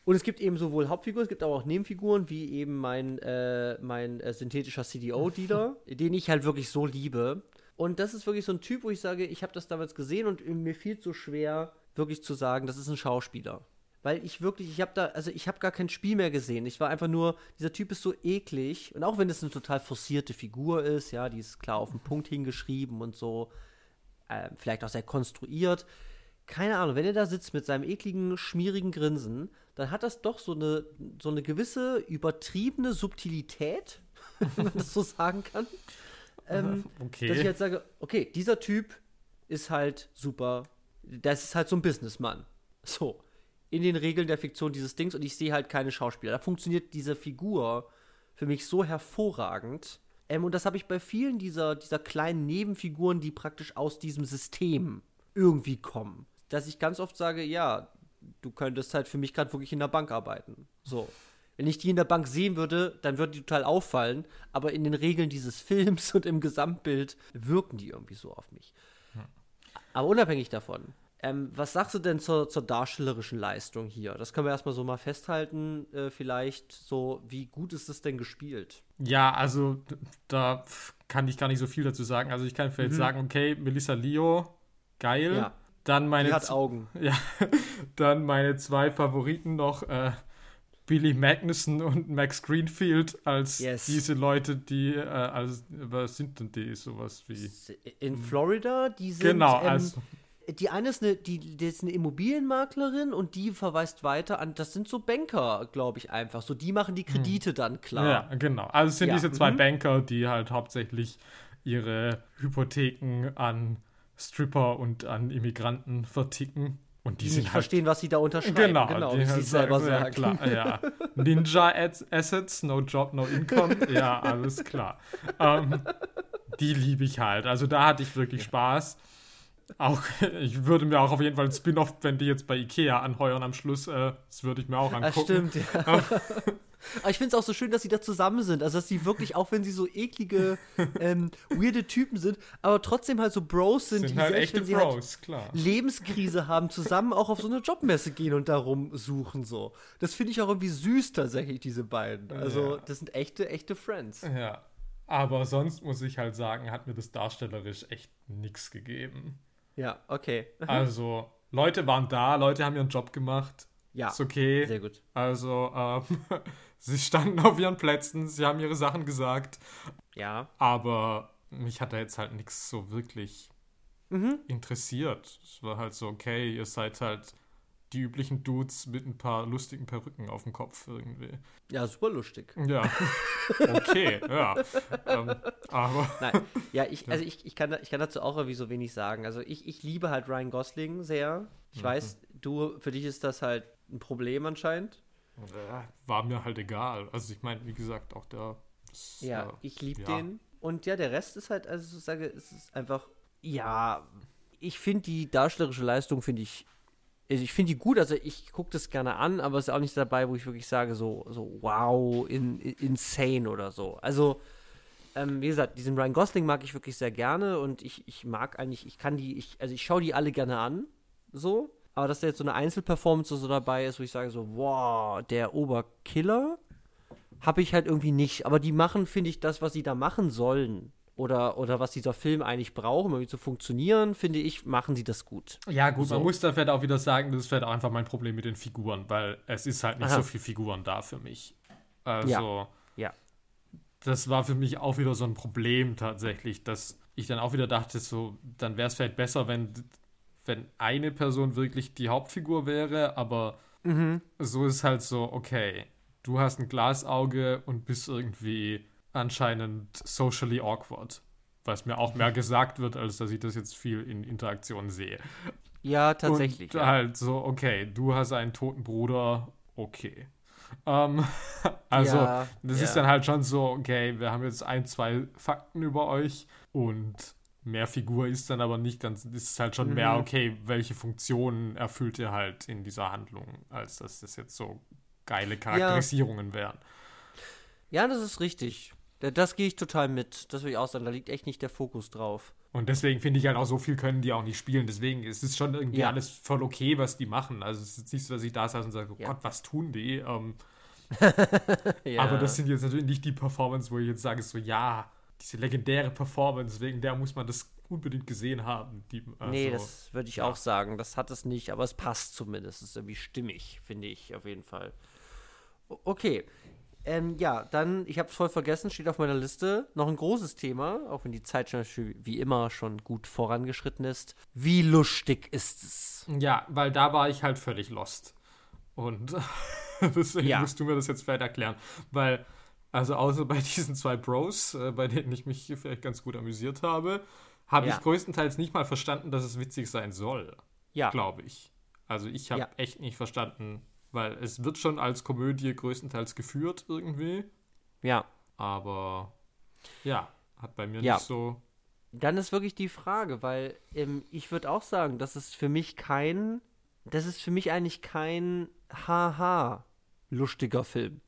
Und es gibt eben sowohl Hauptfiguren, es gibt aber auch Nebenfiguren, wie eben mein, äh, mein äh, synthetischer CDO-Dealer, den ich halt wirklich so liebe. Und das ist wirklich so ein Typ, wo ich sage, ich habe das damals gesehen und mir fiel so schwer, wirklich zu sagen, das ist ein Schauspieler weil ich wirklich, ich habe da, also ich habe gar kein Spiel mehr gesehen. Ich war einfach nur, dieser Typ ist so eklig und auch wenn es eine total forcierte Figur ist, ja, die ist klar auf den Punkt hingeschrieben und so, äh, vielleicht auch sehr konstruiert. Keine Ahnung, wenn er da sitzt mit seinem ekligen, schmierigen Grinsen, dann hat das doch so eine, so eine gewisse übertriebene Subtilität, wenn man das so sagen kann. Ähm, okay. Dass ich halt sage, okay, dieser Typ ist halt super, das ist halt so ein Businessmann. So in den Regeln der Fiktion dieses Dings und ich sehe halt keine Schauspieler. Da funktioniert diese Figur für mich so hervorragend. Ähm, und das habe ich bei vielen dieser, dieser kleinen Nebenfiguren, die praktisch aus diesem System irgendwie kommen. Dass ich ganz oft sage, ja, du könntest halt für mich gerade wirklich in der Bank arbeiten. So. Wenn ich die in der Bank sehen würde, dann würde die total auffallen. Aber in den Regeln dieses Films und im Gesamtbild wirken die irgendwie so auf mich. Aber unabhängig davon, ähm, was sagst du denn zur, zur, darstellerischen Leistung hier? Das können wir erstmal so mal festhalten, äh, vielleicht so, wie gut ist es denn gespielt? Ja, also da kann ich gar nicht so viel dazu sagen. Also ich kann vielleicht mhm. sagen, okay, Melissa Leo, geil. Ja. Dann meine Die hat Augen. Ja, dann meine zwei Favoriten noch, äh, Billy Magnussen und Max Greenfield als yes. diese Leute, die, äh, als, was sind denn die, sowas wie? In Florida, die sind. Genau, ähm, also die eine ist eine, die, die ist eine Immobilienmaklerin und die verweist weiter an, das sind so Banker, glaube ich einfach. So, die machen die. Kredite hm. dann klar. Ja, genau. Also es sind ja. diese zwei mhm. Banker, die halt hauptsächlich ihre Hypotheken an Stripper und an Immigranten verticken. Und die, Die sind nicht halt verstehen, was sie da unterschreiben. Genau, genau die halt selber ja, sagen. klar, ja. Ninja Assets, no job, no income. Ja, alles klar. Ähm, die liebe ich halt. Also da hatte ich wirklich Spaß. Auch, ich würde mir auch auf jeden Fall ein Spin-off, wenn die jetzt bei Ikea anheuern am Schluss, äh, das würde ich mir auch Das angucken. stimmt, ja. Aber ich finde es auch so schön, dass sie da zusammen sind. Also, dass sie wirklich, auch wenn sie so eklige, ähm, weirde Typen sind, aber trotzdem halt so Bros sind, Sind die halt selbst echte wenn halt Bros, klar. Lebenskrise haben, zusammen auch auf so eine Jobmesse gehen und darum suchen so. Das finde ich auch irgendwie süß tatsächlich, diese beiden. Also, Ja. das sind echte, echte Friends. Ja. Aber sonst muss ich halt sagen, hat mir das darstellerisch echt nichts gegeben. Ja, okay. Also, Leute waren da, Leute haben ihren Job gemacht. Ja, Ist okay. sehr gut. Also, ähm, sie standen auf ihren Plätzen, sie haben ihre Sachen gesagt, Ja. aber mich hat da jetzt halt nichts so wirklich Mhm. interessiert. Es war halt so, okay, ihr seid halt die üblichen Dudes mit ein paar lustigen Perücken auf dem Kopf irgendwie. Ja, super lustig. Ja, okay, ja. Ähm, aber, Nein, ja, ich, also ich, ich, kann, ich kann dazu auch irgendwie so wenig sagen. Also ich, ich liebe halt Ryan Gosling sehr. Ich weiß, du, für dich ist das halt ein Problem anscheinend. war mir halt egal. Also, ich meine, wie gesagt, auch der. das, Ja, äh, ich liebe ja. den. Und ja, der Rest ist halt, also ich sage, es ist einfach, ja, ich finde die darstellerische Leistung, finde ich, also ich finde die gut, also ich gucke das gerne an, aber es ist auch nicht dabei, wo ich wirklich sage, so, so wow, in, in, insane oder so. Also, ähm, wie gesagt, diesen Ryan Gosling mag ich wirklich sehr gerne und ich, ich mag eigentlich, ich kann die, ich, also ich schaue die alle gerne an, so. Aber dass da jetzt so eine Einzelperformance so dabei ist, wo ich sage so, wow, der Oberkiller, habe ich halt irgendwie nicht. Aber die machen, finde ich, das, was sie da machen sollen. Oder, oder was dieser Film eigentlich braucht, um irgendwie zu funktionieren, finde ich, machen sie das gut. Ja, gut, So. man muss da vielleicht auch wieder sagen, das ist vielleicht auch einfach mein Problem mit den Figuren, weil es ist halt nicht Aha. so viel Figuren da für mich. Also, Ja. das war für mich auch wieder so ein Problem tatsächlich, dass ich dann auch wieder dachte, so, dann wäre es vielleicht besser, wenn, wenn eine Person wirklich die Hauptfigur wäre, aber so ist halt so, okay, du hast ein Glasauge und bist irgendwie anscheinend socially awkward. Was mir auch mehr gesagt wird, als dass ich das jetzt viel in Interaktionen sehe. Ja, tatsächlich. Und ja. halt so, okay, du hast einen toten Bruder, okay. Ähm, also, Ja, das ja. ist dann halt schon so, okay, wir haben jetzt ein, zwei Fakten über euch und mehr Figur ist dann aber nicht, dann ist es halt schon mehr, Mhm. okay, welche Funktionen erfüllt ihr halt in dieser Handlung, als dass das jetzt so geile Charakterisierungen wären. ja, das ist richtig. Da- Das gehe ich total mit. Das will ich auch sagen. Da liegt echt nicht der Fokus drauf. Und deswegen finde ich halt auch, so viel können die auch nicht spielen. Deswegen ist es schon irgendwie Ja. alles voll okay, was die machen. Also es ist nicht so, dass ich da saß und sage, oh Ja. Gott, was tun die? Ähm, Ja. Aber das sind jetzt natürlich nicht die Performance, wo ich jetzt sage, so ja, diese legendäre Performance, wegen der muss man das unbedingt gesehen haben. Die, also, nee, das würde ich ja. auch sagen. Das hat es nicht, aber es passt zumindest. Es ist irgendwie stimmig, finde ich, auf jeden Fall. Okay. Ähm, ja, dann, ich habe es voll vergessen, steht auf meiner Liste noch ein großes Thema, auch wenn die Zeit schon wie immer schon gut vorangeschritten ist. Wie lustig ist es? Ja, weil da war ich halt völlig lost. Und deswegen Ja. musst du mir das jetzt vielleicht erklären. Weil, also außer bei diesen zwei Bros, äh, bei denen ich mich vielleicht ganz gut amüsiert habe, habe Ja. ich größtenteils nicht mal verstanden, dass es witzig sein soll. Ja, glaube ich. Also ich habe Ja. echt nicht verstanden, weil es wird schon als Komödie größtenteils geführt irgendwie, ja. aber ja, hat bei mir Ja. nicht so. Dann ist wirklich die Frage, weil ähm, ich würde auch sagen, das ist für mich kein, das ist für mich eigentlich kein Haha lustiger Film.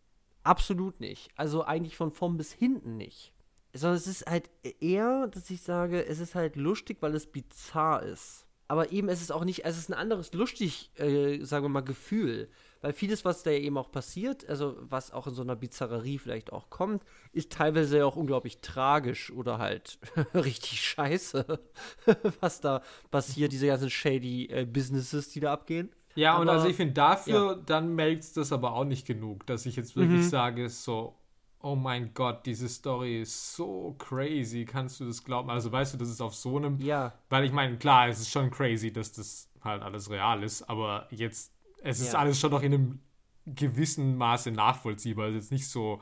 Absolut nicht. Also eigentlich von vorn bis hinten nicht. Sondern es ist halt eher, dass ich sage, es ist halt lustig, weil es bizarr ist. Aber eben, es ist auch nicht, es ist ein anderes lustig, äh, sagen wir mal, Gefühl. Weil vieles, was da eben auch passiert, also was auch in so einer Bizarrerie vielleicht auch kommt, ist teilweise ja auch unglaublich tragisch oder halt richtig scheiße, was da passiert, diese ganzen shady äh, Businesses, die da abgehen. Ja, und Aber- also ich finde dafür, dann meldet das aber auch nicht genug, dass ich jetzt wirklich Mhm. sage, so, oh mein Gott, diese Story ist so crazy, kannst du das glauben? Also weißt du, das ist auf so einem Ja, Weil ich meine, klar, es ist schon crazy, dass das halt alles real ist, aber jetzt, es ist Ja. alles schon noch in einem gewissen Maße nachvollziehbar. Es ist jetzt nicht so,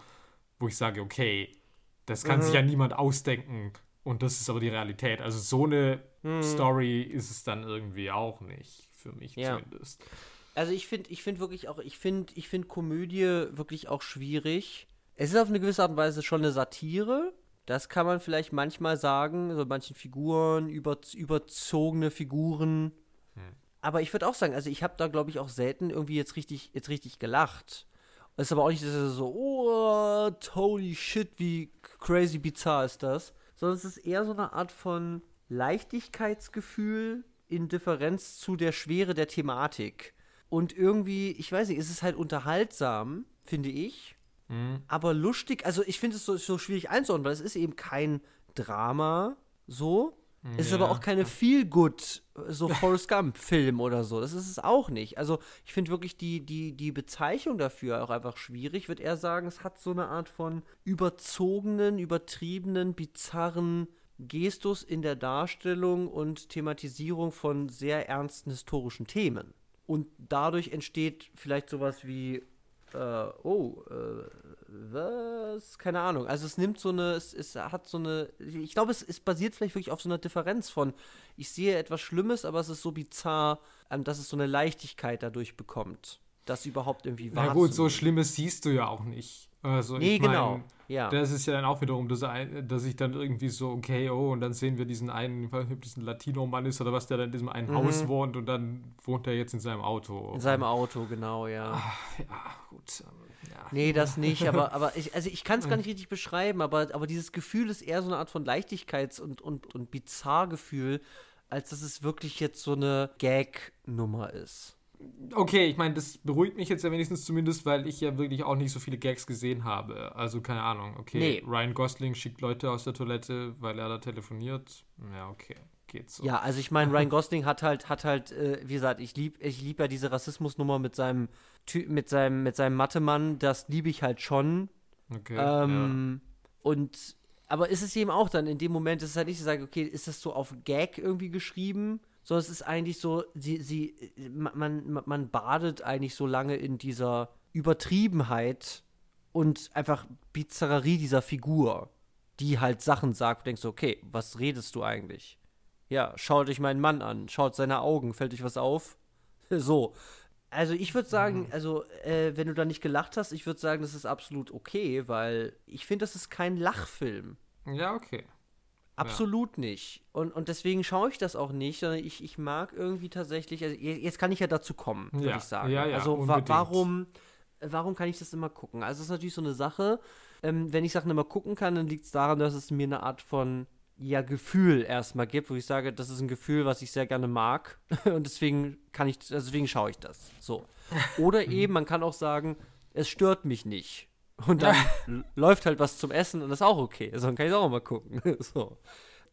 wo ich sage, okay, das kann Mhm. sich ja niemand ausdenken und das ist aber die Realität. Also so eine Mhm. Story ist es dann irgendwie auch nicht, für mich Ja. zumindest. Also ich finde, ich finde wirklich auch, ich finde, ich finde Komödie wirklich auch schwierig. Es ist auf eine gewisse Art und Weise schon eine Satire. Das kann man vielleicht manchmal sagen, so manchen Figuren, über, überzogene Figuren. Aber ich würde auch sagen, also ich habe da, glaube ich, auch selten irgendwie jetzt richtig, jetzt richtig gelacht. Es ist aber auch nicht so, oh, holy shit, wie crazy bizarr ist das. Sondern es ist eher so eine Art von Leichtigkeitsgefühl in Differenz zu der Schwere der Thematik. Und irgendwie, ich weiß nicht, es ist halt unterhaltsam, finde ich. Aber lustig, also ich finde es so, so schwierig einzuordnen, weil es ist eben kein Drama, so. Es ist aber auch keine Feel-Good, so Forrest Gump-Film oder so. Das ist es auch nicht. Also ich finde wirklich die, die, die Bezeichnung dafür auch einfach schwierig. Ich würde eher sagen, es hat so eine Art von überzogenen, übertriebenen, bizarren Gestus in der Darstellung und Thematisierung von sehr ernsten historischen Themen. Und dadurch entsteht vielleicht sowas wie, äh, oh, äh, was? Keine Ahnung. Also es nimmt so eine, es, es hat so eine, ich glaube, es, es basiert vielleicht wirklich auf so einer Differenz von, ich sehe etwas Schlimmes, aber es ist so bizarr, ähm, dass es so eine Leichtigkeit dadurch bekommt, das überhaupt irgendwie Na gut, so. Schlimmes siehst du ja auch nicht. Also, Nee, ich mein, genau. Ja. Das ist ja dann auch wiederum, dass, dass ich dann irgendwie so, okay, oh, und dann sehen wir diesen einen, ich weiß nicht, ob das ein Latino-Mann ist oder was, der dann in diesem einen Haus wohnt und dann wohnt er jetzt in seinem Auto. Mhm. In seinem Auto, genau, ja. Ja, gut. Ja. Nee, das nicht, aber, aber ich, also ich kann es gar nicht richtig beschreiben, aber, aber dieses Gefühl ist eher so eine Art von Leichtigkeits- und, und, und Bizarr-Gefühl, als dass es wirklich jetzt so eine Gag-Nummer ist. Okay, ich meine, das beruhigt mich jetzt ja wenigstens zumindest, weil ich ja wirklich auch nicht so viele Gags gesehen habe. Also keine Ahnung, okay. Nee. Ryan Gosling schickt Leute aus der Toilette, weil er da telefoniert. Ja, okay. Geht so. Ja, also ich meine, Ryan Gosling hat halt, hat halt, äh, wie gesagt, ich lieb, ich lieb ja diese Rassismusnummer mit seinem, Ty mit seinem, mit seinem Mathe-Mann, das liebe ich halt schon. Okay. Ähm, Und, aber ist es eben auch dann in dem Moment, ist es halt nicht, ich sage, okay, ist das so auf Gag irgendwie geschrieben? Sondern es ist eigentlich so, sie, sie, man, man, badet eigentlich so lange in dieser Übertriebenheit und einfach Bizarrerie dieser Figur, die halt Sachen sagt, du denkst, so, okay, was redest du eigentlich? Ja, schaut euch meinen Mann an, schaut seine Augen, fällt euch was auf? So. Also ich würde sagen, also äh, wenn du da nicht gelacht hast, ich würde sagen, das ist absolut okay, weil ich finde, das ist kein Lachfilm. ja, okay. Absolut nicht. Und, und deswegen schaue ich das auch nicht, sondern ich, ich mag irgendwie tatsächlich, also je- jetzt kann ich ja dazu kommen, würde Ja, ich sagen. ja, ja, also wa warum, warum kann ich das immer gucken? Also es ist natürlich so eine Sache, ähm, wenn ich Sachen immer gucken kann, dann liegt es daran, dass es mir eine Art von ja, Gefühl erstmal gibt, wo ich sage, das ist ein Gefühl, was ich sehr gerne mag und deswegen kann ich, also deswegen schaue ich das. So. Oder eben, man kann auch sagen, es stört mich nicht. Und dann läuft halt was zum Essen und das ist auch okay. Also dann kann ich auch mal gucken. so.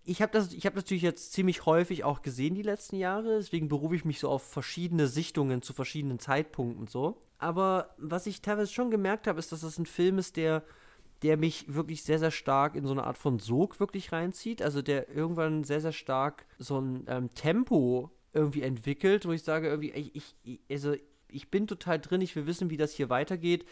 Ich habe das, ich habe natürlich jetzt ziemlich häufig auch gesehen die letzten Jahre, deswegen berufe ich mich so auf verschiedene Sichtungen zu verschiedenen Zeitpunkten so. Aber was ich teilweise schon gemerkt habe, ist, dass das ein Film ist, der, der mich wirklich sehr, sehr stark in so eine Art von Sog wirklich reinzieht. Also der irgendwann sehr, sehr stark so ein ähm, Tempo irgendwie entwickelt, wo ich sage, irgendwie, ich, ich, also ich bin total drin, ich will wissen, wie das hier weitergeht.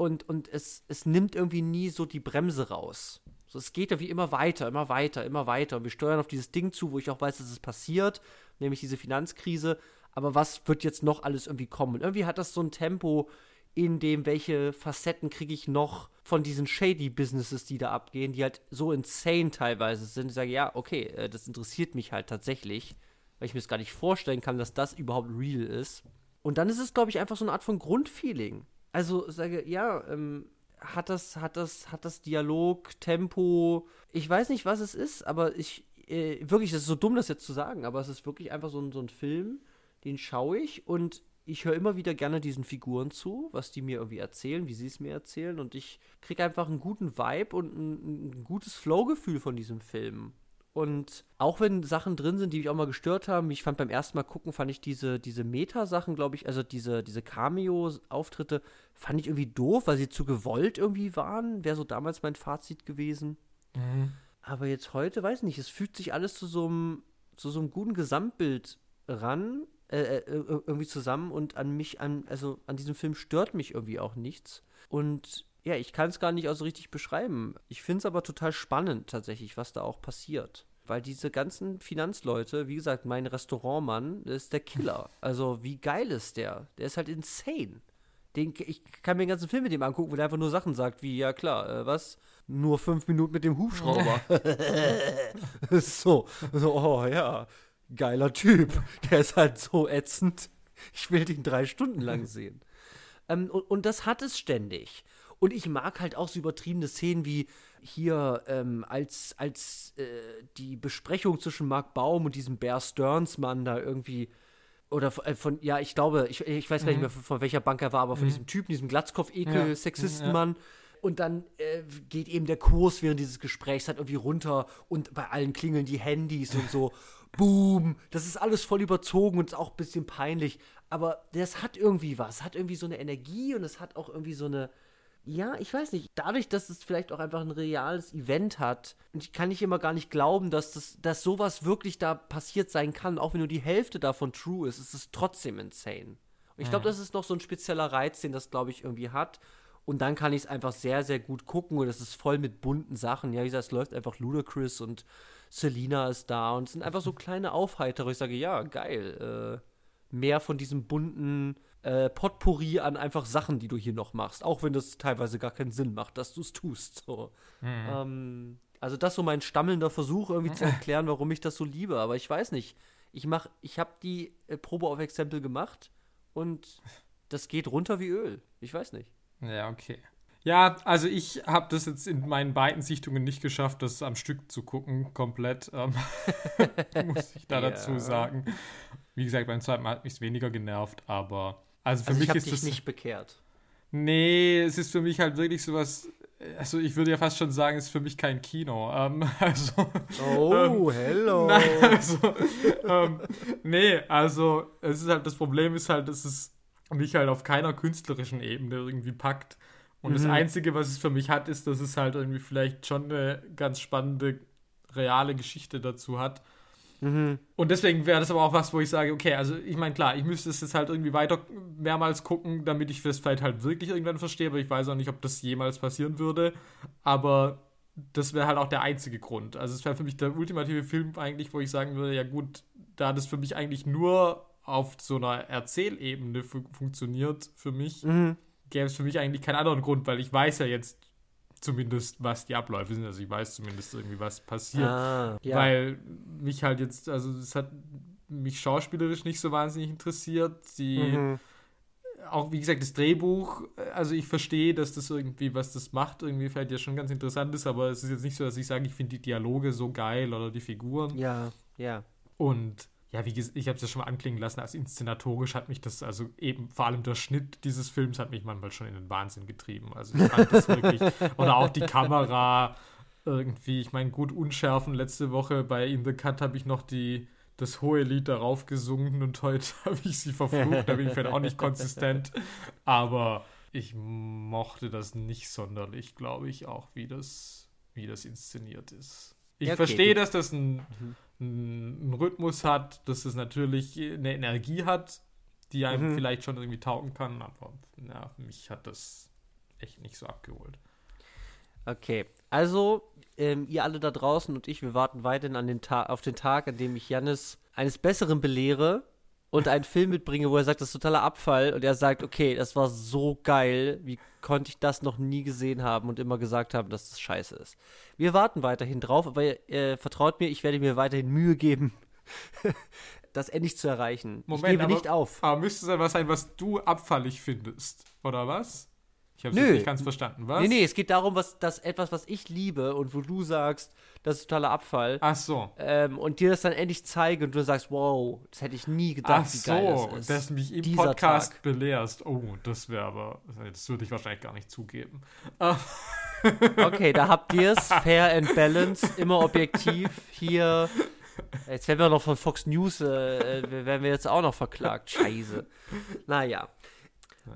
Und, und es, es nimmt irgendwie nie so die Bremse raus. So, es geht irgendwie immer weiter, immer weiter, immer weiter. Und wir steuern auf dieses Ding zu, wo ich auch weiß, dass es passiert, nämlich diese Finanzkrise. Aber was wird jetzt noch alles irgendwie kommen? Und irgendwie hat das so ein Tempo, in dem, welche Facetten kriege ich noch von diesen shady Businesses, die da abgehen, die halt so insane teilweise sind. Ich sage, ja, okay, äh, das interessiert mich halt tatsächlich, weil ich mir das gar nicht vorstellen kann, dass das überhaupt real ist. Und dann ist es, glaube ich, einfach so eine Art von Grundfeeling. Also sage, ja, ähm, hat das, hat das, hat das Dialog, Tempo, ich weiß nicht, was es ist, aber ich, äh, wirklich, das ist so dumm, das jetzt zu sagen, aber es ist wirklich einfach so ein, so ein Film, den schaue ich und ich höre immer wieder gerne diesen Figuren zu, was die mir irgendwie erzählen, wie sie es mir erzählen und ich kriege einfach einen guten Vibe und ein, ein gutes Flow-Gefühl von diesem Film. Und auch wenn Sachen drin sind, die mich auch mal gestört haben, ich fand beim ersten Mal gucken, fand ich diese, diese Meta-Sachen, glaube ich, also diese, diese Cameo-Auftritte, fand ich irgendwie doof, weil sie zu gewollt irgendwie waren. Wäre so damals mein Fazit gewesen. Aber jetzt heute, weiß nicht, es fügt sich alles zu so einem, zu so einem guten Gesamtbild ran, äh, äh, irgendwie zusammen und an mich, an, also an diesem Film stört mich irgendwie auch nichts. Und ja, ich kann es gar nicht auch so richtig beschreiben. Ich finde es aber total spannend tatsächlich, was da auch passiert. weil diese ganzen Finanzleute, wie gesagt, mein Restaurantmann ist der Killer. Also, wie geil ist der? Der ist halt insane. Den, ich kann mir den ganzen Film mit dem angucken, wo der einfach nur Sachen sagt, wie, ja klar, äh, was? Nur fünf Minuten mit dem Hubschrauber. so, so, oh ja, geiler Typ. Der ist halt so ätzend. Ich will den drei Stunden lang sehen. Ähm, und, und das hat es ständig. Und ich mag halt auch so übertriebene Szenen wie hier, ähm, als, als äh, die Besprechung zwischen Mark Baum und diesem Bear Stearns Mann da irgendwie oder von, äh, von, ja, ich glaube, ich, ich weiß gar nicht Mhm. mehr, von, von welcher Bank er war, aber von diesem Typen, diesem Glatzkopf-Ekel-Sexistenmann. Und dann äh, geht eben der Kurs während dieses Gesprächs halt irgendwie runter und bei allen klingeln die Handys und so. Boom! Das ist alles voll überzogen und ist auch ein bisschen peinlich. Aber das hat irgendwie was. Hat irgendwie so eine Energie und es hat auch irgendwie so eine. Ja, ich weiß nicht. Dadurch, dass es vielleicht auch einfach ein reales Event hat, und ich kann nicht immer gar nicht glauben, dass, das, dass sowas wirklich da passiert sein kann. Auch wenn nur die Hälfte davon true ist, ist es trotzdem insane. Und ich glaube, das ist noch so ein spezieller Reiz, den das, glaube ich, irgendwie hat. Und dann kann ich es einfach sehr, sehr gut gucken und es ist voll mit bunten Sachen. Ja, wie gesagt, es läuft einfach Ludacris und Selina ist da und es sind einfach so kleine Aufheiterer. Ich sage, ja, geil. Äh, mehr von diesem bunten äh, Potpourri an einfach Sachen, die du hier noch machst. Auch wenn das teilweise gar keinen Sinn macht, dass du es tust. So. Ähm, also das ist so mein stammelnder Versuch, irgendwie zu erklären, warum ich das so liebe. Aber ich weiß nicht. Ich mach, ich habe die äh, Probe auf Exempel gemacht und das geht runter wie Öl. Ich weiß nicht. Ja, okay. Ja, also ich habe das jetzt in meinen beiden Sichtungen nicht geschafft, das am Stück zu gucken, komplett, ähm, muss ich da Ja. dazu sagen. Wie gesagt, beim zweiten Mal hat mich weniger genervt, aber also für Also ich mich habe ist dich das nicht bekehrt. Nee, es ist für mich halt wirklich sowas. Also ich würde ja fast schon sagen, es ist für mich kein Kino. Ähm, also, Oh, hello. nein, also ähm, nee, also es ist halt das Problem ist halt, dass es mich halt auf keiner künstlerischen Ebene irgendwie packt. Und das Einzige, was es für mich hat, ist, dass es halt irgendwie vielleicht schon eine ganz spannende reale Geschichte dazu hat. Und deswegen wäre das aber auch was, wo ich sage, okay, also ich meine, klar, ich müsste es jetzt halt irgendwie weiter mehrmals gucken, damit ich das vielleicht halt wirklich irgendwann verstehe, aber ich weiß auch nicht, ob das jemals passieren würde. Aber das wäre halt auch der einzige Grund. Also es wäre für mich der ultimative Film eigentlich, wo ich sagen würde, ja gut, da das für mich eigentlich nur auf so einer Erzählebene fu funktioniert für mich, gäbe es für mich eigentlich keinen anderen Grund, weil ich weiß ja jetzt zumindest, was die Abläufe sind. Also ich weiß zumindest irgendwie, was passiert. Ah, ja. Weil mich halt jetzt, also es hat mich schauspielerisch nicht so wahnsinnig interessiert. Die, Mhm. auch wie gesagt, das Drehbuch, also ich verstehe, dass das irgendwie, was das macht, irgendwie vielleicht ja schon ganz interessant ist, aber es ist jetzt nicht so, dass ich sage, ich finde die Dialoge so geil oder die Figuren. ja, ja. Und ja, wie gesagt, ich habe es ja schon mal anklingen lassen, als inszenatorisch hat mich das, also eben vor allem der Schnitt dieses Films hat mich manchmal schon in den Wahnsinn getrieben. Also ich fand das wirklich, oder auch die Kamera irgendwie, ich meine, gut unschärfen. Letzte Woche bei In the Cut habe ich noch die, das hohe Lied darauf gesungen und heute habe ich sie verflucht, da bin ich vielleicht auch nicht konsistent. Aber ich mochte das nicht sonderlich, glaube ich, auch, wie das, wie das inszeniert ist. Ich okay, verstehe, dass das ein, ein, einen Rhythmus hat, dass es natürlich eine Energie hat, die einem Mhm. vielleicht schon irgendwie taugen kann, aber ja, mich hat das echt nicht so abgeholt. Okay, also ähm, ihr alle da draußen und ich, wir warten weiterhin an den Ta auf den Tag, an dem ich Jannis eines Besseren belehre und einen Film mitbringe, wo er sagt, das ist totaler Abfall und er sagt, okay, das war so geil, wie konnte ich das noch nie gesehen haben und immer gesagt haben, dass das scheiße ist. Wir warten weiterhin drauf, aber äh, vertraut mir, ich werde mir weiterhin Mühe geben, das endlich zu erreichen. ich gebe aber, nicht auf. Aber müsste es etwas sein, was du abfallig findest, oder was? Ich habe es nicht ganz verstanden, was? Nee, nee, es geht darum, was das etwas, was ich liebe und wo du sagst, das ist totaler Abfall. Ach so. ähm, und dir das dann endlich zeige und du sagst, wow, das hätte ich nie gedacht, Ach wie geil so, das ist. dass du mich im Dieser Podcast Tag. belehrst. Oh, das wäre aber, das würde ich wahrscheinlich gar nicht zugeben. Okay, da habt ihr es, fair and balanced, immer objektiv hier. Jetzt werden wir noch von Fox News, äh, äh, werden wir jetzt auch noch verklagt. Scheiße. Naja.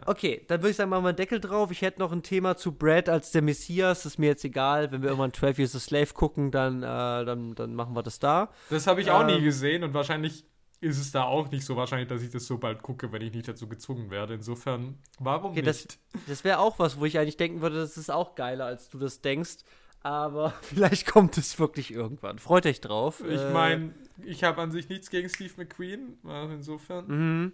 Okay, dann würde ich sagen, machen wir einen Deckel drauf. Ich hätte noch ein Thema zu Brad als der Messias. Ist mir jetzt egal. Wenn wir irgendwann 12 Years a Slave gucken, dann, äh, dann, dann machen wir das da. Das habe ich auch nie Ähm. gesehen und wahrscheinlich ist es da auch nicht so wahrscheinlich, dass ich das so bald gucke, wenn ich nicht dazu gezwungen werde. Insofern, warum Okay, das, nicht? das wäre auch was, wo ich eigentlich denken würde, das ist auch geiler, als du das denkst. Aber vielleicht kommt es wirklich irgendwann. Freut euch drauf. Ich Äh, meine, ich habe an sich nichts gegen Steve McQueen, insofern. mhm.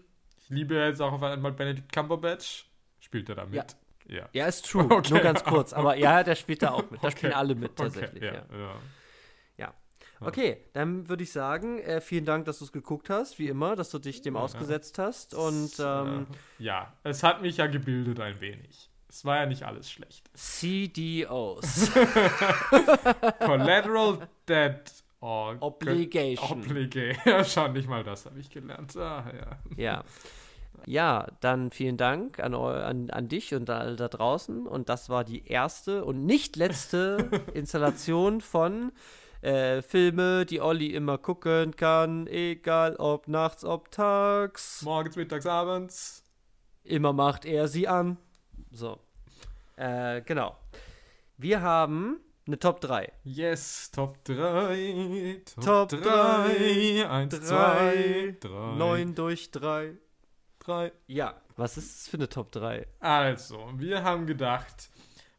Liebe jetzt auch auf einmal Benedict Cumberbatch. Spielt er da Ja. mit? Ja. Ja, ist true. Okay. Nur ganz kurz. Aber ja, der spielt da auch mit. Da Okay. spielen alle mit tatsächlich. Okay, ja. ja, ja. Okay, dann würde ich sagen, äh, vielen Dank, dass du es geguckt hast, wie immer, dass du dich dem Ja. ausgesetzt hast. Und ähm, Äh, ja, es hat mich ja gebildet ein wenig. Es war ja nicht alles schlecht. CDOs. Collateral Debt oh, Obligation. Obligation. Ja, schon nicht mal das habe ich gelernt. Ah, ja. ja. Ja, dann vielen Dank an, an, an dich und alle da draußen. Und das war die erste und nicht letzte Installation von äh, Filme, die Olli immer gucken kann, egal ob nachts, ob tags. Morgens, mittags, abends. Immer macht er sie an. So. Äh, genau. Wir haben eine Top 3. Yes, Top 3. Top 3. 1, drei, 2, 3. 9 durch 3. 3. Ja. Was ist das für eine Top 3? Also, wir haben gedacht,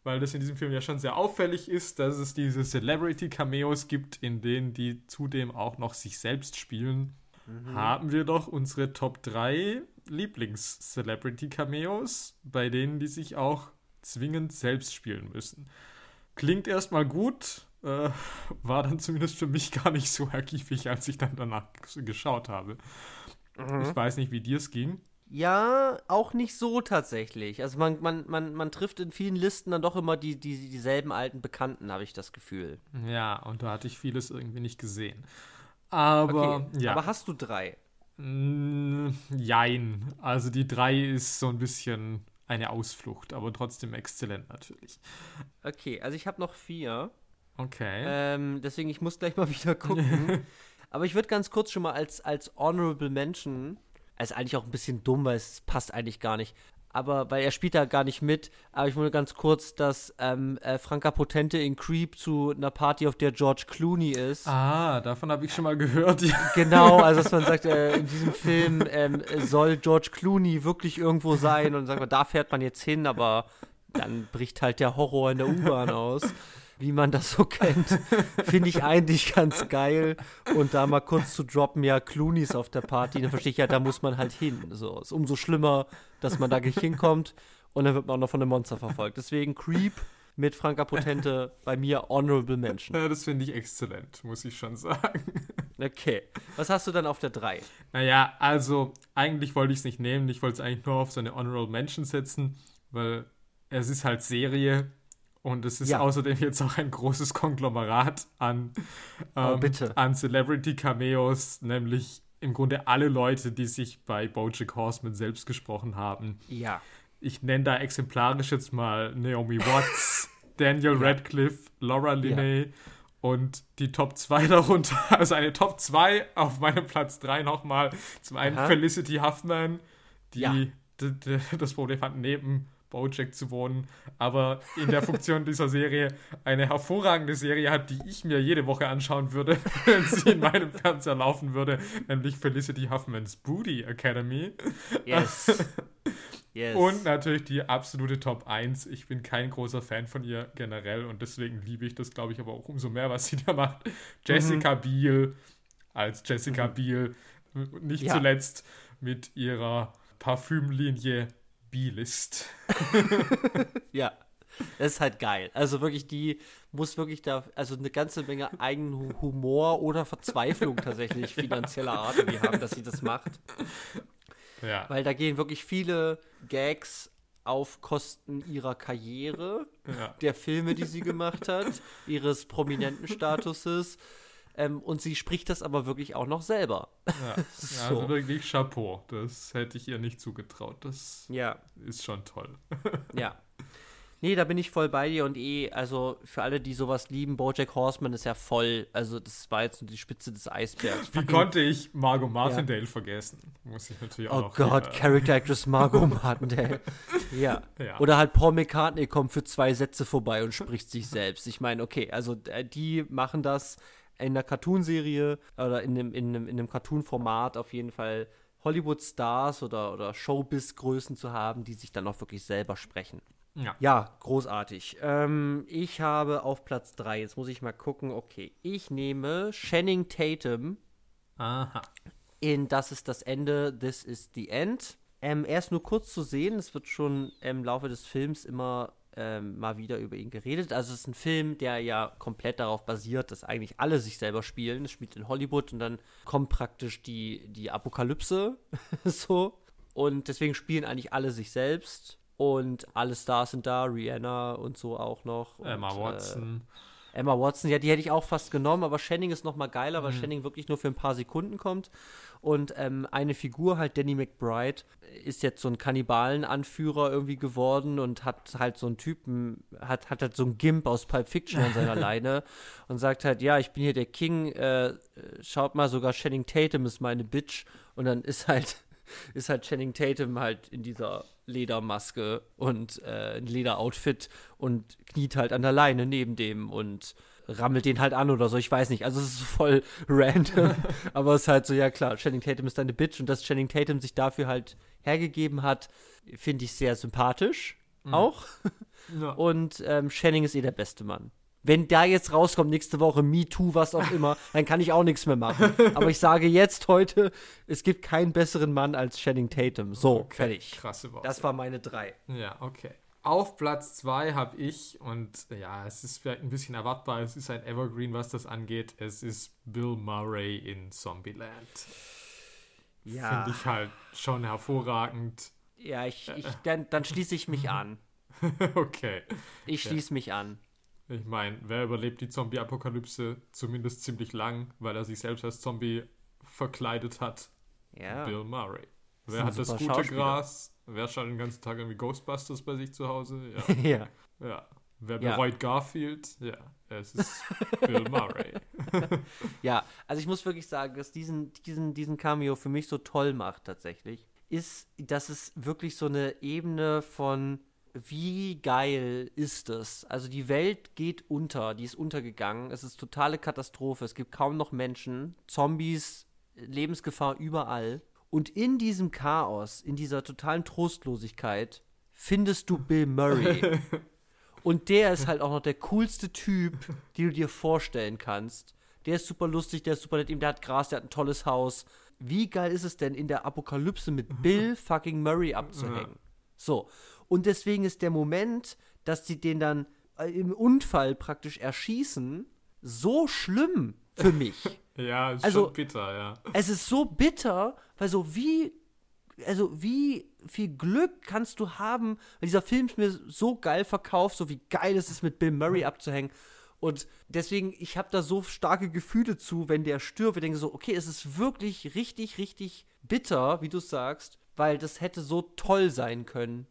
weil das in diesem Film ja schon sehr auffällig ist, dass es diese Celebrity-Cameos gibt, in denen die zudem auch noch sich selbst spielen, haben wir doch unsere Top 3 Lieblings-Celebrity-Cameos, bei denen die sich auch zwingend selbst spielen müssen. Klingt erstmal gut, äh, war dann zumindest für mich gar nicht so ergiebig, als ich dann danach geschaut habe. Ich weiß nicht, wie dir es ging. Ja, auch nicht so tatsächlich. Also man, man, man, man trifft in vielen Listen dann doch immer die, die, dieselben alten Bekannten, habe ich das Gefühl. Ja, und da hatte ich vieles irgendwie nicht gesehen. Aber, Okay, ja. aber hast du drei? Mm, jein. Also die 3 ist so ein bisschen eine Ausflucht, aber trotzdem exzellent natürlich. Okay, also ich habe noch vier. Okay. Ähm, deswegen, ich muss gleich mal wieder gucken. Aber ich würde ganz kurz schon mal als, als Honorable Mention, ist eigentlich auch ein bisschen dumm, weil es passt eigentlich gar nicht. Aber, weil er spielt da gar nicht mit. Aber ich wollte ganz kurz, dass ähm, äh, Franka Potente in Creep zu einer Party, auf der George Clooney ist. ah, davon habe ich schon mal gehört. Ja. Genau, also dass man sagt, äh, in diesem Film ähm, soll George Clooney wirklich irgendwo sein und sagt man, da fährt man jetzt hin, aber dann bricht halt der Horror in der U-Bahn aus, wie man das so kennt. Finde ich eigentlich ganz geil. Und da mal kurz zu droppen, ja, Clooney ist auf der Party, dann verstehe ich ja, da muss man halt hin. So, ist umso schlimmer, dass man da gleich hinkommt und dann wird man auch noch von einem Monster verfolgt. Deswegen Creep mit Franka Potente bei mir Honorable Mention. Ja, das finde ich exzellent, muss ich schon sagen. Okay. Was hast du dann auf der 3? Naja, also eigentlich wollte ich es nicht nehmen. Ich wollte es eigentlich nur auf so eine Honorable Mention setzen, weil es ist halt Serie und es ist Ja. außerdem jetzt auch ein großes Konglomerat an, Oh, ähm, bitte. an Celebrity-Cameos, nämlich im Grunde alle Leute, die sich bei Bojack Horseman selbst gesprochen haben. Ja. Ich nenne da exemplarisch jetzt mal Naomi Watts, Daniel Radcliffe, Laura Linney und die Top 2 darunter. Also eine Top 2 auf meinem Platz 3 nochmal. Zum einen Aha. Felicity Huffman, die Ja. das Problem hat, neben Bojack zu wohnen, aber in der Funktion dieser Serie eine hervorragende Serie hat, die ich mir jede Woche anschauen würde, wenn sie in meinem Fernseher laufen würde, nämlich Felicity Huffmans Booty Academy. Yes. yes. Und natürlich die absolute Top 1. Ich bin kein großer Fan von ihr generell und deswegen liebe ich das, glaube ich, aber auch umso mehr, was sie da macht. Jessica Biel als Jessica Biel. Nicht Ja. zuletzt mit ihrer Parfümlinie B-List. Ja, das ist halt geil. Also wirklich, die muss wirklich da, also eine ganze Menge eigenen Hu- Humor oder Verzweiflung tatsächlich finanzieller Art irgendwie haben, dass sie das macht. Ja. Weil da gehen wirklich viele Gags auf Kosten ihrer Karriere, ja. der Filme, die sie gemacht hat, ihres prominenten Statuses. Ähm, und sie spricht das aber wirklich auch noch selber. ja. So. Also wirklich Chapeau. Das hätte ich ihr nicht zugetraut. Das Ja, ist schon toll. Ja. Nee, da bin ich voll bei dir und eh, also für alle, die sowas lieben, Bojack Horseman ist ja voll, also das war jetzt nur die Spitze des Eisbergs. Wie konnte ich Margot Martindale vergessen? Muss ich natürlich auch Oh noch Gott, hier- Character Actress Margot Martindale. ja. Ja. Oder halt Paul McCartney kommt für zwei Sätze vorbei und spricht sich selbst. Ich meine, okay, also äh, die machen das in einer Cartoonserie oder in einem, in einem, in einem Cartoon-Format auf jeden Fall Hollywood-Stars oder, oder Showbiz-Größen zu haben, die sich dann auch wirklich selber sprechen. Ja. Ja, großartig. Ähm, ich habe auf Platz 3, jetzt muss ich mal gucken, okay, ich nehme Channing Tatum Aha. in Das ist das Ende, This is the End. Ähm, er ist nur kurz zu sehen, es wird schon im Laufe des Films immer ähm, mal wieder über ihn geredet. Also es ist ein Film, der ja komplett darauf basiert, dass eigentlich alle sich selber spielen. Es spielt in Hollywood und dann kommt praktisch die, die Apokalypse so. Und deswegen spielen eigentlich alle sich selbst. Und alle Stars sind da, Rihanna und so auch noch. Emma und, Watson. Äh, Emma Watson, ja, die hätte ich auch fast genommen, aber Channing ist noch mal geiler, weil Mhm. Channing wirklich nur für ein paar Sekunden kommt. Und ähm, eine Figur, halt Danny McBride, ist jetzt so ein Kannibalen-Anführer irgendwie geworden und hat halt so einen Typen, hat, hat halt so einen Gimp aus Pulp Fiction an seiner Leine und sagt halt, ja, ich bin hier der King, äh, schaut mal, sogar Channing Tatum ist meine Bitch. Und dann ist halt, ist halt Channing Tatum halt in dieser Ledermaske und äh, ein Lederoutfit und kniet halt an der Leine neben dem und rammelt den halt an oder so, ich weiß nicht. Also es ist voll random, aber es ist halt so, ja klar, Channing Tatum ist deine Bitch und dass Channing Tatum sich dafür halt hergegeben hat, finde ich sehr sympathisch auch. Ja. Und ähm, Channing ist eh der beste Mann. Wenn da jetzt rauskommt nächste Woche Me Too, was auch immer, dann kann ich auch nichts mehr machen. Aber ich sage jetzt heute, es gibt keinen besseren Mann als Channing Tatum. So, Okay, fertig. Krasse Worte. Das war meine drei. Ja, okay. Auf Platz 2 habe ich, und ja, es ist vielleicht ein bisschen erwartbar, es ist ein Evergreen, was das angeht. Es ist Bill Murray in Zombieland. Ja, Finde ich halt schon hervorragend. ja ich, ich, dann, dann schließe ich mich an. okay. Ich schließe mich an. Ich meine, wer überlebt die Zombie-Apokalypse? Zumindest ziemlich lang, weil er sich selbst als Zombie verkleidet hat. Ja. Bill Murray. ist Wer hat das gute. Gras? Wer schaut den ganzen Tag irgendwie Ghostbusters bei sich zu Hause? Ja. ja. ja. Wer Ja. bereut Garfield? Ja, es ist Bill Murray. Ja, also ich muss wirklich sagen, dass diesen, diesen, diesen Cameo für mich so toll macht tatsächlich, ist, dass es wirklich so eine Ebene von wie geil ist es? Also die Welt geht unter, die ist untergegangen, es ist totale Katastrophe, es gibt kaum noch Menschen, Zombies, Lebensgefahr überall. Und in diesem Chaos, in dieser totalen Trostlosigkeit, findest du Bill Murray. Und der ist halt auch noch der coolste Typ, den du dir vorstellen kannst. Der ist super lustig, der ist super nett, der hat Gras, der hat ein tolles Haus. Wie geil ist es denn, in der Apokalypse mit Bill fucking Murray abzuhängen? So. Und deswegen ist der Moment, dass sie den dann äh, im Unfall praktisch erschießen, so schlimm für mich. Ja, ist Also- schon bitter, ja. es ist so bitter, weil so wie, also wie viel Glück kannst du haben, weil dieser Film ist mir so geil verkauft, so wie geil es ist, mit Bill Murray abzuhängen. Und deswegen, ich habe da so starke Gefühle zu, wenn der stirbt. Ich denke so, okay, es ist wirklich richtig, richtig bitter, wie du sagst, weil das hätte so toll sein können.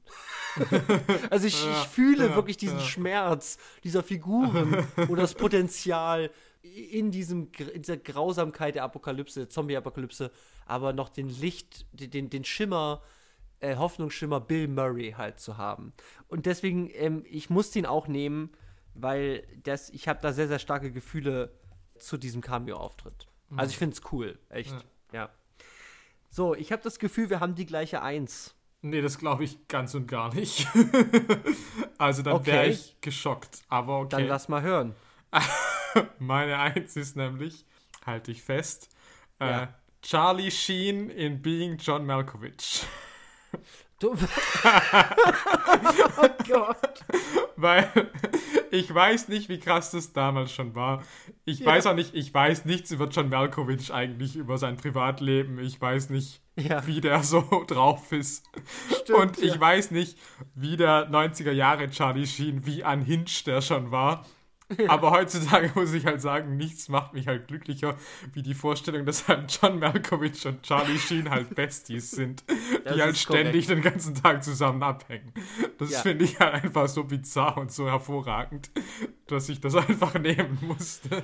also ich, Ja, ich fühle ja, wirklich diesen ja. Schmerz dieser Figuren oder das Potenzial in, diesem, in dieser Grausamkeit der Apokalypse, der Zombie-Apokalypse, aber noch den Licht, den, den, Schimmer, äh, Hoffnungsschimmer Bill Murray halt zu haben. Und deswegen, ähm, ich musste ihn auch nehmen, weil das, ich habe da sehr, sehr starke Gefühle zu diesem Cameo-Auftritt. Also ich finde es cool, echt, ja. So, ich habe das Gefühl, wir haben die gleiche Eins. Nee, das glaube ich ganz und gar nicht. also dann wäre Okay. ich geschockt. Aber okay. Dann lass mal hören. Meine Eins ist nämlich, halte ich fest, äh, Ja. Charlie Sheen in Being John Malkovich. Du oh Gott. Weil ich weiß nicht, wie krass das damals schon war. Ich Ja. weiß auch nicht, ich weiß nichts über John Malkovich eigentlich, über sein Privatleben. Ich weiß nicht, Ja. wie der so drauf ist. Stimmt, Und ich ja. weiß nicht, wie der 90er Jahre Charlie Sheen, wie unhinged der schon war. Aber heutzutage muss ich halt sagen, nichts macht mich halt glücklicher, wie die Vorstellung, dass halt John Malkovich und Charlie Sheen halt Besties sind, Das die halt ständig korrekt. den ganzen Tag zusammen abhängen. Das Ja. finde ich halt einfach so bizarr und so hervorragend, dass ich das einfach nehmen musste.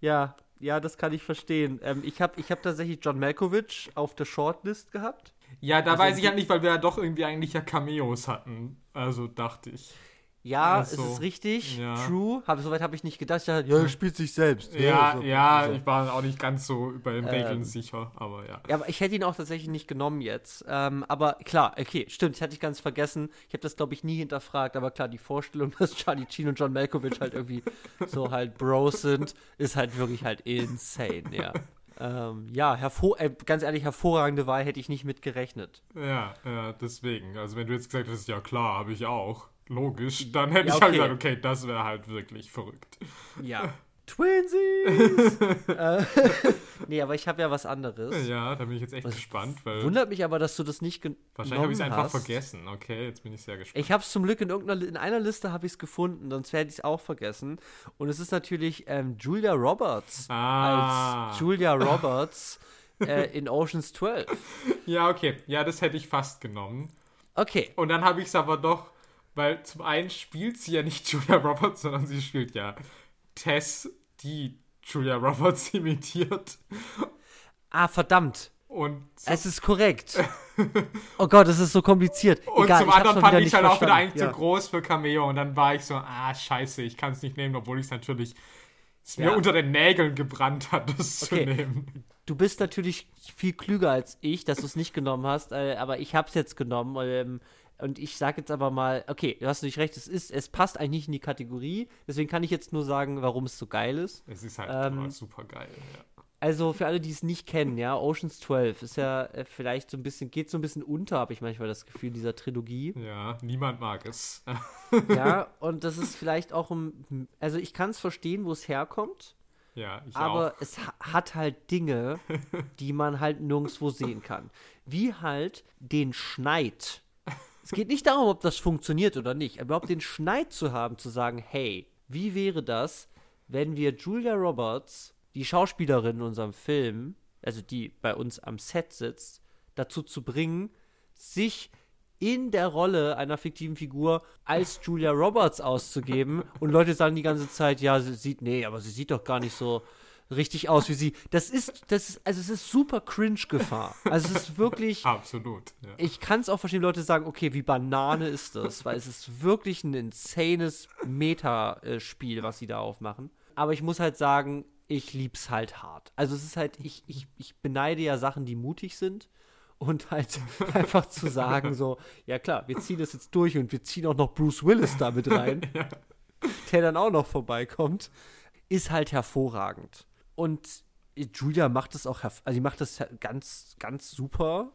Ja, ja, das kann ich verstehen. Ähm, ich habe ich hab tatsächlich John Malkovich auf der Shortlist gehabt. Ja, da Also weiß ich halt nicht, weil wir ja doch irgendwie eigentlich ja Cameos hatten. Also dachte ich. Ja, Also, es ist richtig. ja. True. Hab, soweit habe ich nicht gedacht. Ich dachte, ja, er spielt sich selbst. Ja, so, ja, so. ich war auch nicht ganz so über den Regeln Ähm, sicher, aber ja. Ja, aber ich hätte ihn auch tatsächlich nicht genommen jetzt. Ähm, aber klar, okay, stimmt, das hatte ich ganz vergessen. Ich habe das, glaube ich, nie hinterfragt. Aber klar, die Vorstellung, dass Charlie Sheen und John Malkovich halt irgendwie so halt Bros sind, ist halt wirklich halt insane, ja. Ähm, ja, hervor äh, ganz ehrlich, hervorragende Wahl hätte ich nicht mit gerechnet. Ja, ja, deswegen. Also wenn du jetzt gesagt hast, ja klar, habe ich auch, logisch, dann hätte Ja, ich halt okay. gesagt, okay, das wäre halt wirklich verrückt. Ja. Twinsies! äh, nee, aber ich habe ja was anderes. Ja, da bin ich jetzt echt Was gespannt, Wundert mich aber, dass du das nicht genommen wahrscheinlich habe ich es einfach hast. vergessen. Okay, jetzt bin ich sehr gespannt. Ich habe es zum Glück in irgendeiner in einer Liste habe ich es gefunden, sonst hätte ich es auch vergessen. Und es ist natürlich ähm, Julia Roberts Ah. als Julia Roberts äh, in Ocean's 12. Ja, okay. Ja, das hätte ich fast genommen. Okay, Und dann habe ich es aber doch, weil zum einen spielt sie ja nicht Julia Roberts, sondern sie spielt ja Tess, die Julia Roberts imitiert. ah verdammt, Und, es ist korrekt. Oh Gott, es ist so kompliziert. und Egal, zum anderen fand ich halt auch wieder eigentlich ja. zu groß für Cameo. Und dann war ich so, ah, scheiße, ich kann es nicht nehmen, obwohl ich es natürlich es mir Ja. unter den Nägeln gebrannt hat, das Okay. zu nehmen. Du bist natürlich viel klüger als ich, dass du es nicht genommen hast, äh, aber ich habe es jetzt genommen. Und ich sage jetzt aber mal, okay, du hast natürlich recht, es ist, es passt eigentlich nicht in die Kategorie. Deswegen kann ich jetzt nur sagen, warum es so geil ist. Es ist halt Ähm, super geil. Ja. Also für alle, die es nicht kennen, ja, Ocean's 12 ist ja äh, vielleicht so ein bisschen, geht so ein bisschen unter, habe ich manchmal das Gefühl, dieser Trilogie. ja, niemand mag es. ja, und das ist vielleicht auch um, also ich kann es verstehen, wo es herkommt, ja, ich aber auch. es ha hat halt Dinge, die man halt nirgendwo sehen kann. Wie halt den Schneid. Es geht nicht darum, ob das funktioniert oder nicht, aber überhaupt den Schneid zu haben, zu sagen, hey, wie wäre das, wenn wir Julia Roberts, die Schauspielerin in unserem Film, also die bei uns am Set sitzt, dazu zu bringen, sich in der Rolle einer fiktiven Figur als Julia Roberts auszugeben und Leute sagen die ganze Zeit, ja, sie sieht, nee, aber sie sieht doch gar nicht so richtig aus wie sie. Das ist, das ist, also es ist super Cringe-Gefahr. Also es ist wirklich, Absolut. Ja. ich kann es auch verstehen, Leute sagen, okay, wie Banane ist das? Weil es ist wirklich ein insanes Metaspiel, was sie da aufmachen. Aber ich muss halt sagen, ich lieb's halt hart. Also es ist halt, ich, ich, ich beneide ja Sachen, die mutig sind. Und halt einfach zu sagen, so, ja klar, wir ziehen das jetzt durch und wir ziehen auch noch Bruce Willis da mit rein, der dann auch noch vorbeikommt, ist halt hervorragend. Und Julia macht das auch, also sie macht das ja ganz, ganz super.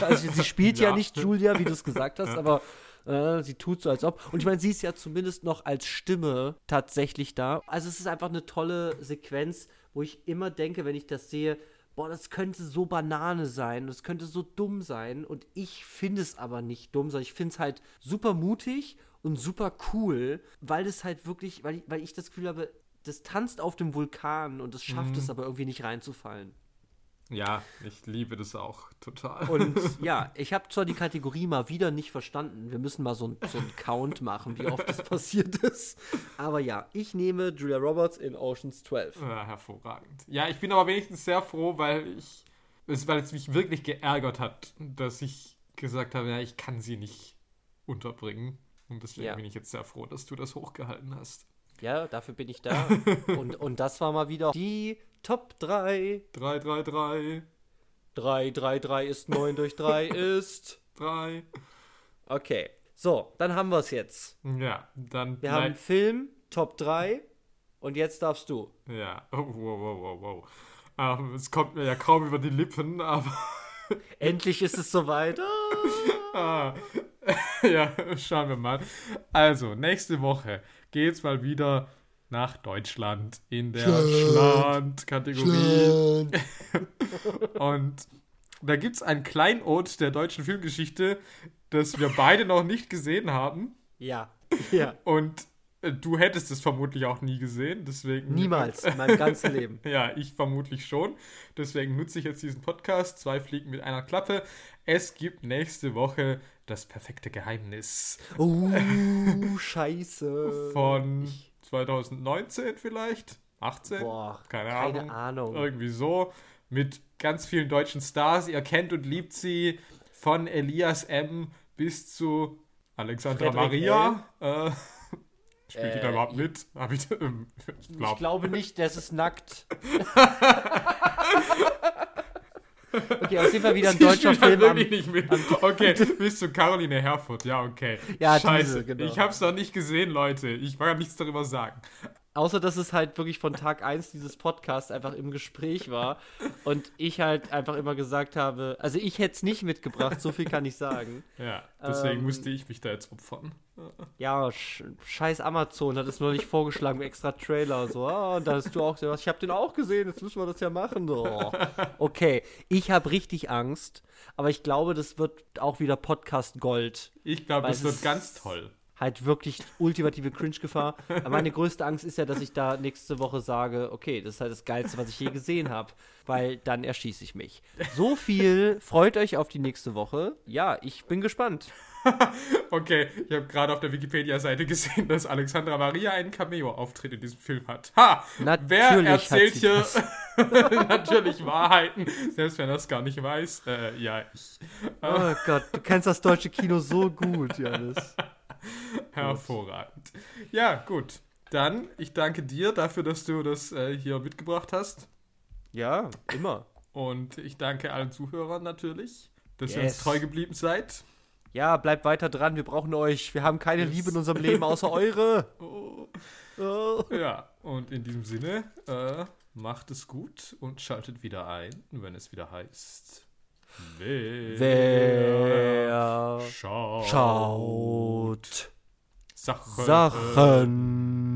also sie spielt ja. Ja. nicht Julia, wie du es gesagt hast, aber äh, sie tut so, als ob. Und ich meine, sie ist ja zumindest noch als Stimme tatsächlich da. Also es ist einfach eine tolle Sequenz, wo ich immer denke, wenn ich das sehe, boah, das könnte so Banane sein, das könnte so dumm sein. Und ich finde es aber nicht dumm, sondern ich finde es halt super mutig und super cool, weil es halt wirklich, weil ich, weil ich das Gefühl habe, das tanzt auf dem Vulkan und es schafft es aber irgendwie nicht reinzufallen. ja, ich liebe das auch total. Und ja, ich habe zwar die Kategorie mal wieder nicht verstanden. Wir müssen mal so einen Count machen, wie oft das passiert ist. Aber ja, ich nehme Julia Roberts in Oceans 12. Ja, hervorragend. Ja, ich bin aber wenigstens sehr froh, weil ich, es, weil es mich wirklich geärgert hat, dass ich gesagt habe, ja, ich kann sie nicht unterbringen. Und deswegen Ja. bin ich jetzt sehr froh, dass du das hochgehalten hast. Ja, dafür bin ich da. Und, und das war mal wieder die Top 3. 3, 3, 3, 3, 3, 3 ist 9 durch 3 ist. 3. Okay. So, dann haben wir es jetzt. Ja, dann Wir haben Film, Top 3. Und jetzt darfst du. Ja, oh, wow, wow, wow, wow. Ähm, es kommt mir ja kaum über die Lippen, aber Endlich ist es soweit. Ah. Ah, ja, schauen wir mal. Also, nächste Woche geht's mal wieder nach Deutschland in der Schland-Kategorie. Und da gibt's ein Kleinod der deutschen Filmgeschichte, das wir beide noch nicht gesehen haben. Ja. Ja. Und äh, du hättest es vermutlich auch nie gesehen, deswegen. Niemals in meinem ganzen Leben. Ja, ich vermutlich schon. Deswegen nutze ich jetzt diesen Podcast. Zwei Fliegen mit einer Klappe. Es gibt nächste Woche das perfekte Geheimnis Oh, scheiße. von 2019 vielleicht. 18? Boah, keine, keine Ahnung. Ahnung. Irgendwie so. Mit ganz vielen deutschen Stars. Ihr kennt und liebt sie von Elias M. bis zu Alexandra Frederik Maria. Äh, Spielt die Äh, da überhaupt mit? Ich, ähm, ich Ich glaub, glaube nicht, das ist nackt. Okay, auf jeden Fall wieder ein deutscher Film. Am, nicht mit. Okay, bis zu Caroline Herfurth. Ja, okay. Ja, Scheiße. diese, genau. Ich hab's noch nicht gesehen, Leute. Ich kann nichts darüber sagen. Außer, dass es halt wirklich von Tag 1 dieses Podcasts einfach im Gespräch war und ich halt einfach immer gesagt habe, also ich hätte es nicht mitgebracht, so viel kann ich sagen. Ja, deswegen Ähm, musste ich mich da jetzt opfern. Ja, sch scheiß Amazon hat es nur nicht vorgeschlagen, extra Trailer. So, ah, und da hast du auch gesagt, ich habe den auch gesehen, jetzt müssen wir das ja machen. So. Okay, ich habe richtig Angst, aber ich glaube, das wird auch wieder Podcast Gold. Ich glaube, es wird ganz toll. Halt wirklich ultimative Cringe-Gefahr. Aber meine größte Angst ist ja, dass ich da nächste Woche sage, okay, das ist halt das Geilste, was ich je gesehen habe, weil dann erschieße ich mich. So viel, freut euch auf die nächste Woche. Ja, ich bin gespannt. Okay, ich habe gerade auf der Wikipedia-Seite gesehen, dass Alexandra Maria einen Cameo-Auftritt in diesem Film hat. Ha! Natürlich Wer erzählt hier natürlich Wahrheiten, selbst wenn er es gar nicht weiß? Äh, ja, ich. Oh Gott, du kennst das deutsche Kino so gut, Janis. Hervorragend. Ja, gut. Dann, ich danke dir dafür, dass du das äh, hier mitgebracht hast. Ja, immer. Und ich danke allen Zuhörern natürlich, dass ihr Yes. uns treu geblieben seid. Ja, bleibt weiter dran, wir brauchen euch. Wir haben keine Liebe in unserem Leben außer eure. Oh. Oh. Ja, und in diesem Sinne, äh, macht es gut und schaltet wieder ein, wenn es wieder heißt. Wer, Wer schaut, schaut Sachen. Sachen